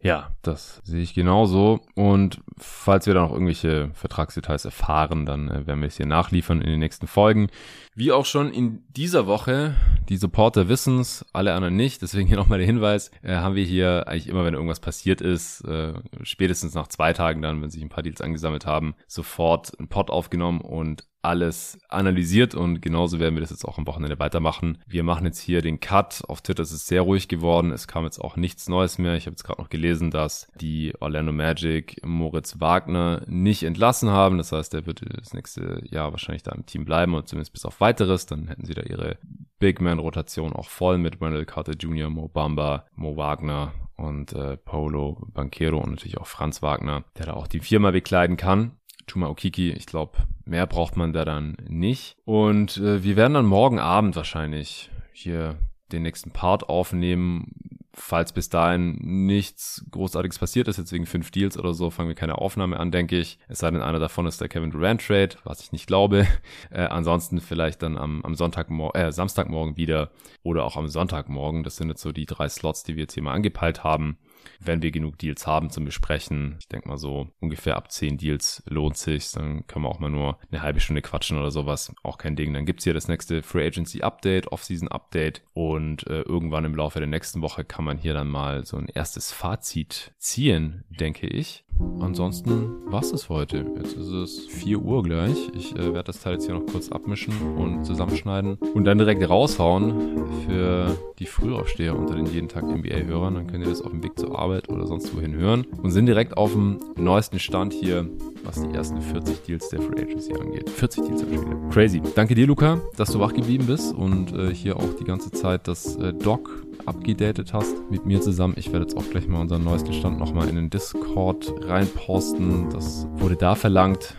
Ja, das sehe ich genauso. Und falls wir da noch irgendwelche Vertragsdetails erfahren, dann äh, werden wir es hier nachliefern in den nächsten Folgen. Wie auch schon in dieser Woche, die Supporter wissen es, alle anderen nicht, deswegen hier nochmal der Hinweis, äh, haben wir hier eigentlich immer, wenn irgendwas passiert ist, äh, spätestens nach zwei Tagen dann, wenn sich ein paar Deals angesammelt haben, sofort ein Pod aufgenommen und alles analysiert und genauso werden wir das jetzt auch am Wochenende weitermachen. Wir machen jetzt hier den Cut. Auf Twitter ist es sehr ruhig geworden. Es kam jetzt auch nichts Neues mehr. Ich habe jetzt gerade noch gelesen, dass die Orlando Magic Moritz Wagner nicht entlassen haben. Das heißt, er wird das nächste Jahr wahrscheinlich da im Team bleiben und zumindest bis auf weiteres. Dann hätten sie da ihre Big Man Rotation auch voll mit Randall Carter Jr., Mo Bamba, Mo Wagner und äh, Paulo Banquero und natürlich auch Franz Wagner, der da auch die Firma bekleiden kann. Chuma Okiki, ich glaube, mehr braucht man da dann nicht. Und äh, wir werden dann morgen Abend wahrscheinlich hier den nächsten Part aufnehmen. Falls bis dahin nichts Großartiges passiert ist, jetzt wegen fünf Deals oder so, fangen wir keine Aufnahme an, denke ich. Es sei denn, einer davon ist der Kevin Durant Trade, was ich nicht glaube. Äh, ansonsten vielleicht dann am, am Sonntagmorgen, äh, Samstagmorgen wieder oder auch am Sonntagmorgen. Das sind jetzt so die drei Slots, die wir jetzt hier mal angepeilt haben wenn wir genug Deals haben zum Besprechen. Ich denke mal so ungefähr ab zehn Deals lohnt sich. Dann können wir auch mal nur eine halbe Stunde quatschen oder sowas. Auch kein Ding. Dann gibt's hier das nächste Free Agency Update, Off-Season Update und äh, irgendwann im Laufe der nächsten Woche kann man hier dann mal so ein erstes Fazit ziehen, denke ich. Ansonsten war's das für heute. Jetzt ist es 4 Uhr gleich. Ich äh, werde das Teil jetzt hier noch kurz abmischen und zusammenschneiden und dann direkt raushauen für die Frühaufsteher unter den jeden Tag NBA-Hörern. Dann könnt ihr das auf dem Weg zur Arbeit oder sonst wohin hören und sind direkt auf dem neuesten Stand hier, was die ersten 40 Deals der Free Agency angeht. 40 Deals am Spiel. Crazy. Danke dir, Luca, dass du wach geblieben bist und äh, hier auch die ganze Zeit das äh, Doc abgedatet hast mit mir zusammen. Ich werde jetzt auch gleich mal unseren neuesten Stand nochmal in den Discord reinposten. Das wurde da verlangt.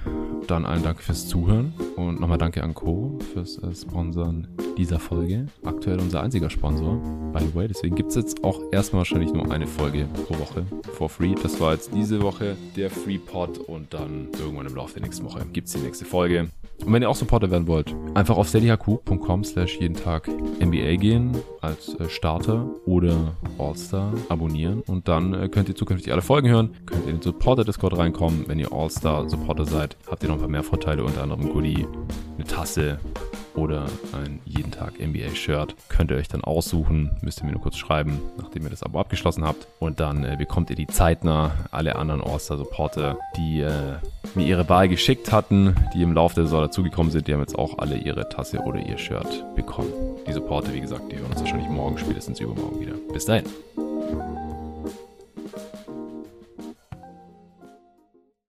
Dann allen Dank fürs Zuhören und nochmal danke an Co. fürs äh, Sponsern dieser Folge. Aktuell unser einziger Sponsor, by the way. Deswegen gibt es jetzt auch erstmal wahrscheinlich nur eine Folge pro Woche for free. Das war jetzt diese Woche der Free Pod und dann irgendwann im Laufe der nächsten Woche gibt es die nächste Folge. Und wenn ihr auch Supporter werden wollt, einfach auf steadyhq.com slash jeden Tag NBA gehen als äh, Starter oder All-Star abonnieren und dann äh, könnt ihr zukünftig alle Folgen hören, könnt ihr in den Supporter-Discord reinkommen. Wenn ihr All-Star-Supporter seid, habt ihr noch ein paar mehr Vorteile, unter anderem Goodie, eine Tasse oder ein jeden Tag NBA-Shirt. Könnt ihr euch dann aussuchen, müsst ihr mir nur kurz schreiben, nachdem ihr das Abo abgeschlossen habt. Und dann äh, bekommt ihr die zeitnah alle anderen All-Star-Supporter, die äh, mir ihre Wahl geschickt hatten, die im Laufe der Saison dazugekommen sind, die haben jetzt auch alle ihre Tasse oder ihr Shirt bekommen. Die Supporter, wie gesagt, die hören uns wahrscheinlich morgen, spätestens übermorgen wieder. Bis dahin.